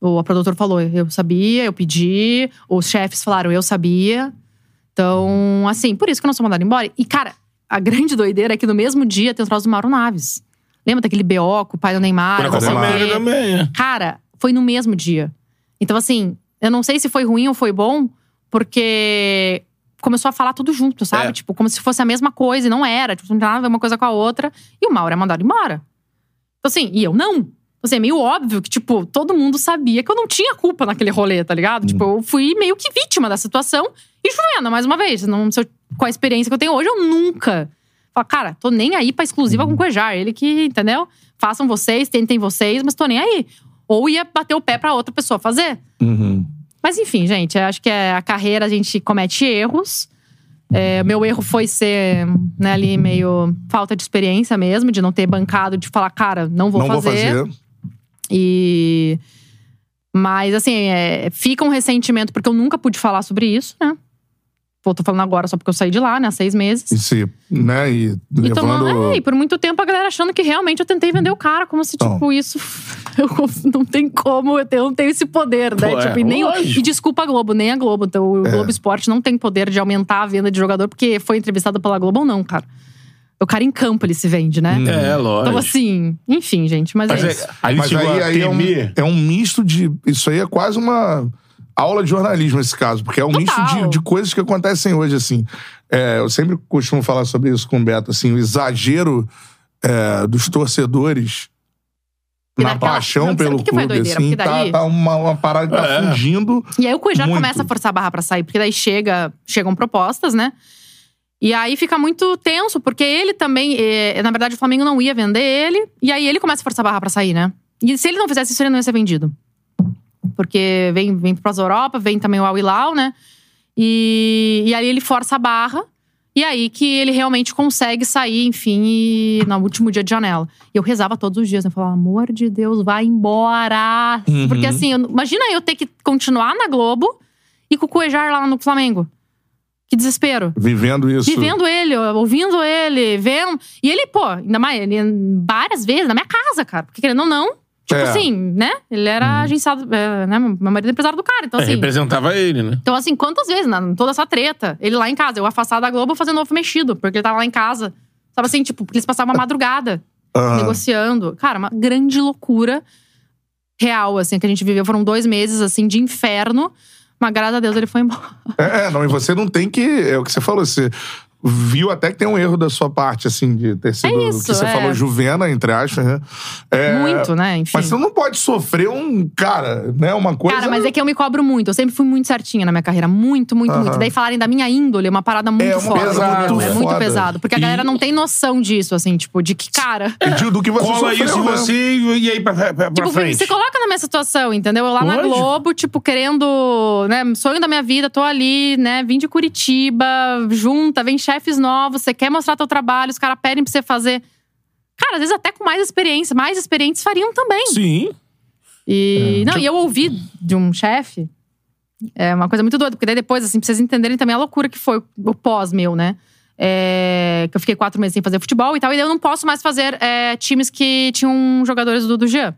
O produtor falou, eu sabia, eu pedi. Os chefes falaram, eu sabia. Então, assim, por isso que eu não sou mandada embora. E, cara, a grande doideira é que no mesmo dia tem o troço do Mauro Naves. Lembra daquele BO com o pai do Neymar? O quê? América também. é. Cara, foi no mesmo dia. Então, assim, eu não sei se foi ruim ou foi bom, porque começou a falar tudo junto, sabe? É. Tipo, como se fosse a mesma coisa, e não era. Tipo, não tinha nada a ver uma coisa com a outra. E o Mauro é mandado embora. Então, assim, e eu não. Então, assim, é meio óbvio que, tipo, todo mundo sabia que eu não tinha culpa naquele rolê, tá ligado? Tipo, eu fui meio que vítima da situação. E Juliana, mais uma vez, não, eu- com a experiência que eu tenho hoje, eu nunca. Falo, cara, tô nem aí pra exclusiva com o Cuejar. Ele que, entendeu? Façam vocês, tentem vocês, mas tô nem aí. Ou ia bater o pé pra outra pessoa fazer. Uhum. Mas enfim, gente, acho que é a carreira a gente comete erros. É, meu erro foi ser né, ali meio falta de experiência mesmo, de não ter bancado, de falar, cara, não vou não fazer. vou fazer. E. Mas, assim, é, fica um ressentimento, porque eu nunca pude falar sobre isso, né? Eu tô falando agora só porque eu saí de lá, né? Há seis meses. E se, né, e E, levando... tomando, é, e por muito tempo a galera achando que realmente eu tentei vender o cara, como se, Então. tipo, isso. <laughs> Eu não tem como, eu, não tenho esse poder, né? Pô, é, tipo, e, nem, lógico. e desculpa a Globo, nem a Globo. Então, o É. Globo Esporte não tem poder de aumentar a venda de jogador porque foi entrevistado pela Globo ou não, cara. O cara em campo ele se vende, né? É, lógico. Então, assim, enfim, gente, mas, Mas é é, isso. ali Mas aí, aí é, um, é um misto de. Isso aí é quase uma aula de jornalismo, esse caso, porque é um misto Total. de, de coisas que acontecem hoje, assim. É, eu sempre costumo falar sobre isso com o Beto, assim, o exagero é, dos torcedores. E Na naquela- paixão não, pelo que clube, doideira? assim, Porque daí- tá, tá uma, uma parada que tá É. fugindo. E aí o Cuejá começa a forçar a barra pra sair, porque daí chega, chegam propostas, né? E aí fica muito tenso, porque ele também, eh, na verdade, o Flamengo não ia vender ele, e aí ele começa a forçar a barra pra sair, né? E se ele não fizesse isso, ele não ia ser vendido. Porque vem, vem pra Europa, vem também o Al Hilal, né? E, e aí ele força a barra. E aí que ele realmente consegue sair, enfim, e, no último dia de janela. E eu rezava todos os dias, né? Eu falava, amor de Deus, vai embora. Uhum. Porque assim, eu- imagina eu ter que continuar na Globo e com o Cuejar lá no Flamengo. Que desespero. Vivendo isso. Vivendo ele, ouvindo ele, vendo. E ele, pô, ainda mais, ele várias vezes na minha casa, cara. Porque querendo ou não, tipo É. assim, né? Ele era agenciado, é, né? Meu marido é empresário do cara. Então, É, assim. representava ele, né? Então, assim, quantas vezes, na, toda essa treta, ele lá em casa, eu afastado da Globo fazendo ovo mexido, porque ele tava lá em casa. Tava assim, tipo, porque eles passavam uma madrugada Aham. negociando. Cara, uma grande loucura real, assim, que a gente viveu. Foram dois meses, assim, de inferno. Mas graças a Deus ele foi embora. É, não, e você não tem que. É o que você falou, você viu até que tem um erro da sua parte, assim, de ter sido. É isso, que você é. falou, Juvena, entre aspas, né? É, Muito, né? Enfim. Mas você não pode sofrer um. Cara, né? Uma coisa. Cara, mas é que eu me cobro muito. Eu sempre fui muito certinha na minha carreira. Muito, muito, muito. Daí falarem da minha índole é uma parada muito É uma foda. pesado, entendeu? é muito foda. pesado. Porque a E- galera não tem noção disso, assim, tipo, de que, cara. De- do que você Cola sofreu, isso em né? você e aí pra, pra, pra Tipo, frente. você coloca na minha situação, entendeu? Eu lá na Lógico. Globo, tipo, querendo, né, sonho da minha vida, tô ali, né, vim de Curitiba, junta, vem chefes novos, você quer mostrar teu trabalho, os caras pedem pra você fazer. Cara, às vezes até com mais experiência, mais experientes fariam também. Sim. E, não, e eu ouvi de um chefe, é uma coisa muito doida, porque daí depois, assim, pra vocês entenderem também a loucura que foi o pós meu, né? É, que eu fiquei quatro meses sem fazer futebol e tal, e daí eu não posso mais fazer é, times que tinham jogadores do, do Jean.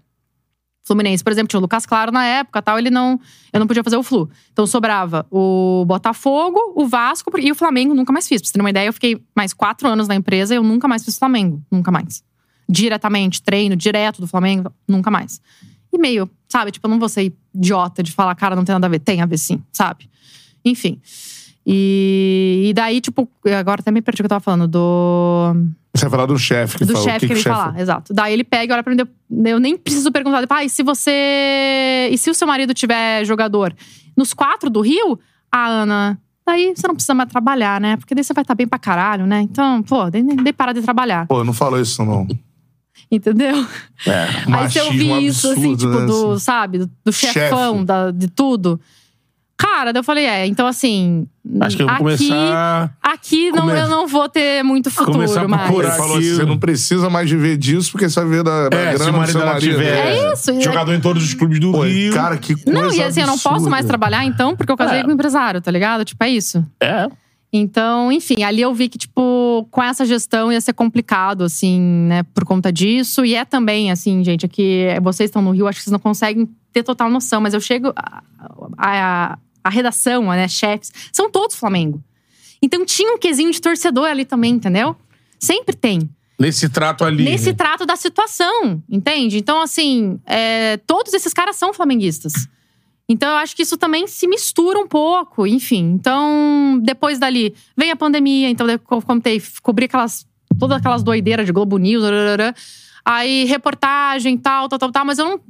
Fluminense, por exemplo, tinha o Lucas Claro na época tal, ele não. Eu não podia fazer o Flu. Então sobrava o Botafogo, o Vasco e o Flamengo nunca mais fiz. Pra você ter uma ideia, eu fiquei mais quatro anos na empresa e eu nunca mais fiz Flamengo. Nunca mais. Diretamente, treino direto do Flamengo, nunca mais. E meio, sabe? Tipo, eu não vou ser idiota de falar, cara, não tem nada a ver. Tem a ver sim, sabe? Enfim. E, e daí, tipo, agora até me perdi o que eu tava falando, do Você vai falar do chefe que do falou. chefe que, que, ele chefe falar, exato. Daí ele pega e olha pra mim, eu- eu nem preciso perguntar, tipo, ah, e se você. E se o seu marido tiver jogador? Nos quatro do Rio, a Ana. Daí você não precisa mais trabalhar, né? Porque daí você vai estar bem pra caralho, né? Então, pô, daí, daí parar de trabalhar. Pô, não falou isso, não. <laughs> Entendeu? É, Aí você machismo isso, assim, absurdo, tipo, né, do, assim. sabe, do, do chefão, Chefe. da, de tudo. Cara, daí eu falei, é, então assim. Acho que eu vou aqui, começar. Aqui não, Come- eu não vou ter muito futuro Começar a mais. Ele falou assim: você não precisa mais viver disso, porque você vai viver da, da É, grana do seu marido. tiver É isso, é- jogador em todos os clubes do Pô, Rio. cara, que coisa Não, e assim, eu não posso absurda. mais trabalhar então, porque eu casei É. com um empresário, tá ligado? Tipo, é isso. É. Então, enfim, ali eu vi que, tipo, com essa gestão ia ser complicado, assim, né, por conta disso. E é também, assim, gente, aqui vocês estão no Rio, acho que vocês não conseguem ter total noção, mas eu chego. A, a, a redação, né, chefes, são todos Flamengo. Então tinha um quesinho de torcedor ali também, entendeu? Sempre tem. Nesse trato ali. Nesse né? trato da situação, entende? Então, assim, é, todos esses caras são flamenguistas. Então, eu acho que isso também se mistura um pouco, enfim. Então, depois dali, vem a pandemia, então eu co- contei, cobri aquelas, todas aquelas doideiras de Globo News, aí reportagem, tal, tal, tal, tal, mas eu não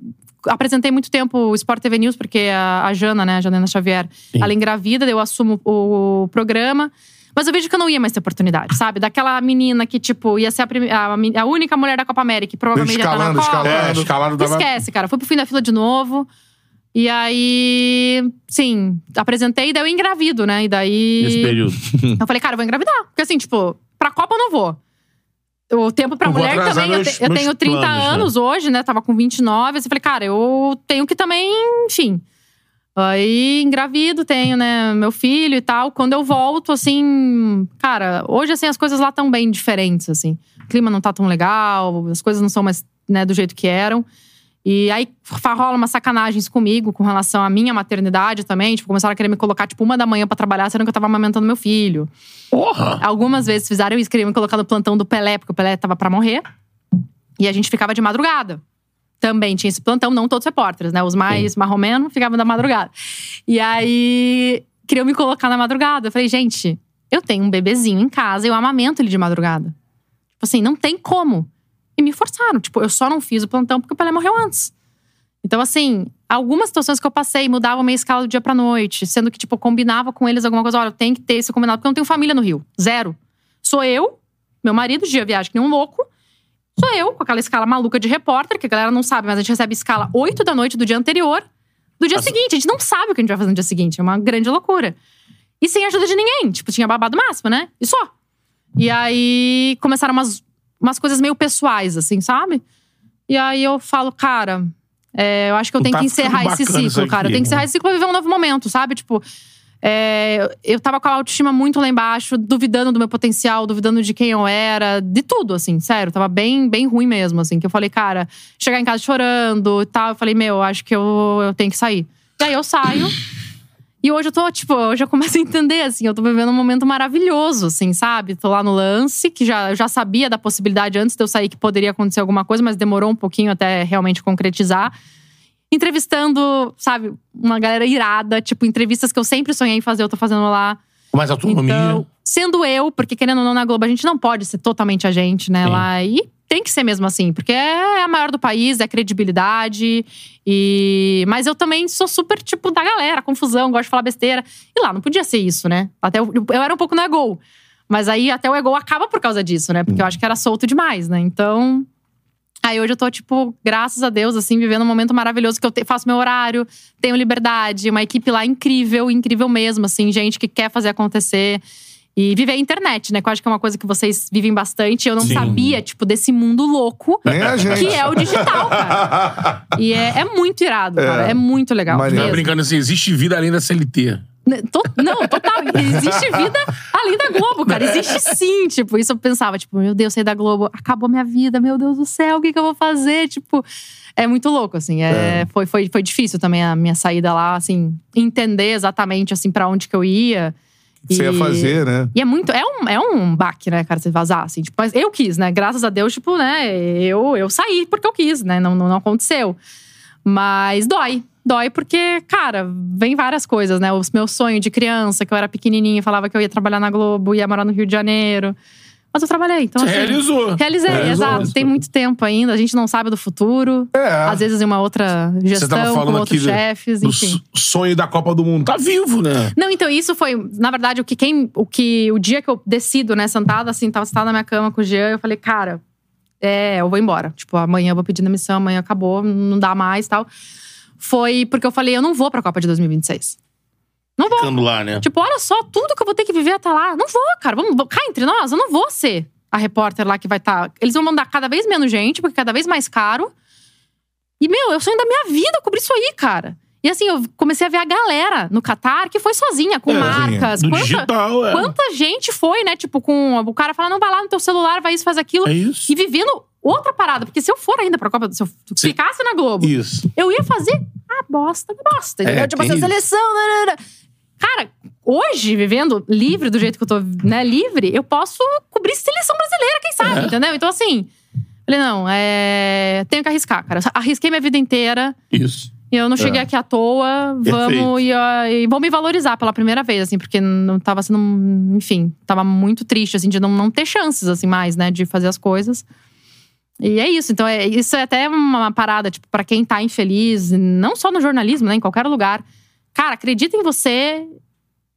apresentei muito tempo o Sport TV News, porque a, a Jana, né, a Janena Xavier, Sim. ela engravida, eu assumo o, o programa. Mas eu vejo que eu não ia mais ter oportunidade, sabe? Daquela menina que, tipo, ia ser a, prime- a, a única mulher da Copa América, que provavelmente ia estar na Escalando, Copa. escalando. É, escalado dava. Esquece, cara. Fui pro fim da fila de novo. E aí, sim, apresentei e daí eu engravido, né? E daí. Nesse período. Eu falei, cara, eu vou engravidar. Porque assim, tipo, pra Copa eu não vou. O tempo pra vou mulher também. eu, meus- te- eu tenho 30 planos, né? anos hoje, né? Tava com 29. Assim, eu falei, cara, eu tenho que também, enfim. Aí engravido, tenho, né, meu filho e tal. Quando eu volto, assim, cara, hoje assim as coisas lá estão bem diferentes, assim. O clima não tá tão legal, as coisas não são mais, né, do jeito que eram. E aí rola umas sacanagens comigo com relação à minha maternidade também. Tipo, começaram a querer me colocar, tipo, uma da manhã pra trabalhar, sendo que eu tava amamentando meu filho. Porra! Algumas vezes fizeram isso, queriam me colocar no plantão do Pelé, porque o Pelé tava pra morrer. E a gente ficava de madrugada. Também tinha esse plantão, não todos os repórteres, né? Os mais marromenos ficavam da madrugada. E aí, queriam me colocar na madrugada. Eu falei, gente, eu tenho um bebezinho em casa, eu amamento ele de madrugada. Tipo assim, não tem como. E me forçaram. Tipo, eu só não fiz o plantão porque o Pelé morreu antes. Então, assim, algumas situações que eu passei mudavam minha escala do dia pra noite, sendo que, tipo, eu combinava com eles alguma coisa. Olha, eu tenho que ter esse combinado, porque eu não tenho família no Rio. Zero. Sou eu, meu marido, dia viagem que nem um louco. Sou eu, com aquela escala maluca de repórter, que a galera não sabe, mas a gente recebe escala 8 da noite do dia anterior. Do dia seguinte, a gente não sabe o que a gente vai fazer no dia seguinte. É uma grande loucura. E sem ajuda de ninguém. Tipo, tinha babado máximo, né? E só. E aí começaram umas, umas coisas meio pessoais, assim, sabe? E aí eu falo, cara, é, eu acho que eu Não tenho tá que encerrar esse ciclo, isso cara. Eu aqui, tenho que né? encerrar esse ciclo e viver um novo momento, sabe? Tipo, é, eu tava com a autoestima muito lá embaixo, duvidando do meu potencial, duvidando de quem eu era, de tudo, assim, sério. Tava bem, bem ruim mesmo, assim. Que eu falei, cara, chegar em casa chorando e tal. Eu falei, meu, acho que eu, eu tenho que sair. E aí eu saio. E hoje eu tô, tipo, eu começo a entender, assim, eu tô vivendo um momento maravilhoso, assim, sabe? Tô lá no lance, que já, eu já sabia da possibilidade antes de eu sair que poderia acontecer alguma coisa, mas demorou um pouquinho até realmente concretizar. Entrevistando, sabe, uma galera irada, tipo, entrevistas que eu sempre sonhei em fazer, eu tô fazendo lá. Com mais autonomia. Então, sendo eu, porque querendo ou não, na Globo, a gente não pode ser totalmente a gente, né? Sim. Lá. E tem que ser mesmo assim, porque é a maior do país, é credibilidade. E... Mas eu também sou super, tipo, da galera, confusão, gosto de falar besteira. E lá, não podia ser isso, né? Até eu, eu era um pouco no Ego. Mas aí até o Ego acaba por causa disso, né? Porque eu acho que era solto demais, né? Então. Aí hoje eu tô, tipo, graças a Deus, assim, vivendo um momento maravilhoso que eu te- faço meu horário, tenho liberdade, uma equipe lá incrível, incrível mesmo, assim, gente que quer fazer acontecer. E viver a internet, né? Que eu acho que é uma coisa que vocês vivem bastante. Eu não Sim. sabia, tipo, desse mundo louco Nem a gente. que é o digital, cara. E é, é muito irado, cara. É, muito legal. Maneiro. Tava mesmo. brincando assim, existe vida além da CLT. Né, Não, total. Existe vida além da Globo, cara. Existe sim. Tipo, isso eu pensava, tipo, meu Deus, saí da Globo, acabou minha vida, meu Deus do céu, o que, que eu vou fazer? Tipo, é muito louco, assim. É, Foi, foi, foi difícil também a minha saída lá, assim, entender exatamente, assim, pra onde que eu ia. Você ia fazer, né? E é muito. É um, é um baque, né, cara, você vazar, assim. Tipo, mas eu quis, né? Graças a Deus, tipo, né? Eu, eu saí porque eu quis, né? Não, não, não aconteceu. Mas dói. Dói porque, cara, vem várias coisas, né? O meu sonho de criança, que eu era pequenininha, falava que eu ia trabalhar na Globo, ia morar no Rio de Janeiro. Mas eu trabalhei, então assim… realizou. Realizei, Realizou. exato. Tem muito tempo ainda, a gente não sabe do futuro. É. Às vezes em uma outra gestão, com outros chefes, do enfim. s- sonho da Copa do Mundo. Tá vivo, né? Não, então isso foi, na verdade, o que quem, o que o dia que eu decido, né, sentada assim, tava sentada na minha cama com o Jean, eu falei, cara, é, eu vou embora. Tipo, amanhã eu vou pedir demissão, amanhã acabou, não dá mais, tal. Foi porque eu falei, eu não vou pra Copa de 2026. Não vou. Ficando lá, né? Tipo, olha só, tudo que eu vou ter que viver até lá. Não vou, cara. Vamos, cá entre nós, eu não vou ser a repórter lá que vai estar. Eles vão mandar cada vez menos gente, porque é cada vez mais caro. E, meu, é o sonho da minha vida cobrir isso aí, cara. E assim, eu comecei a ver a galera no Catar que foi sozinha, com É, marcas. Do Quanta, digital, é. quanta gente foi, né? Tipo, com o cara fala, não, vai lá no teu celular, vai isso, faz aquilo. É isso. E vivendo outra parada. Porque se eu for ainda pra Copa, se eu Sim. ficasse na Globo, Isso. eu ia fazer a bosta da bosta. Entendeu? É, tipo tem assim, a isso. seleção. Cara, hoje, vivendo livre do jeito que eu tô, né, livre, eu posso cobrir seleção brasileira, quem sabe, É. entendeu? Então, assim, falei, não, é. Tenho que arriscar, cara. Arrisquei minha vida inteira. Isso. E eu não cheguei aqui à toa. Vamos e, e vou me valorizar pela primeira vez, assim, porque não tava sendo. Enfim, tava muito triste, assim, de não, não ter chances, assim, mais, né, de fazer as coisas. E é isso. Então, é, isso é até uma parada, tipo, pra quem tá infeliz, não só no jornalismo, né, em qualquer lugar. Cara, acredita em você.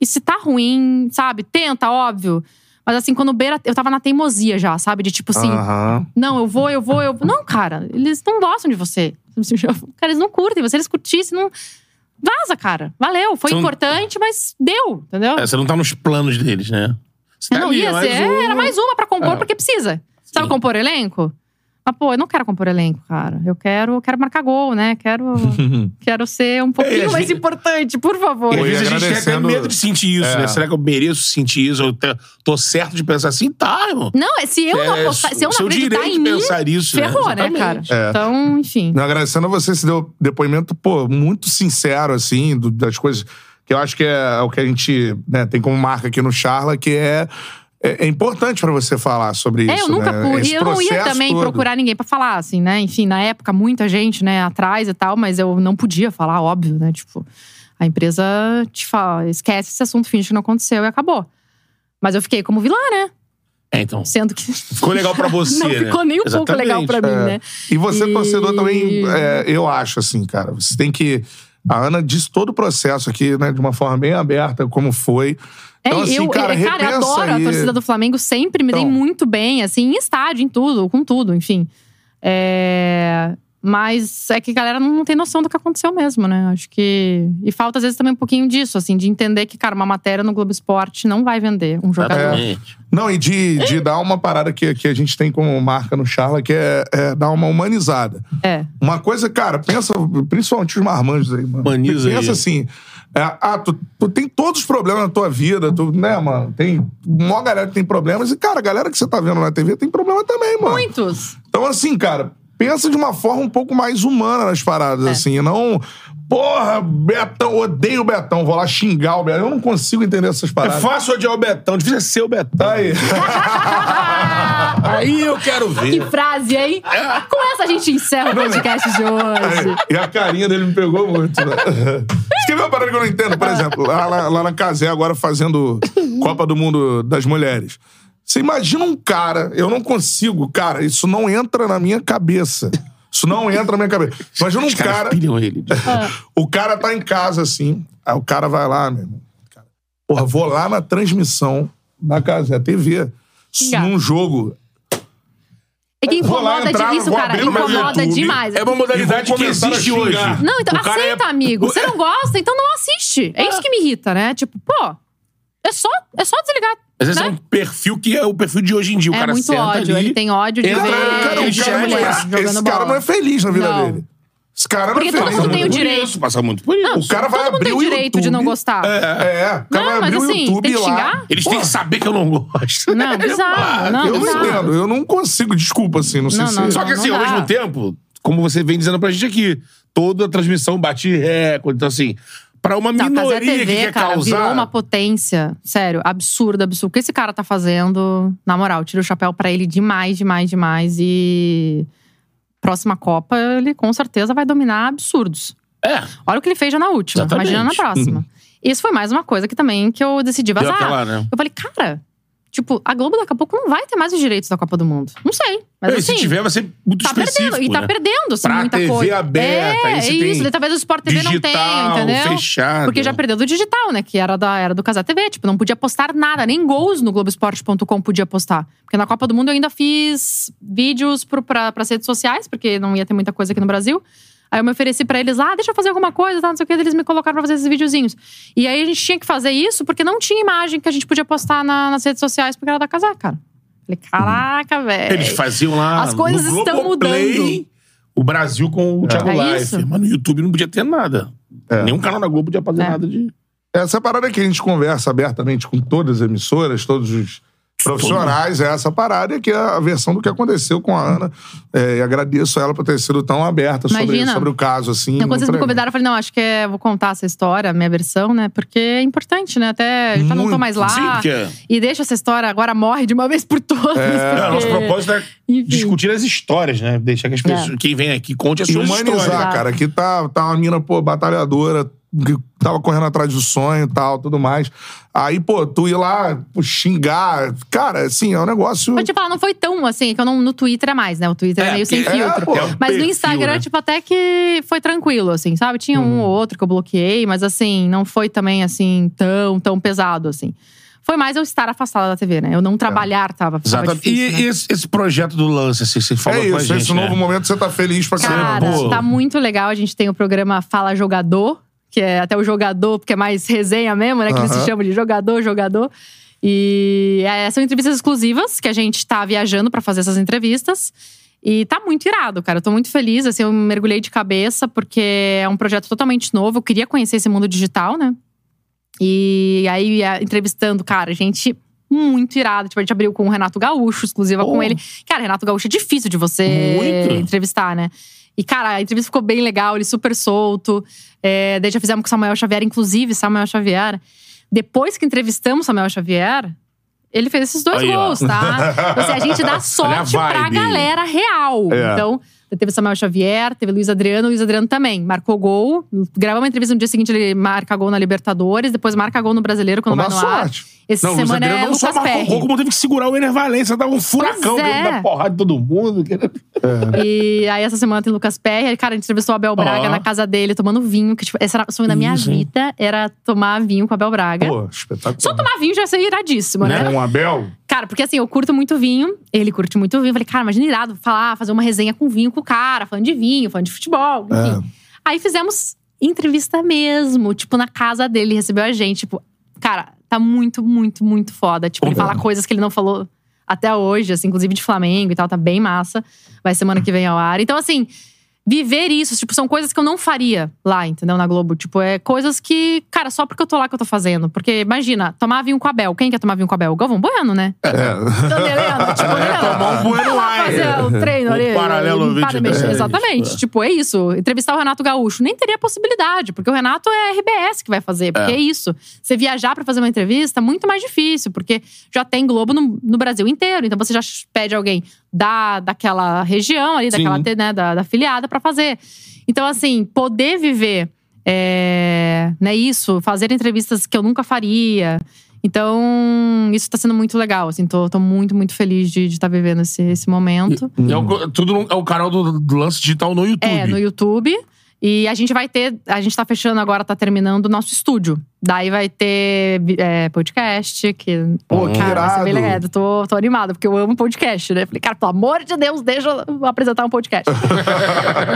E se tá ruim, sabe? Tenta, óbvio. Mas assim, quando beira. Eu tava na teimosia já, sabe? De tipo assim. Não, eu vou, eu vou, eu vou. Não, cara, eles não gostam de você. <laughs> Cara, eles não curtem você, eles curtissem, não. Vaza, cara. Valeu. Foi importante, mas deu, entendeu? É, você não tá nos planos deles, né? Você tá não ali, ia é mais ser. um- Era mais uma pra compor, É. porque precisa. Sabe Sim. compor elenco? Mas, pô, eu não quero compor elenco, cara. Eu quero, quero marcar gol, né? Quero, <laughs> quero ser um pouquinho É, às mais importante, por favor. Às vezes a gente tem até medo de sentir isso, É. né? Será que eu mereço sentir isso? Eu tô certo de pensar assim? Tá, irmão. Não, é se eu não É, apostar, se eu não seu acreditar direito em mim, pensar isso, né? ferrou, né, cara? Exatamente. É. Então, enfim. Não, agradecendo a você, se deu depoimento, pô, muito sincero, assim, do- das coisas que eu acho que é o que a gente né, tem como marca aqui no Charla, que é, é, é importante pra você falar sobre isso. É, eu nunca né? pude. E eu não ia também todo. procurar ninguém pra falar, assim, né? Enfim, na época, muita gente, né, atrás e tal, mas eu não podia falar, óbvio, né? Tipo, a empresa te fala, esquece esse assunto, finge que não aconteceu e acabou. Mas eu fiquei como vilã, né? É, então. Sendo que. Ficou legal pra <laughs> você, não né? ficou nem um pouco legal pra mim, É. né? E você, E- torcedor, também, é, eu acho, assim, cara, você tem que. A Ana disse todo o processo aqui, né, de uma forma bem aberta, como foi. Então, É, assim, eu, cara, é, cara, eu adoro aí. a torcida do Flamengo, sempre me dei Então. muito bem, assim, em estádio, em tudo, com tudo, enfim. É, Mas é que a galera não tem noção do que aconteceu mesmo, né? Acho que. E falta, às vezes, também um pouquinho disso, assim, de entender que, cara, uma matéria no Globo Esporte não vai vender um jogador. Exatamente. Não, e de, de dar uma parada que, que a gente tem como marca no Charla, que é, é dar uma humanizada. É. Uma coisa, cara, pensa, principalmente os marmanjos aí, mano. Humaniza aí. pensa assim. É, ah, tu, tu tem todos os problemas na tua vida, tu, né, mano? Tem uma galera que tem problemas. E, cara, a galera que você tá vendo na TV tem problema também, mano. Muitos. Então, assim, cara, pensa de uma forma um pouco mais humana nas paradas, É. assim. Não. Porra, Betão, odeio o Betão, vou lá xingar o Betão. Eu não consigo entender essas É paradas. fácil odiar o Betão, difícil é ser o Betão. Aí. <laughs> Aí eu quero Que ver. frase, hein? Com essa a gente encerra o podcast de hoje. E a carinha dele me pegou muito, né? Você quer ver uma parada que eu não entendo? Por exemplo, lá, lá, lá na Casé, agora fazendo Copa do Mundo das Mulheres. Você imagina um cara, eu não consigo, cara, isso não entra na minha cabeça. Isso não entra na minha cabeça. Imagina um cara. ele. O cara tá em casa, assim. Aí o cara vai lá, meu irmão. Porra, vou lá na transmissão da Casé TV. Num jogo. É que incomoda entrar, de, isso, cara. Incomoda YouTube. demais. É uma modalidade E vou que existe hoje. Não, então cara aceita, é- amigo. Você não gosta, então não assiste. É isso que me irrita, né? Tipo, pô, é só, é só desligar. Às vezes né? é um perfil que é o perfil de hoje em dia. O É cara muito senta ódio. ali, Ele tem ódio de entra, ver Cara, o vídeo de cara, esse, jogando esse bola. cara não é feliz na vida Não. dele. Esse cara Porque não é todo mundo tem o direito. Isso, passa muito por isso. Não, O cara vai todo mundo tem o o direito de não gostar. É, o cara Não, vai mas abrir o assim, YouTube tem que lá. xingar? Eles têm que saber que eu não gosto. Não, <laughs> bizarro. Não, eu não entendo, eu não consigo, desculpa, assim, não sei Não, se... não, Só que assim, ao dá. mesmo tempo, como você vem dizendo pra gente aqui, toda a transmissão bate recorde. Então, assim, pra uma Não, Casé minoria que TV, quer cara, causar. virou uma potência, sério, absurda, absurda. O que esse cara tá fazendo, na moral, tira o chapéu pra ele demais, demais, demais. E próxima Copa, ele com certeza vai dominar absurdos. É. Olha o que ele fez já na última, Exatamente. imagina na próxima. <laughs> Isso foi mais uma coisa que também que eu decidi vazar. aquela, né? Eu falei, cara, tipo, a Globo daqui a pouco não vai ter mais os direitos da Copa do Mundo. Não sei. Mas assim, se tiver, vai ser muito tá específico. perdendo. E tá né? perdendo, assim, Pra muita TV coisa. aberta, é, é tem isso. daí Talvez o Sport TV não tenha, Digital, entendeu? fechado. Porque já perdeu do digital, né? Que era, da, era do Casé TV. Tipo, não podia postar nada. Nem gols no Globoesporte.com podia postar. Porque na Copa do Mundo eu ainda fiz vídeos pro, pra, pras redes sociais, porque não ia ter muita coisa aqui no Brasil. Aí eu me ofereci pra eles, ah, deixa eu fazer alguma coisa, tá, não sei o que. Eles me colocaram pra fazer esses videozinhos. E aí a gente tinha que fazer isso porque não tinha imagem que a gente podia postar na- nas redes sociais, porque era da Casé, cara. Falei, caraca, velho. Eles faziam lá. As coisas no estão Globoplay, mudando. O Brasil com o Thiago É Life. isso. Mas no YouTube não podia ter nada. É. Nenhum canal da Globo podia fazer É. nada de. Essa parada que a gente conversa abertamente com todas as emissoras, todos os profissionais, é essa parada que é a versão do que aconteceu com a Ana. É, e agradeço a ela por ter sido tão aberta sobre, sobre o caso, assim. Então, quando vocês me convidaram, eu falei, não, acho que é, vou contar essa história, a minha versão, né? Porque é importante, né? Até já não tô mais lá. Sim, porque- E deixa essa história agora morre de uma vez por todas. É, Não, nosso porque- propósito é Enfim. discutir as histórias, né? Deixar que as pessoas, É. quem vem aqui conte as E suas humanizar, histórias. cara. Aqui tá, tá uma mina, pô, batalhadora, tava correndo atrás do sonho e tal, tudo mais. Aí, pô, tu ir lá pô, xingar. Cara, assim, é um negócio. Vou te falar, não foi tão assim, que eu não, no Twitter é mais, né? O Twitter é, É, meio sem porque- filtro. é, pô, é um mas no Instagram, né? tipo, até que foi tranquilo, assim, sabe? Tinha um ou outro que eu bloqueei, mas assim, não foi também assim, tão, tão pesado, assim. Foi mais eu estar afastada da TV, né? Eu não trabalhar tava, tava Exatamente. difícil, E né? esse, esse projeto do lance, assim, você falou é com a isso, gente, esse né? novo momento você tá feliz pra caramba. Cara, pô. tá muito legal. A gente tem o programa Fala Jogador, que é até o jogador, porque é mais resenha mesmo, né? Que eles se chamam de jogador, jogador. E é, são entrevistas exclusivas, que a gente tá viajando pra fazer essas entrevistas. E tá muito irado, cara. Eu tô muito feliz, assim, eu mergulhei de cabeça, porque é um projeto totalmente novo. Eu queria conhecer esse mundo digital, né? E aí, a- entrevistando, cara, gente muito irada. Tipo, a gente abriu com o Renato Gaúcho, exclusiva com ele. Cara, Renato Gaúcho é difícil de você Muito. entrevistar, né? E, cara, a entrevista ficou bem legal, ele super solto. É, daí já fizemos com o Samuel Xavier, inclusive, Samuel Xavier. Depois que entrevistamos o Samuel Xavier, ele fez esses dois Aí, ó. gols, tá? Então, assim, a gente dá sorte pra vibe. galera real. É. Então, teve Samuel Xavier, teve Luiz Adriano, Luiz Adriano também. Marcou gol. Gravamos uma entrevista no dia seguinte, ele marca gol na Libertadores, depois marca gol no Brasileiro quando vai no ar. Esse Não, o Luiz semana Adriano é não só Lucas marcou Perry. gol, como teve que segurar o Ener Valência. Tava um furacão, Pois é. querendo dar porrada em todo mundo. querendo- E aí, essa semana tem Lucas Perry. Aí, Cara, a gente entrevistou o Abel Braga Ó. na casa dele, tomando vinho. Que, tipo, esse era o sonho da minha Isso, hein? vida, era tomar vinho com o Abel Braga. Pô, espetacular. Só tomar vinho já ia ser iradíssimo, né? Com o Abel? Cara, porque assim, eu curto muito vinho, ele curte muito vinho. Eu falei, cara, imagina irado falar, fazer uma resenha com vinho com o cara, falando de vinho, falando de futebol, enfim. Aí fizemos entrevista mesmo, tipo, na casa dele, recebeu a gente. Tipo, cara, tá muito, muito, muito foda. Tipo, ele fala coisas que ele não falou até hoje, assim, inclusive de Flamengo e tal, tá bem massa. Vai semana que vem ao ar. Então, assim. Viver isso, tipo, são coisas que eu não faria lá, entendeu? Na Globo. Tipo, é coisas que, cara, só porque eu tô lá que eu tô fazendo. Porque, imagina, tomar vinho com o Abel. Quem quer tomar vinho com o Abel? Galvão Bueno, né? É. Helena, <laughs> tipo, Helena, tomar um Bueno lá fazer o treino O ali. paralelo para 22. mexer. Exatamente. É. Tipo, é isso. Entrevistar o Renato Gaúcho. Nem teria possibilidade, porque o Renato é RBS que vai fazer. Porque é, isso. Você viajar pra fazer uma entrevista, muito mais difícil, porque já tem Globo no, no Brasil inteiro. Então você já pede alguém da, daquela região ali, daquela, né, da, da afiliada pra fazer. Então, assim, poder viver é, né, isso, fazer entrevistas que eu nunca faria. Então, isso tá sendo muito legal, assim. Tô, tô muito, muito feliz de estar vivendo esse, esse momento. É o, tudo no- é o canal do, do Lance Digital no YouTube. É, no YouTube. E a gente vai ter. A gente tá fechando agora, tá terminando o nosso estúdio. Daí vai ter é, podcast, que. Pô, que cara, vai ser bem legal. Tô, tô animada, porque eu amo podcast, né? Falei, cara, pelo amor de Deus, deixa eu apresentar um podcast. <laughs>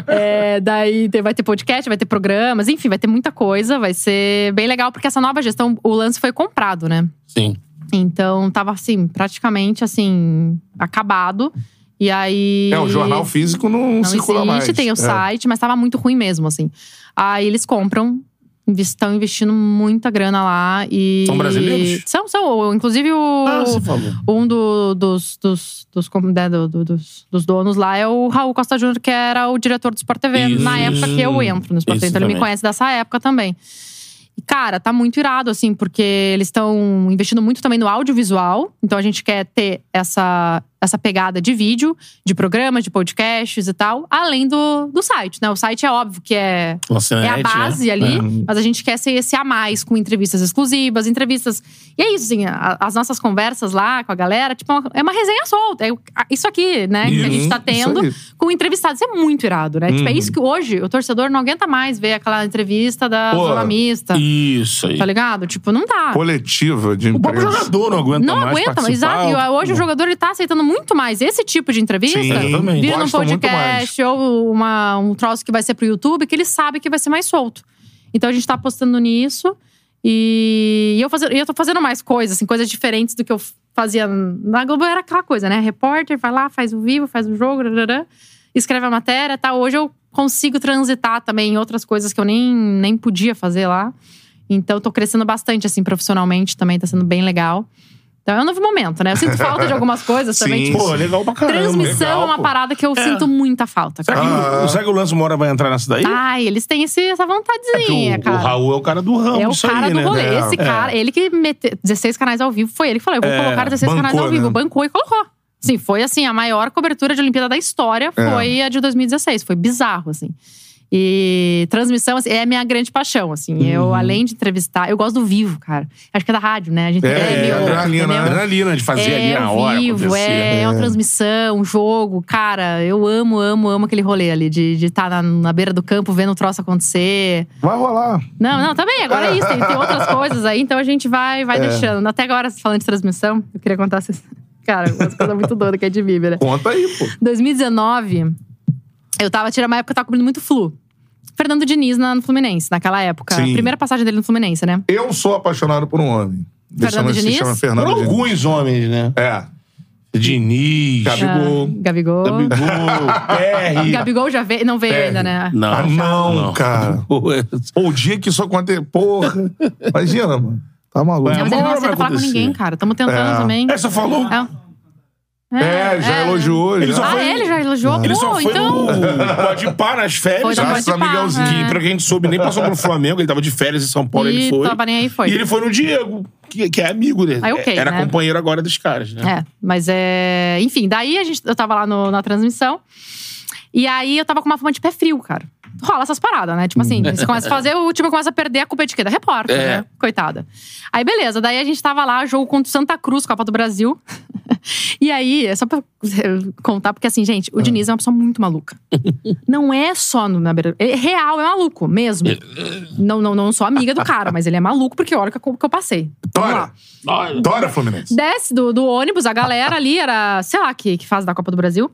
É, daí vai ter podcast, vai ter programas, enfim, vai ter muita coisa. Vai ser bem legal, porque essa nova gestão, o lance foi comprado, né? Sim. Então tava assim, praticamente assim, acabado. E aí. É, o jornal físico não, Não circula existe, mais. tem o É. site, mas tava muito ruim mesmo, assim. Aí eles compram, estão investindo muita grana lá e. São brasileiros? São, são. Inclusive o. Ah, você falou. Um do- dos, dos, dos, né, do- do- dos, dos donos lá é o Raul Costa Júnior, que era o diretor do Sport TV Isso, na época que eu entro no Sport TV. Então ele me conhece dessa época também. E, cara, tá muito irado, assim, porque eles estão investindo muito também no audiovisual. Então a gente quer ter essa, essa pegada de vídeo, de programas, de podcasts e tal, além do, do site, né? O site é óbvio que é, é a base né? ali, É. mas a gente quer ser esse a mais, com entrevistas exclusivas, entrevistas. E é isso, assim, a- as nossas conversas lá com a galera, tipo, é uma- é resenha solta. É isso aqui, né, que a gente tá tendo com entrevistados. É muito irado, né? Tipo, é Uhum. isso que hoje o torcedor não aguenta mais ver aquela entrevista da Pô, Zona Mista. Isso aí. Tá ligado? Tipo, não dá. Coletiva de O próprio imprensa. jogador não aguenta Não mais aguenta, mas participar. exato. Hoje o jogador ele tá aceitando muito mais esse tipo de entrevista. Sim. Vira num muito podcast ou uma, um troço que vai ser pro YouTube, que ele sabe que vai ser mais solto. Então a gente tá apostando nisso. E, eu, fazer, e eu tô fazendo mais coisas, assim, coisas diferentes do que eu fazia na Globo. Era aquela coisa, né? Repórter, vai lá, faz o vivo, faz o jogo, escreve a matéria, tá? Hoje eu consigo transitar também em outras coisas que eu nem, nem podia fazer lá. Então, tô crescendo bastante, assim, profissionalmente também, tá sendo bem legal. Então é um novo momento, né? Eu sinto falta de algumas coisas também. Sim. Tipo, Pô, legal pra caramba. transmissão legal, é uma parada que eu sinto muita falta. Será Cara. que, o- será que o Lance Mora vai entrar nessa daí? Ai, eles têm esse, essa É vontadezinha, o, cara. o Raul é o cara do ramo é o cara aí, do né? rolê. É, Esse cara, ele que meteu 16 canais ao vivo, foi ele que falou: eu vou É, colocar 16 canais bancou, ao vivo. né? Bancou e colocou. Sim, foi assim, a maior cobertura de Olimpíada da história É. foi a de 2016. Foi bizarro, assim. E transmissão assim, é a minha grande paixão, assim. Eu, Uhum. além de entrevistar, eu gosto do vivo, cara. Acho que é da rádio, né? A gente É, é, meio, adrenalina, entendeu? né? Adrenalina de fazer ali é na ao hora. vivo, é, é uma transmissão, um jogo. Cara, eu amo, amo, amo aquele rolê ali de estar na, na beira do campo vendo o troço acontecer. Vai rolar. Não, não, também, agora é isso. Tem, tem outras coisas aí, então a gente vai, vai É. deixando. Até agora, falando de transmissão, eu queria contar vocês. Cara, umas coisas muito doidas que é de Bíblia. né? Conta aí, pô. 2019, eu tava tirando uma época que eu tava cobrindo muito flu. Fernando Diniz na- no Fluminense, naquela época. Sim. Primeira passagem dele no Fluminense, né? Eu sou apaixonado por um homem. Fernando chama- se Diniz? chama Por Fernando Diniz. alguns homens, né? É. Diniz. Gabigol. É, Gabigol. Gabigol. <laughs> Gabigol já veio. Não veio É. ainda, né? Não, Ah, não, cara. É- <laughs> Pô, o dia que isso acontecer. Porra. Imagina, mano. Tá maluco. É, Não, mas ele não aceita falar com ninguém, cara. Estamos tentando É. também. É, só falou. É, já elogiou. Ele já. só Ah, foi- é? ele já elogiou? Ele Pô, só foi então... no <laughs> Pode Par nas férias. Graças Pode a Par, Miguelzinho. é. Que, pra quem soube, nem passou pro Flamengo. Ele tava de férias em São Paulo, ele E foi. tava nem aí, foi. E ele foi no Diego, que, que é amigo dele. Aí, ok, Era né? companheiro agora dos caras, né? É, mas é. Enfim, daí a gente, eu tava lá no- na transmissão. E aí eu tava com uma fama de pé frio, cara. Rola essas paradas, né? Tipo assim, você começa a fazer, o time começa a perder a culpa é de quê? Da repórter, É. né? Coitada. Aí, beleza. Daí a gente tava lá, jogo contra o Santa Cruz, Copa do Brasil. <laughs> e aí, é só pra <laughs> contar, porque assim, gente, o Diniz é uma pessoa muito maluca. <laughs> não é só no, na beira. É real, é maluco, mesmo. não, não, não sou amiga do cara, mas ele é maluco porque olha o que eu, que eu passei. Tora. Tora, Fluminense. Desce do, do ônibus, a galera ali era, sei lá, que, que faz da Copa do Brasil.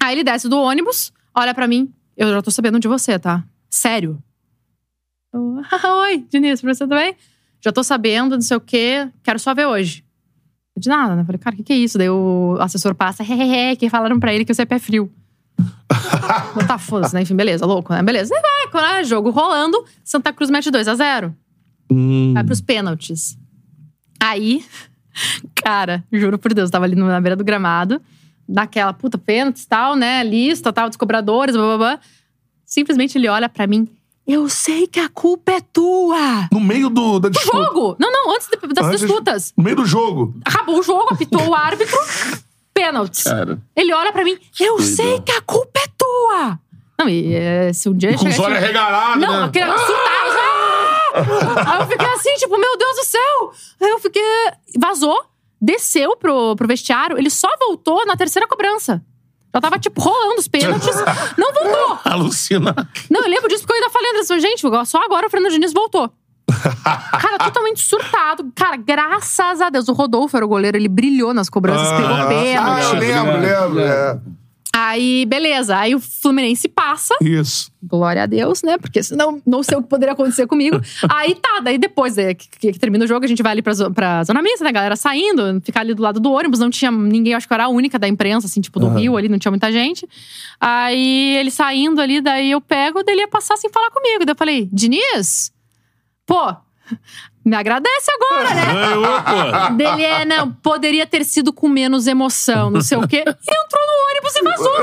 Aí ele desce do ônibus, olha pra mim. Eu já tô sabendo de você, tá? Sério. Eu, Oi, Diniz, pra você também? Já tô sabendo, não sei o quê. Quero só ver hoje. De nada, né? Falei, cara, o que, que é isso? Daí o assessor passa, hehehe, que falaram pra ele que você é pé frio. Eu, tá, foda-se, né? Enfim, beleza, louco, né? Beleza. E vai, quando é jogo rolando, Santa Cruz mete 2 a 0 Vai pros pênaltis. Aí, <laughs> cara, juro por Deus, tava ali na beira do gramado, naquela puta pênaltis tal, né? Lista, tal, descobradores, blá blá blá. Simplesmente ele olha pra mim. Eu sei que a culpa é tua. No meio do, da disputa. Jogo! Não, não, antes de- das Antes- disputas. No meio do jogo. Acabou o jogo, apitou o árbitro. <laughs> Pênaltis. Cara. Ele olha pra mim. Eu sei que a culpa é tua. Não, e é, se um dia E com os olhos regalados, Não, né? aquele surtado. Ah! <laughs> Aí eu fiquei assim, tipo, meu Deus do céu! Aí eu fiquei. Vazou, desceu pro, pro vestiário, ele só voltou na terceira cobrança. Já tava, tipo, rolando os pênaltis. <laughs> Não voltou! Alucina. Não, eu lembro disso porque eu ainda falei assim, gente, só agora o Fernando Diniz voltou. Cara, totalmente surtado. Cara, graças a Deus. O Rodolfo era o goleiro, ele brilhou nas cobranças, pegou Ah, pênalti. eu lembro, lembro. É. Aí, beleza. Aí o Fluminense passa. Isso. Glória a Deus, né? Porque senão não sei o que poderia acontecer comigo. <laughs> Aí tá, daí depois né, que, que- que termina o jogo, a gente vai ali pra, pra zona mista, né? A galera saindo, ficar ali do lado do ônibus, não tinha ninguém, acho que eu era a única da imprensa, assim, tipo, do Rio ali, não tinha muita gente. Aí ele saindo ali, daí eu pego, daí ele ia passar sem falar comigo. Daí eu falei, Diniz, pô, me agradece agora, né? Pô. Dele é, não, poderia ter sido com menos emoção, não sei o quê. Entrou no ônibus e vazou.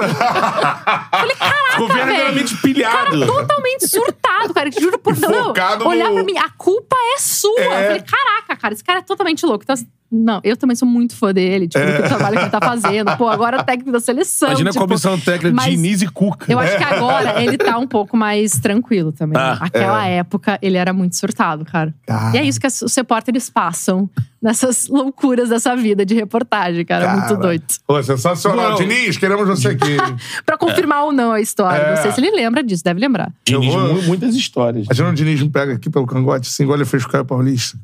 Falei, caraca, Ficou velho. verdadeiramente pilhado. Totalmente surtado, cara. Juro por Deus. Olhar no- pra mim, a culpa é sua. É. Eu falei, caraca, cara, esse cara é totalmente louco. Então, não, eu também sou muito fã dele, tipo, do que o trabalho que ele tá fazendo. Pô, agora é técnico da seleção. Imagina tipo, a comissão técnica mas Diniz e Cuca. Eu acho que agora ele tá um pouco mais tranquilo também. Ah, Aquela época, ele era muito surtado, cara. Ah. E é isso que os repórteres passam nessas loucuras dessa vida de reportagem, cara. Muito Cara. doido. Pô, sensacional. Não. Diniz, queremos você aqui. <laughs> Pra confirmar ou não a história. É. Não sei se ele lembra disso, deve lembrar. Diniz, Eu vou- mu- muitas histórias. Imagina o Diniz me pega aqui pelo cangote, assim, igual ele fez com o Caio Paulista.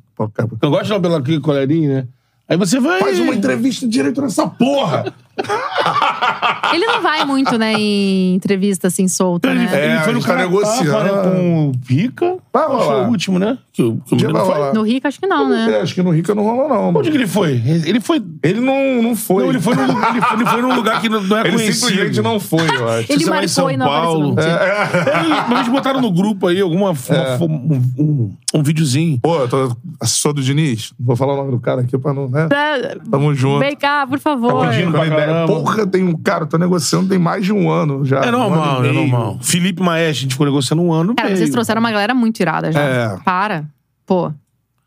Gosto de pela aqui, coleirinho, né? Aí você vai. Faz uma entrevista direito nessa porra. <laughs> Ele não vai muito, né, em entrevista assim solta, Ele, né? É, ele foi no tá Canadá, negociando. né, com o Pica. Vai rolar. o último, né? Que, o- que o menino foi. No Rico, acho que não, né? É, acho que no Rica não rolou, não. mano. Onde que ele foi? Ele foi. Ele não, não foi. Não, ele foi, num, ele, foi, ele foi num lugar que não, é <laughs> Ele conhecido. simplesmente não foi, eu acho. Ele São marcou e não Paulo. apareceu. É. Ele- Mas eles botaram no grupo aí alguma uma- É. um, um, um videozinho. Pô, eu tô assessor do Diniz. Vou falar o nome do cara aqui pra não, né? É, Tamo junto. Vem cá, por favor. Pedindo pra caramba. Porra, tem um cara, tô negociando tem mais de um ano já. É um normal, e é normal. Felipe Maestro, a gente ficou negociando um ano. Cara, meio. vocês trouxeram uma galera muito irada já. É. Para. Pô,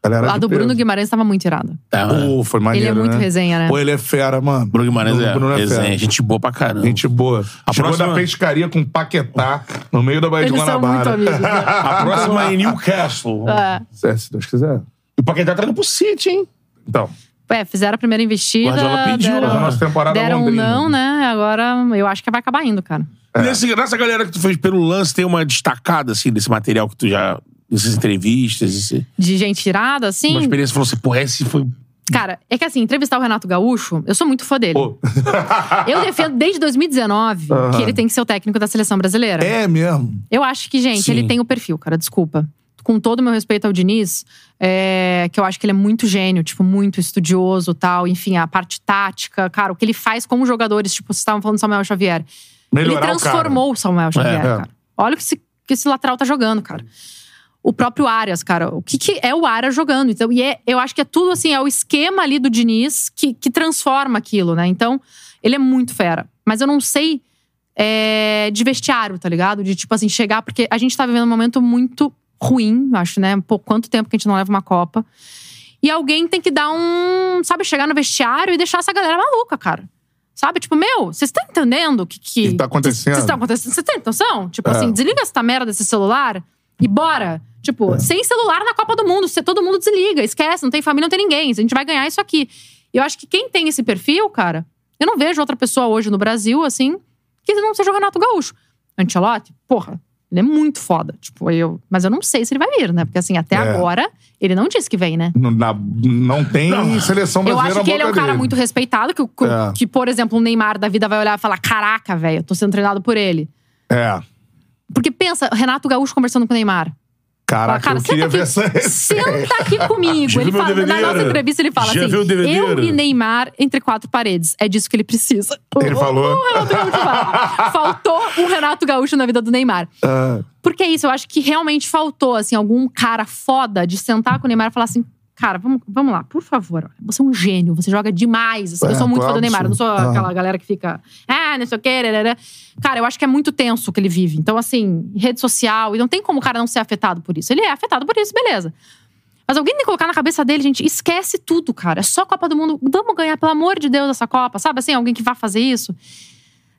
Galera a de do peso. Bruno Guimarães tava muito irada. Tá, Pô, foi maneiro, Ele é muito né? resenha, né? Pô, ele é fera, mano. Bruno Guimarães é, Bruno resenha, fera. gente boa pra caramba. Gente boa. A Chegou próxima- da pescaria com Paquetá no meio da Baía Eles de são muito Guanabara. amigos, né? A próxima é Newcastle. É. É, se Deus quiser. E o Paquetá tá indo pro City, hein? Então, É, fizeram a primeira investida. Guardiola pediu, deram, né? nossa temporada deram um não, né? Agora eu acho que vai acabar indo, cara. Nesse- nessa galera que tu fez pelo lance, tem uma destacada, assim, desse material que tu já. dessas entrevistas, esse, De gente irada, assim. uma experiência que falou assim, porra, esse foi. Cara, é que assim, entrevistar o Renato Gaúcho, eu sou muito fã dele. pô. <laughs> Eu defendo desde 2019 que ele tem que ser o técnico da seleção brasileira. É mesmo. Eu acho que, gente, Sim. ele tem o perfil, cara, desculpa. Com todo o meu respeito ao Diniz, é, que eu acho que ele é muito gênio, tipo, muito estudioso tal. Enfim, a parte tática, cara, o que ele faz com os jogadores, tipo, vocês estavam falando do Samuel Xavier. Melhorar ele o transformou o, Samuel Xavier, É. cara. Olha o que esse, que esse lateral tá jogando, cara. O próprio Arias, cara. O que, que é o Arias jogando? Então, e é- eu acho que é tudo assim, é o esquema ali do Diniz que, que transforma aquilo, né? Então, ele é muito fera. Mas eu não sei é, de vestiário, tá ligado? De tipo assim, chegar, porque a gente tá vivendo um momento muito ruim, acho, né? Pô, quanto tempo que a gente não leva uma Copa. E alguém tem que dar um. Sabe, chegar no vestiário e deixar essa galera maluca, cara. Sabe? Tipo, meu, vocês estão entendendo o que, que. Que tá acontecendo? Vocês estão acontecendo? Você tem noção? Tipo É. assim, desliga essa merda desse celular e bora. Tipo, sem celular na Copa do Mundo. Você, todo mundo desliga, esquece, não tem família, não tem ninguém. A gente vai ganhar isso aqui. E eu acho que quem tem esse perfil, cara, eu não vejo outra pessoa hoje no Brasil, assim, que não seja o Renato Gaúcho. Ancelotti, porra, ele é muito foda. Tipo, eu. Mas eu não sei se ele vai vir, né? Porque assim, até É. agora, ele não disse que vem, né? Não, na- não tem seleção Eu brasileira acho que ele é um cara dele. muito respeitado, que, que, É. que, por exemplo, o Neymar da vida vai olhar e falar: caraca, velho, eu tô sendo treinado por ele. É. Porque pensa, Renato Gaúcho conversando com o Neymar. Caraca, Cara, eu queria ver senta essa aqui, senta aqui comigo. Já Ele fala, na nossa entrevista, ele fala Já assim? Eu e Neymar entre quatro paredes. É disso que ele precisa. Ele O- falou? <laughs> o Renato Gaúcho fala. Faltou um Renato Gaúcho na vida do Neymar. Ah, Porque é isso, eu acho que realmente faltou, assim, algum cara foda de sentar com o Neymar e falar assim. Cara, vamos, vamos lá, por favor. Você é um gênio, você joga demais. assim, eu É, sou muito fã do Neymar, eu não sou. Ah. aquela galera que fica. Ah, não sei o quê. Cara, eu acho que é muito tenso o que ele vive. Então, assim, rede social, e não tem como o cara não ser afetado por isso. Ele é afetado por isso, beleza. Mas alguém tem que colocar na cabeça dele, gente, esquece tudo, cara. É só Copa do Mundo. Vamos ganhar, pelo amor de Deus, essa Copa. Sabe assim, alguém que vai fazer isso?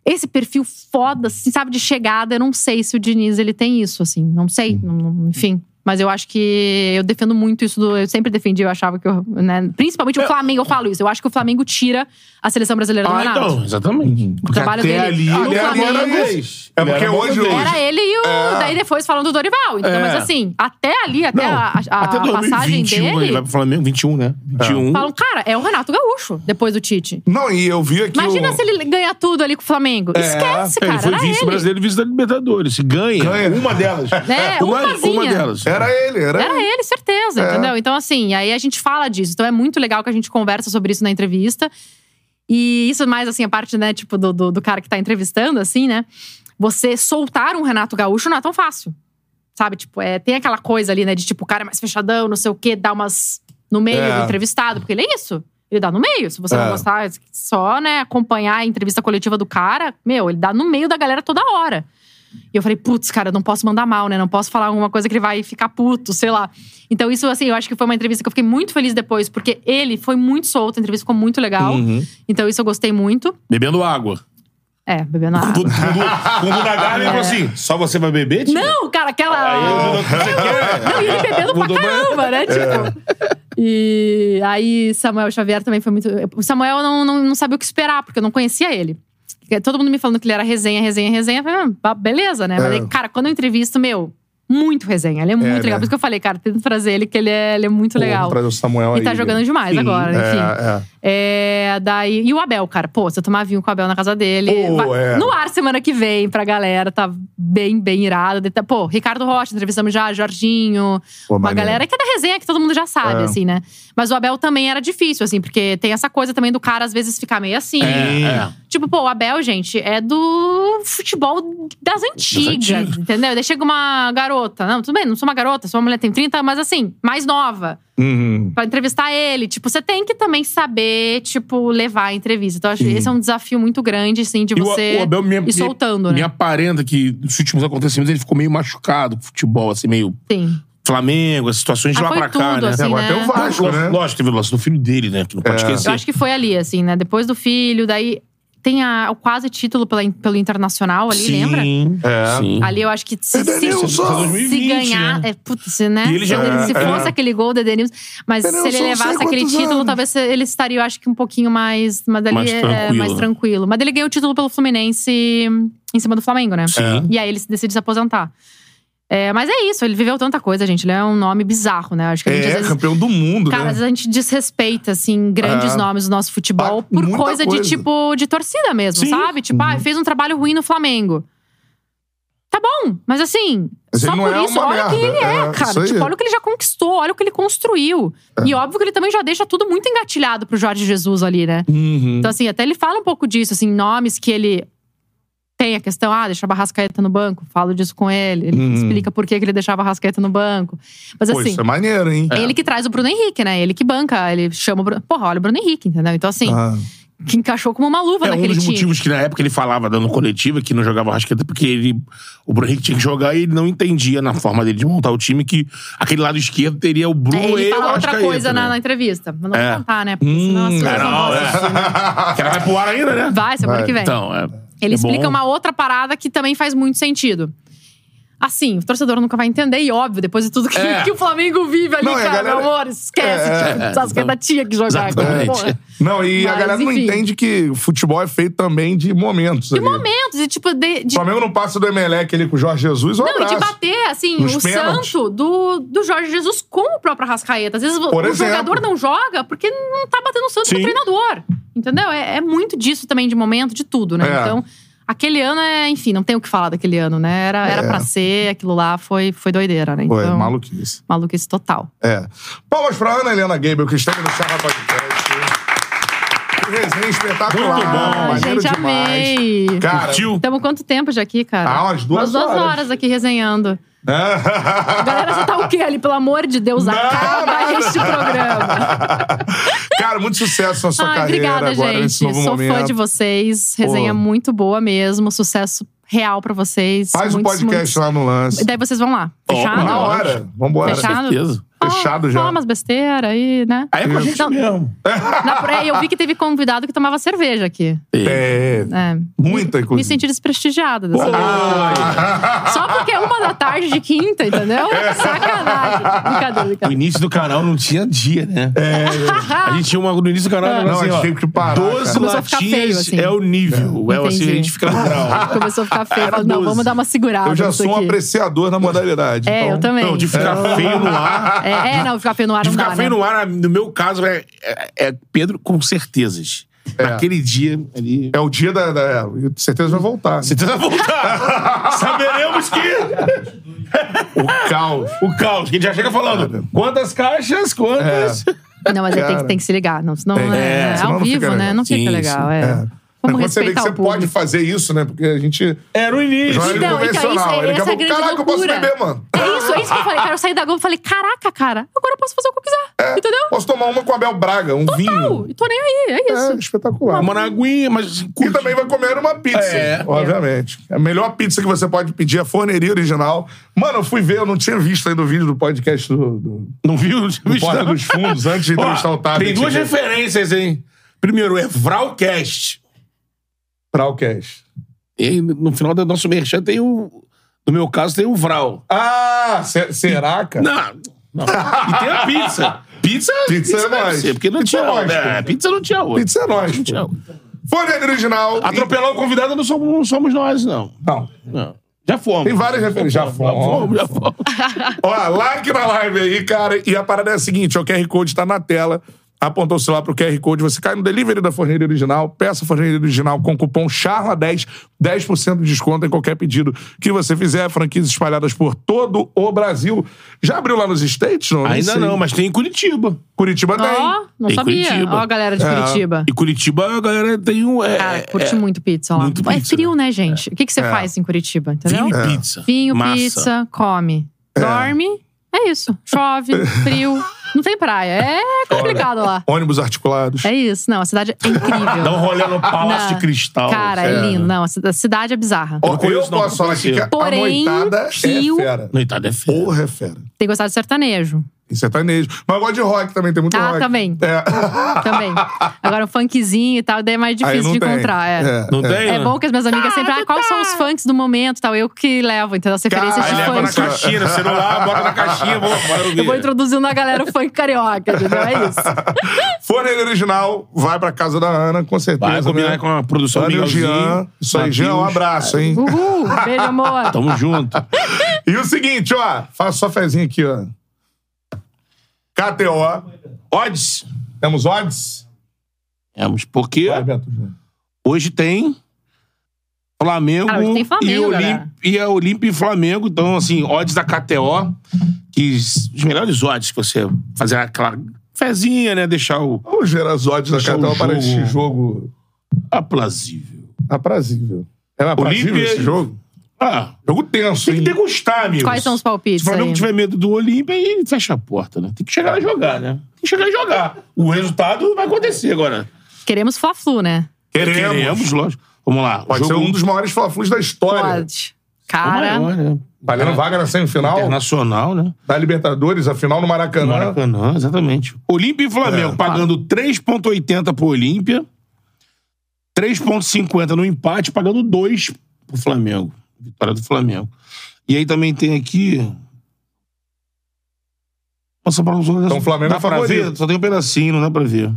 Esse perfil foda, assim, sabe, de chegada, eu não sei se o Diniz ele tem isso, assim. Não sei, não- enfim. Mas eu acho que eu defendo muito isso do. Eu sempre defendi, eu achava que. Eu, né, principalmente o Flamengo, eu falo isso. Eu acho que o Flamengo tira a seleção brasileira do Ah, Renato. então, exatamente. O trabalho até dele ali, no ele era Flamengo- da vez. É Ele porque era hoje- vez. Era ele e o. É. Daí depois falando do Dorival. Entendeu? É. Mas assim, até ali, até Não, a, a- até a passagem 2021, ele dele. vai pro Flamengo, 21, né? 21. Falam, cara, é o Renato Gaúcho, depois do Tite. Não, e eu vi aqui. Imagina o... se ele ganha tudo ali com o Flamengo. Esquece, É, cara. ele foi era vice ele. brasileiro e vice da Libertadores. Se ganha, Ganha. uma delas. É, uma, uma delas. Era ele, era, Era ele. ele, certeza, É. entendeu? Então, assim, aí a gente fala disso. Então é muito legal que a gente conversa sobre isso na entrevista. E isso mais, assim, a parte, né, tipo, do, do, do cara que tá entrevistando, assim, né? Você soltar um Renato Gaúcho não é tão fácil. Sabe? Tipo, é, tem aquela coisa ali, né, de tipo, o cara é mais fechadão, não sei o quê, dá umas no meio É. do entrevistado, porque ele é isso. Ele dá no meio. Se você É. não gostar, só, né, acompanhar a entrevista coletiva do cara, meu, ele dá no meio da galera toda hora. E eu falei, putz, cara, eu não posso mandar mal, né? Não posso falar alguma coisa que ele vai ficar puto, sei lá. Então, isso, assim, eu acho que foi uma entrevista que eu fiquei muito feliz depois, porque ele foi muito solto, a entrevista ficou muito legal. Uhum. Então, isso eu gostei muito. Bebendo água. É, bebendo água. Quando quando o Nagar ele falou assim: só você vai beber? tia? Não, cara, aquela. Aí eu, você quer? Não, e ele bebendo pra Mudou mais? caramba, né? Tipo. E aí, Samuel Xavier também foi muito. O Samuel não, não, não sabia o que esperar, porque eu não conhecia ele. Todo mundo me falando que ele era resenha, resenha, resenha. Eu falei, ah, beleza, né? Mas aí, cara, quando eu entrevisto, meu, muito resenha. Ele é muito né? legal. Por isso que eu falei, cara, tenta trazer ele, que ele é, ele é muito legal. Trazer o Samuel E tá aí. jogando demais Sim, agora, enfim. É, É, daí, e o Abel, cara, pô, se eu tomar vinho com o Abel na casa dele. Pô, vai- é. No ar semana que vem pra galera, tá bem, bem irado. Tá- Pô, Ricardo Rocha, entrevistamos já, Jorginho. Pô, uma maneiro. galera que é da resenha, que todo mundo já sabe, É. assim, né? Mas o Abel também era difícil, assim, porque tem essa coisa também do cara, às vezes, ficar meio assim. É, é. Tipo, pô, o Abel, gente, é do futebol das antigas, antigas. entendeu? Daí chega uma garota. Não, tudo bem, não sou uma garota, sou uma mulher, tem 30, mas assim, mais nova Uhum. pra entrevistar ele. Tipo, você tem que também saber, tipo, levar a entrevista. Então, acho que esse é um desafio muito grande, assim, de E o- você o Abel me, ir soltando, me né? aparenta que nos últimos acontecimentos ele ficou meio machucado com o futebol, assim, meio Sim. Flamengo, as situações de Ah, lá pra cá, tudo, né? assim, É, agora né? tem o Vasco, Lógico, né? lógico, teve o lance do filho dele, né? Que não pode É. esquecer. Eu acho que foi ali, assim, né? Depois do filho, daí tem a- o quase título pela, pelo Internacional ali, Sim, lembra? É. Sim. Ali eu acho que se, se, Edenilson! se 2020, ganhar. né? É, putz, né? E ele já- se é. fosse aquele gol do Edenilson. Mas se Edenilson, ele não sei levasse aquele título, anos. talvez ele estaria, eu acho que um pouquinho mais. Mas dali Mais é, tranquilo. mais tranquilo. Mas ele ganhou o título pelo Fluminense em cima do Flamengo, né? Sim. E aí ele decide se aposentar. É, mas é isso, ele viveu tanta coisa, gente. Ele é um nome bizarro, né? Acho que a gente às É, vezes. campeão do mundo, Cara, às né? vezes a gente desrespeita, assim, grandes É. nomes do nosso futebol Ah, por coisa, coisa. de tipo, de torcida mesmo, Sim. sabe? Tipo, ah, fez um trabalho ruim no Flamengo. Tá bom, mas assim, Mas só ele por é isso, olha quem ele merda, é, é, cara. Tipo, olha o que ele já conquistou, olha o que ele construiu. E óbvio que ele também já deixa tudo muito engatilhado pro Jorge Jesus ali, né? Uhum. Então, assim, até ele fala um pouco disso, assim, nomes que ele tem a questão, ah, deixava a Rascaeta no banco, falo disso com ele. Ele Uhum. explica por que ele deixava a Rascaeta no banco. Mas Pô, assim, isso é maneiro, hein? é ele que traz o Bruno Henrique, né? Ele que banca, ele chama o Bruno. Porra, olha o Bruno Henrique, entendeu? Então, assim, Ah. que encaixou como uma luva É um naquele dos time. motivos que na época ele falava dando coletiva que não jogava Rascaeta porque ele, o Bruno Henrique tinha que jogar e ele não entendia na forma dele de montar o time que aquele lado esquerdo teria o Bruno É, e ele o fala outra coisa né? na, na entrevista. Mas não É. vou contar, né? Porque senão as Hum, pessoas É, não não, vão é. assistir. <laughs> Que ela vai pro ar ainda, né? Vai, semana Vai. que vem. Então, é. Ele é explica bom. uma outra parada que também faz muito sentido. Assim, o torcedor nunca vai entender, e óbvio, depois de tudo que, É. que o Flamengo vive ali, Não, e a cara, galera- meu amor, esquece. É, tipo, é, as que tinha que jogar. Exatamente. porra. Não, e a Mas, galera não enfim. entende que futebol é feito também de momentos. De ali. momentos, e tipo, de, O de Flamengo não passa do Emelec ali com o Jorge Jesus, um Não, e abraço. de bater, assim, Nos o pênaltis. santo do, do Jorge Jesus com o próprio Arrascaeta. Às vezes o- Por o exemplo. jogador não joga porque não tá batendo o santo com o Sim. treinador. Entendeu? É, é muito disso também, de momento, de tudo, né? É. Então, aquele ano é, enfim, não tem o que falar daquele ano, né? Era, era É. pra ser, aquilo lá foi, foi doideira, né? Então, maluquice. maluquice total. É. Palmas pra Ana Helena Gabriel, que esteve no Charla Podcast. Resenha espetacular. Muito bom. Ah, maneiro gente, demais. amei. Cara, Curtiu? Estamos quanto tempo já aqui, cara? Ah, umas duas Umas duas horas. horas aqui resenhando. <laughs> Galera já tá o quê ali? Pelo amor de Deus, Não, acaba nada. este programa. <laughs> Cara, muito sucesso na sua Ai, carreira obrigada, agora, gente. nesse novo Sou momento. fã de vocês. Resenha Pô. muito boa mesmo. Sucesso real pra vocês. Faz um Muitos, podcast muitos- lá no lance. Daí vocês vão lá. Fechado? Na hora. Vambora. Fechado? Certeza. Fechado já. Fala umas besteiras aí, né? Aí é com a gente Não. mesmo. Na, é, eu vi que teve convidado que tomava cerveja aqui. É. É. Muita, Me inclusive. senti desprestigiada dessa vez. Ah. <laughs> Só porque é uma da tarde de quinta, entendeu? Sacanagem. Brincadeira, O brincadeira. início do canal não tinha dia, né? É. A gente tinha uma. No início do canal era Não, assim, a gente ó. teve que parar, 12 cara. Começou a ficar latinhas assim. é o nível. É, assim, a gente fica no grau. <laughs> Começou a ficar feio. Não, 12. vamos dar uma segurada. Eu já sou um apreciador na modalidade. É, então... eu também. Não, de ficar feio no ar. É, é, não, ficar feio no ar De não ficar dá, feio né? no ar, no meu caso, é, é, é Pedro com certezas. Naquele dia ali. É o dia da. da é, com certeza vai voltar. Você tenta voltar. <laughs> Saberemos que. O caos. O caos, que a gente já chega falando. Quantas caixas? Quantas? Não, mas aí tem, Cara. que- tem que se ligar. Não, senão é, É, senão ao vivo, né? legal. Não fica Sim, legal. sim. É. É. Vamos Mas você vê que você público. pode fazer isso, né? Porque a gente. Era o início. Então, então, isso, Ele essa é a acabou, grande caraca, eu posso loucura. beber, mano. É isso, é isso que eu falei. Cara, eu saí da Globo e falei, caraca, cara, agora eu posso fazer o que eu quiser. Entendeu? Posso tomar uma com a Bel Braga, um Total. vinho. E tô nem aí, é isso. É espetacular. Uma na aguinha, mas assim, E curte. também vai comer uma pizza, É. obviamente. A melhor pizza que você pode pedir é a forneria original. Mano, eu fui ver, eu não tinha visto ainda o vídeo do podcast do, do, Não viu? Não tinha do visto, Porta dos Fundos, antes de entrevistar o. Tem duas referências, hein? Primeiro, é Vralcast. Pralcast. E no final do nosso merchan tem o. No meu caso, tem o Vral. Ah, se- será, cara? Não, não. E tem a pizza. Pizza, <laughs> Pizza é nóis. ser, porque não Pizza tinha é nóis, outra. É, pô. pizza não tinha outra. Pizza é nóis. Não tinha. Forneria original. Atropelar o convidado não somos, não somos nós, não. Não. não. Já fomos. Tem várias referências. Já Já fomos. fomos, já fomos. Ó, like na live aí, cara. E a parada é a seguinte: o QR Code tá na tela. Apontou o celular pro QR Code, você cai no delivery da Forneria Original, peça a Forneria Original com cupom CHARLA10, 10% de desconto em qualquer pedido que você fizer. Franquias espalhadas por todo o Brasil. Já abriu lá nos States? Não, Ainda sei. não, mas tem em Curitiba. Curitiba tem. Ó, não Tem sabia. Curitiba. Ó, a galera de É. Curitiba. E Curitiba, a galera tem um. É, Cara, curte é, muito pizza lá. muito é pizza, frio, né, gente? O que, que você É. faz em Curitiba, entendeu? Vinho e pizza. Vinho, Massa. pizza, come. Dorme. É isso. Chove, <laughs> frio. Não tem praia. É complicado lá. Ônibus articulados. É isso. Não, a cidade é incrível. Dá um rolê no Palácio Não. de Cristal. Cara, é, É. lindo. Não, a cida- a cidade é bizarra. Ó, eu não, posso falar aqui que a Porém, noitada Rio- é fera. Noitada é feia. Porra, é fera. Tem gostado de sertanejo. Tem sertanejo. Mas eu gosto de rock também, tem muito Ah, rock. também. É. <laughs> Também. Agora, o funkzinho e tal, daí é mais difícil não de tem. encontrar. É. Não tem? É bom que as minhas amigas sempre, ah, quais são os funks do momento e tal. Eu que levo, entendeu? As referências Cara, de Aí leva na funk. caixinha, no celular, bota na caixinha, vou, bora ouvir. Eu vou introduzindo a galera o funk carioca, entendeu? É isso. <laughs> Forneria Original, vai pra casa da Ana, com certeza. Vai combinar né? com a produção Ana e o Miguelzinho, Jean. Isso aí, Jean, um abraço, hein? Uhul, beijo, amor. Tamo junto. <laughs> E o seguinte, ó, faça sua fezinha aqui, ó. KTO. Odds. Temos odds? Temos, porque Vai, Beto. hoje tem Flamengo, Ah, hoje tem Flamengo, e, Olim- galera. e a Olímpia e Flamengo. Então, assim, odds da KTO, que os melhores odds que você fazer aquela fezinha, né? Deixar o Vamos ver as odds da Deixar o Catel para este jogo aprazível. aprazível. É aprazível Olímpia- esse jogo? Ah, Jogo tenso, tem que degustar, amigo. Quais são os palpites Se o Flamengo aí? tiver medo do Olímpia, aí fecha a porta, né? Tem que chegar a jogar, né? Tem que chegar a jogar. O resultado vai acontecer agora. Queremos Fla-Flu, né? Queremos. Queremos, lógico. Vamos lá. Pode Jogo ser um dos maiores fla-flus da história. Pode. Cara, maior, né? Valendo vaga na semifinal Internacional, né? da Libertadores, a final no Maracanã. Maracanã, exatamente. Olímpia e Flamengo É. pagando 3,80 pro Olímpia, 3,50 no empate, pagando 2 pro Flamengo. Vitória do Flamengo. E aí também tem aqui. Nossa, para os Então, o Flamengo dá é pra favorito. ver? Só tem um pedacinho, não dá pra ver.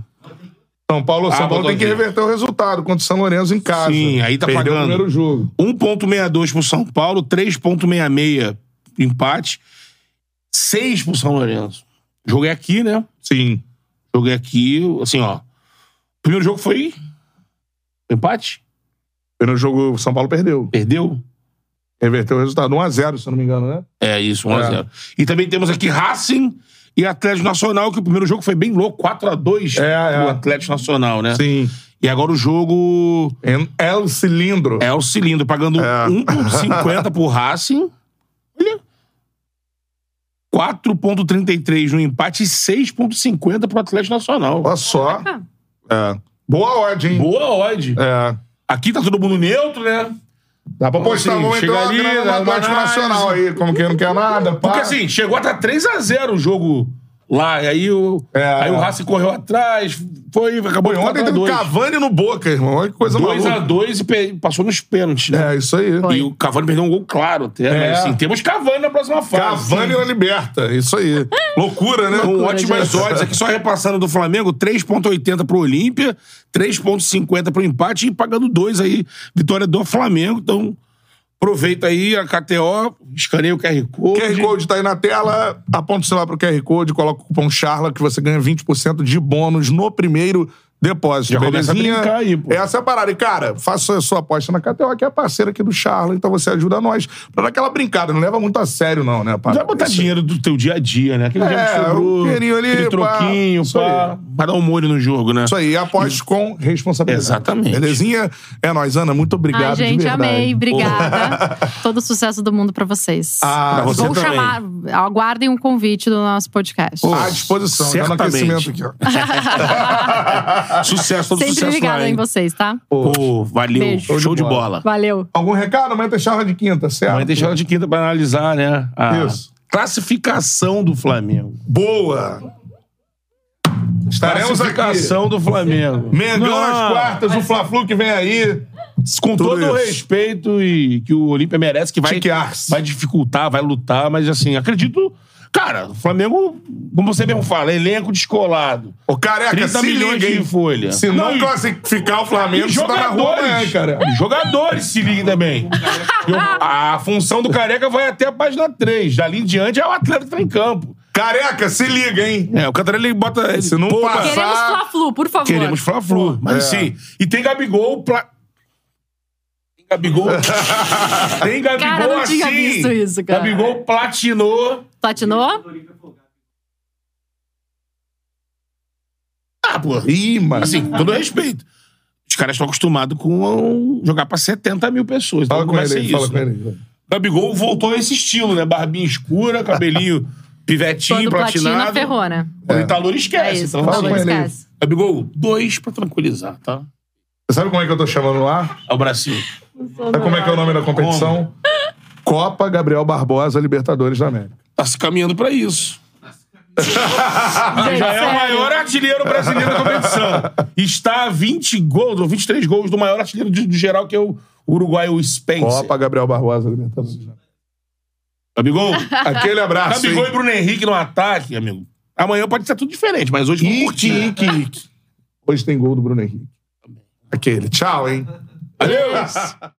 São Paulo, São Ah, Paulo tem que reverter o resultado contra o São Lourenço em casa. Sim, aí tá Perdeu pagando. o primeiro jogo. 1,62 pro São Paulo, 3,66 empate, 6 pro São Lourenço. Joguei aqui, né? Sim. Joguei aqui, assim, ó. Primeiro jogo foi. Empate? Primeiro jogo, o São Paulo perdeu. Perdeu? Reverteu o resultado. 1x0, se eu não me engano, né? É isso, 1x0. E também temos aqui Racing e Atlético Nacional, que o primeiro jogo foi bem louco, 4x2 É, é. pro Atlético Nacional, né? Sim. E agora o jogo É o cilindro. é o cilindro, pagando É. 1,50 pro Racing. Olha. 4,33 no empate e 6,50 pro Atlético Nacional. Olha só. É. Boa odd, hein? Boa odd. É. Aqui tá todo mundo neutro, né? Dá pra postar, Assim, chega entrar ali, uma Atlético análise. Nacional aí, como quem não quer nada. pá. Porque assim, chegou a estar 3x0 o jogo lá. E aí o, É, aí é. o Racing correu atrás, foi, acabou Pô, de ontem teve 4x2. Cavani no Boca, irmão. Olha que coisa maluca. 2x2 e passou nos pênaltis, né? É, isso aí. E o Cavani perdeu um gol claro até. É. Mas assim, temos Cavani na próxima fase. Cavani na liberta. Isso aí. <laughs> Loucura, né? Com ótimas odds aqui, só repassando do Flamengo, 3,80 pro Olímpia, 3,50 pro empate e pagando 2 aí, vitória do Flamengo. Então, aproveita aí a KTO, escaneia o QR Code. QR Code tá aí na tela, aponta o celular pro QR Code, coloca o cupom CHARLA que você ganha 20% de bônus no primeiro depósito. Já começa a belezinha? brincar aí, pô. Essa é a parada. E, cara, faça a sua aposta na KTO, que é a parceira aqui do Charla, então você ajuda nós pra dar aquela brincada. Não leva muito a sério, não, né, parada? vai botar Isso- dinheiro do teu dia a dia, né? Aquele É, dinheiro que o sobrou, dinheirinho ali, aquele pá, troquinho, pá, pra dar um molho no jogo, né? Isso aí, aposte com responsabilidade. Exatamente. Belezinha? É nóis, Ana. Muito obrigado. Ai, gente, amei. Obrigada. <laughs> Todo o sucesso do mundo pra vocês. Ah, Pra você Vou também. chamar, aguardem um convite do nosso podcast. À disposição. Já no Certamente. aquecimento aqui, ó. <laughs> <laughs> Sucesso, todo Sempre sucesso ligada lá, em vocês, tá? Pô, valeu. Beijo. Show, de bola. Valeu. Algum recado? Amanhã tem charla de quinta, certo? Vai deixar ela de quinta pra analisar, né? A Isso. classificação do Flamengo. Boa! Estaremos aqui. classificação do Flamengo. Mengão Não, nas quartas, o Fla-Flu que vem aí. Com Tudo todo o respeito e que o Olímpia merece, que vai, vai dificultar, vai lutar, mas assim, acredito. Cara, o Flamengo, como você mesmo fala, elenco descolado. Ô, careca, 30 se milhões liga, de folha. Se não, e- classificar o Flamengo, você tá na rua amanhã, jogadores, cara. jogadores se liguem também. <laughs> a função do Careca vai até a página 3. Dali em diante é o atleta que tá em campo. Careca, se liga, hein? É, o Cantarelli ele bota. Se não Pô, passar- Queremos Fla-Flu, por favor. Queremos Fla-Flu. Mas É. sim. E tem Gabigol. Pla... Gabigol. <laughs> tem Gabigol Cara, não assim. tinha visto isso, cara. Gabigol platinou. Platinou? Ah, pô. Mano. Assim, com todo respeito. Os caras estão acostumados com jogar pra 70 mil pessoas. Então fala com vai ele isso. fala com né? ele. Gabigol voltou a esse estilo, né? Barbinha escura, cabelinho <laughs> pivetinho, Quando platina, platinado. ferrou, né? Quando ele tá louro, esquece. É isso, então, não fala com ele. Gabigol, dois pra tranquilizar, tá? Você sabe como é que eu tô chamando lá? É o bracinho. Sabe como é que é o nome da competição? Copa Gabriel Barbosa Libertadores da América. Tá se caminhando pra isso. Gente, Já é o maior artilheiro brasileiro da competição. Está a 20 gols, ou 23 gols do maior artilheiro de, de geral, que é o Uruguai, o Spencer. Copa Gabriel Barbosa Libertadores da América. Gabigol. Aquele abraço. Gabigol e? Bruno Henrique no ataque, amigo. Amanhã pode ser tudo diferente, mas hoje vamos curtir. Ike, Ike. Hoje tem gol do Bruno Henrique. Aquele. Tchau, hein? Adeus. <laughs>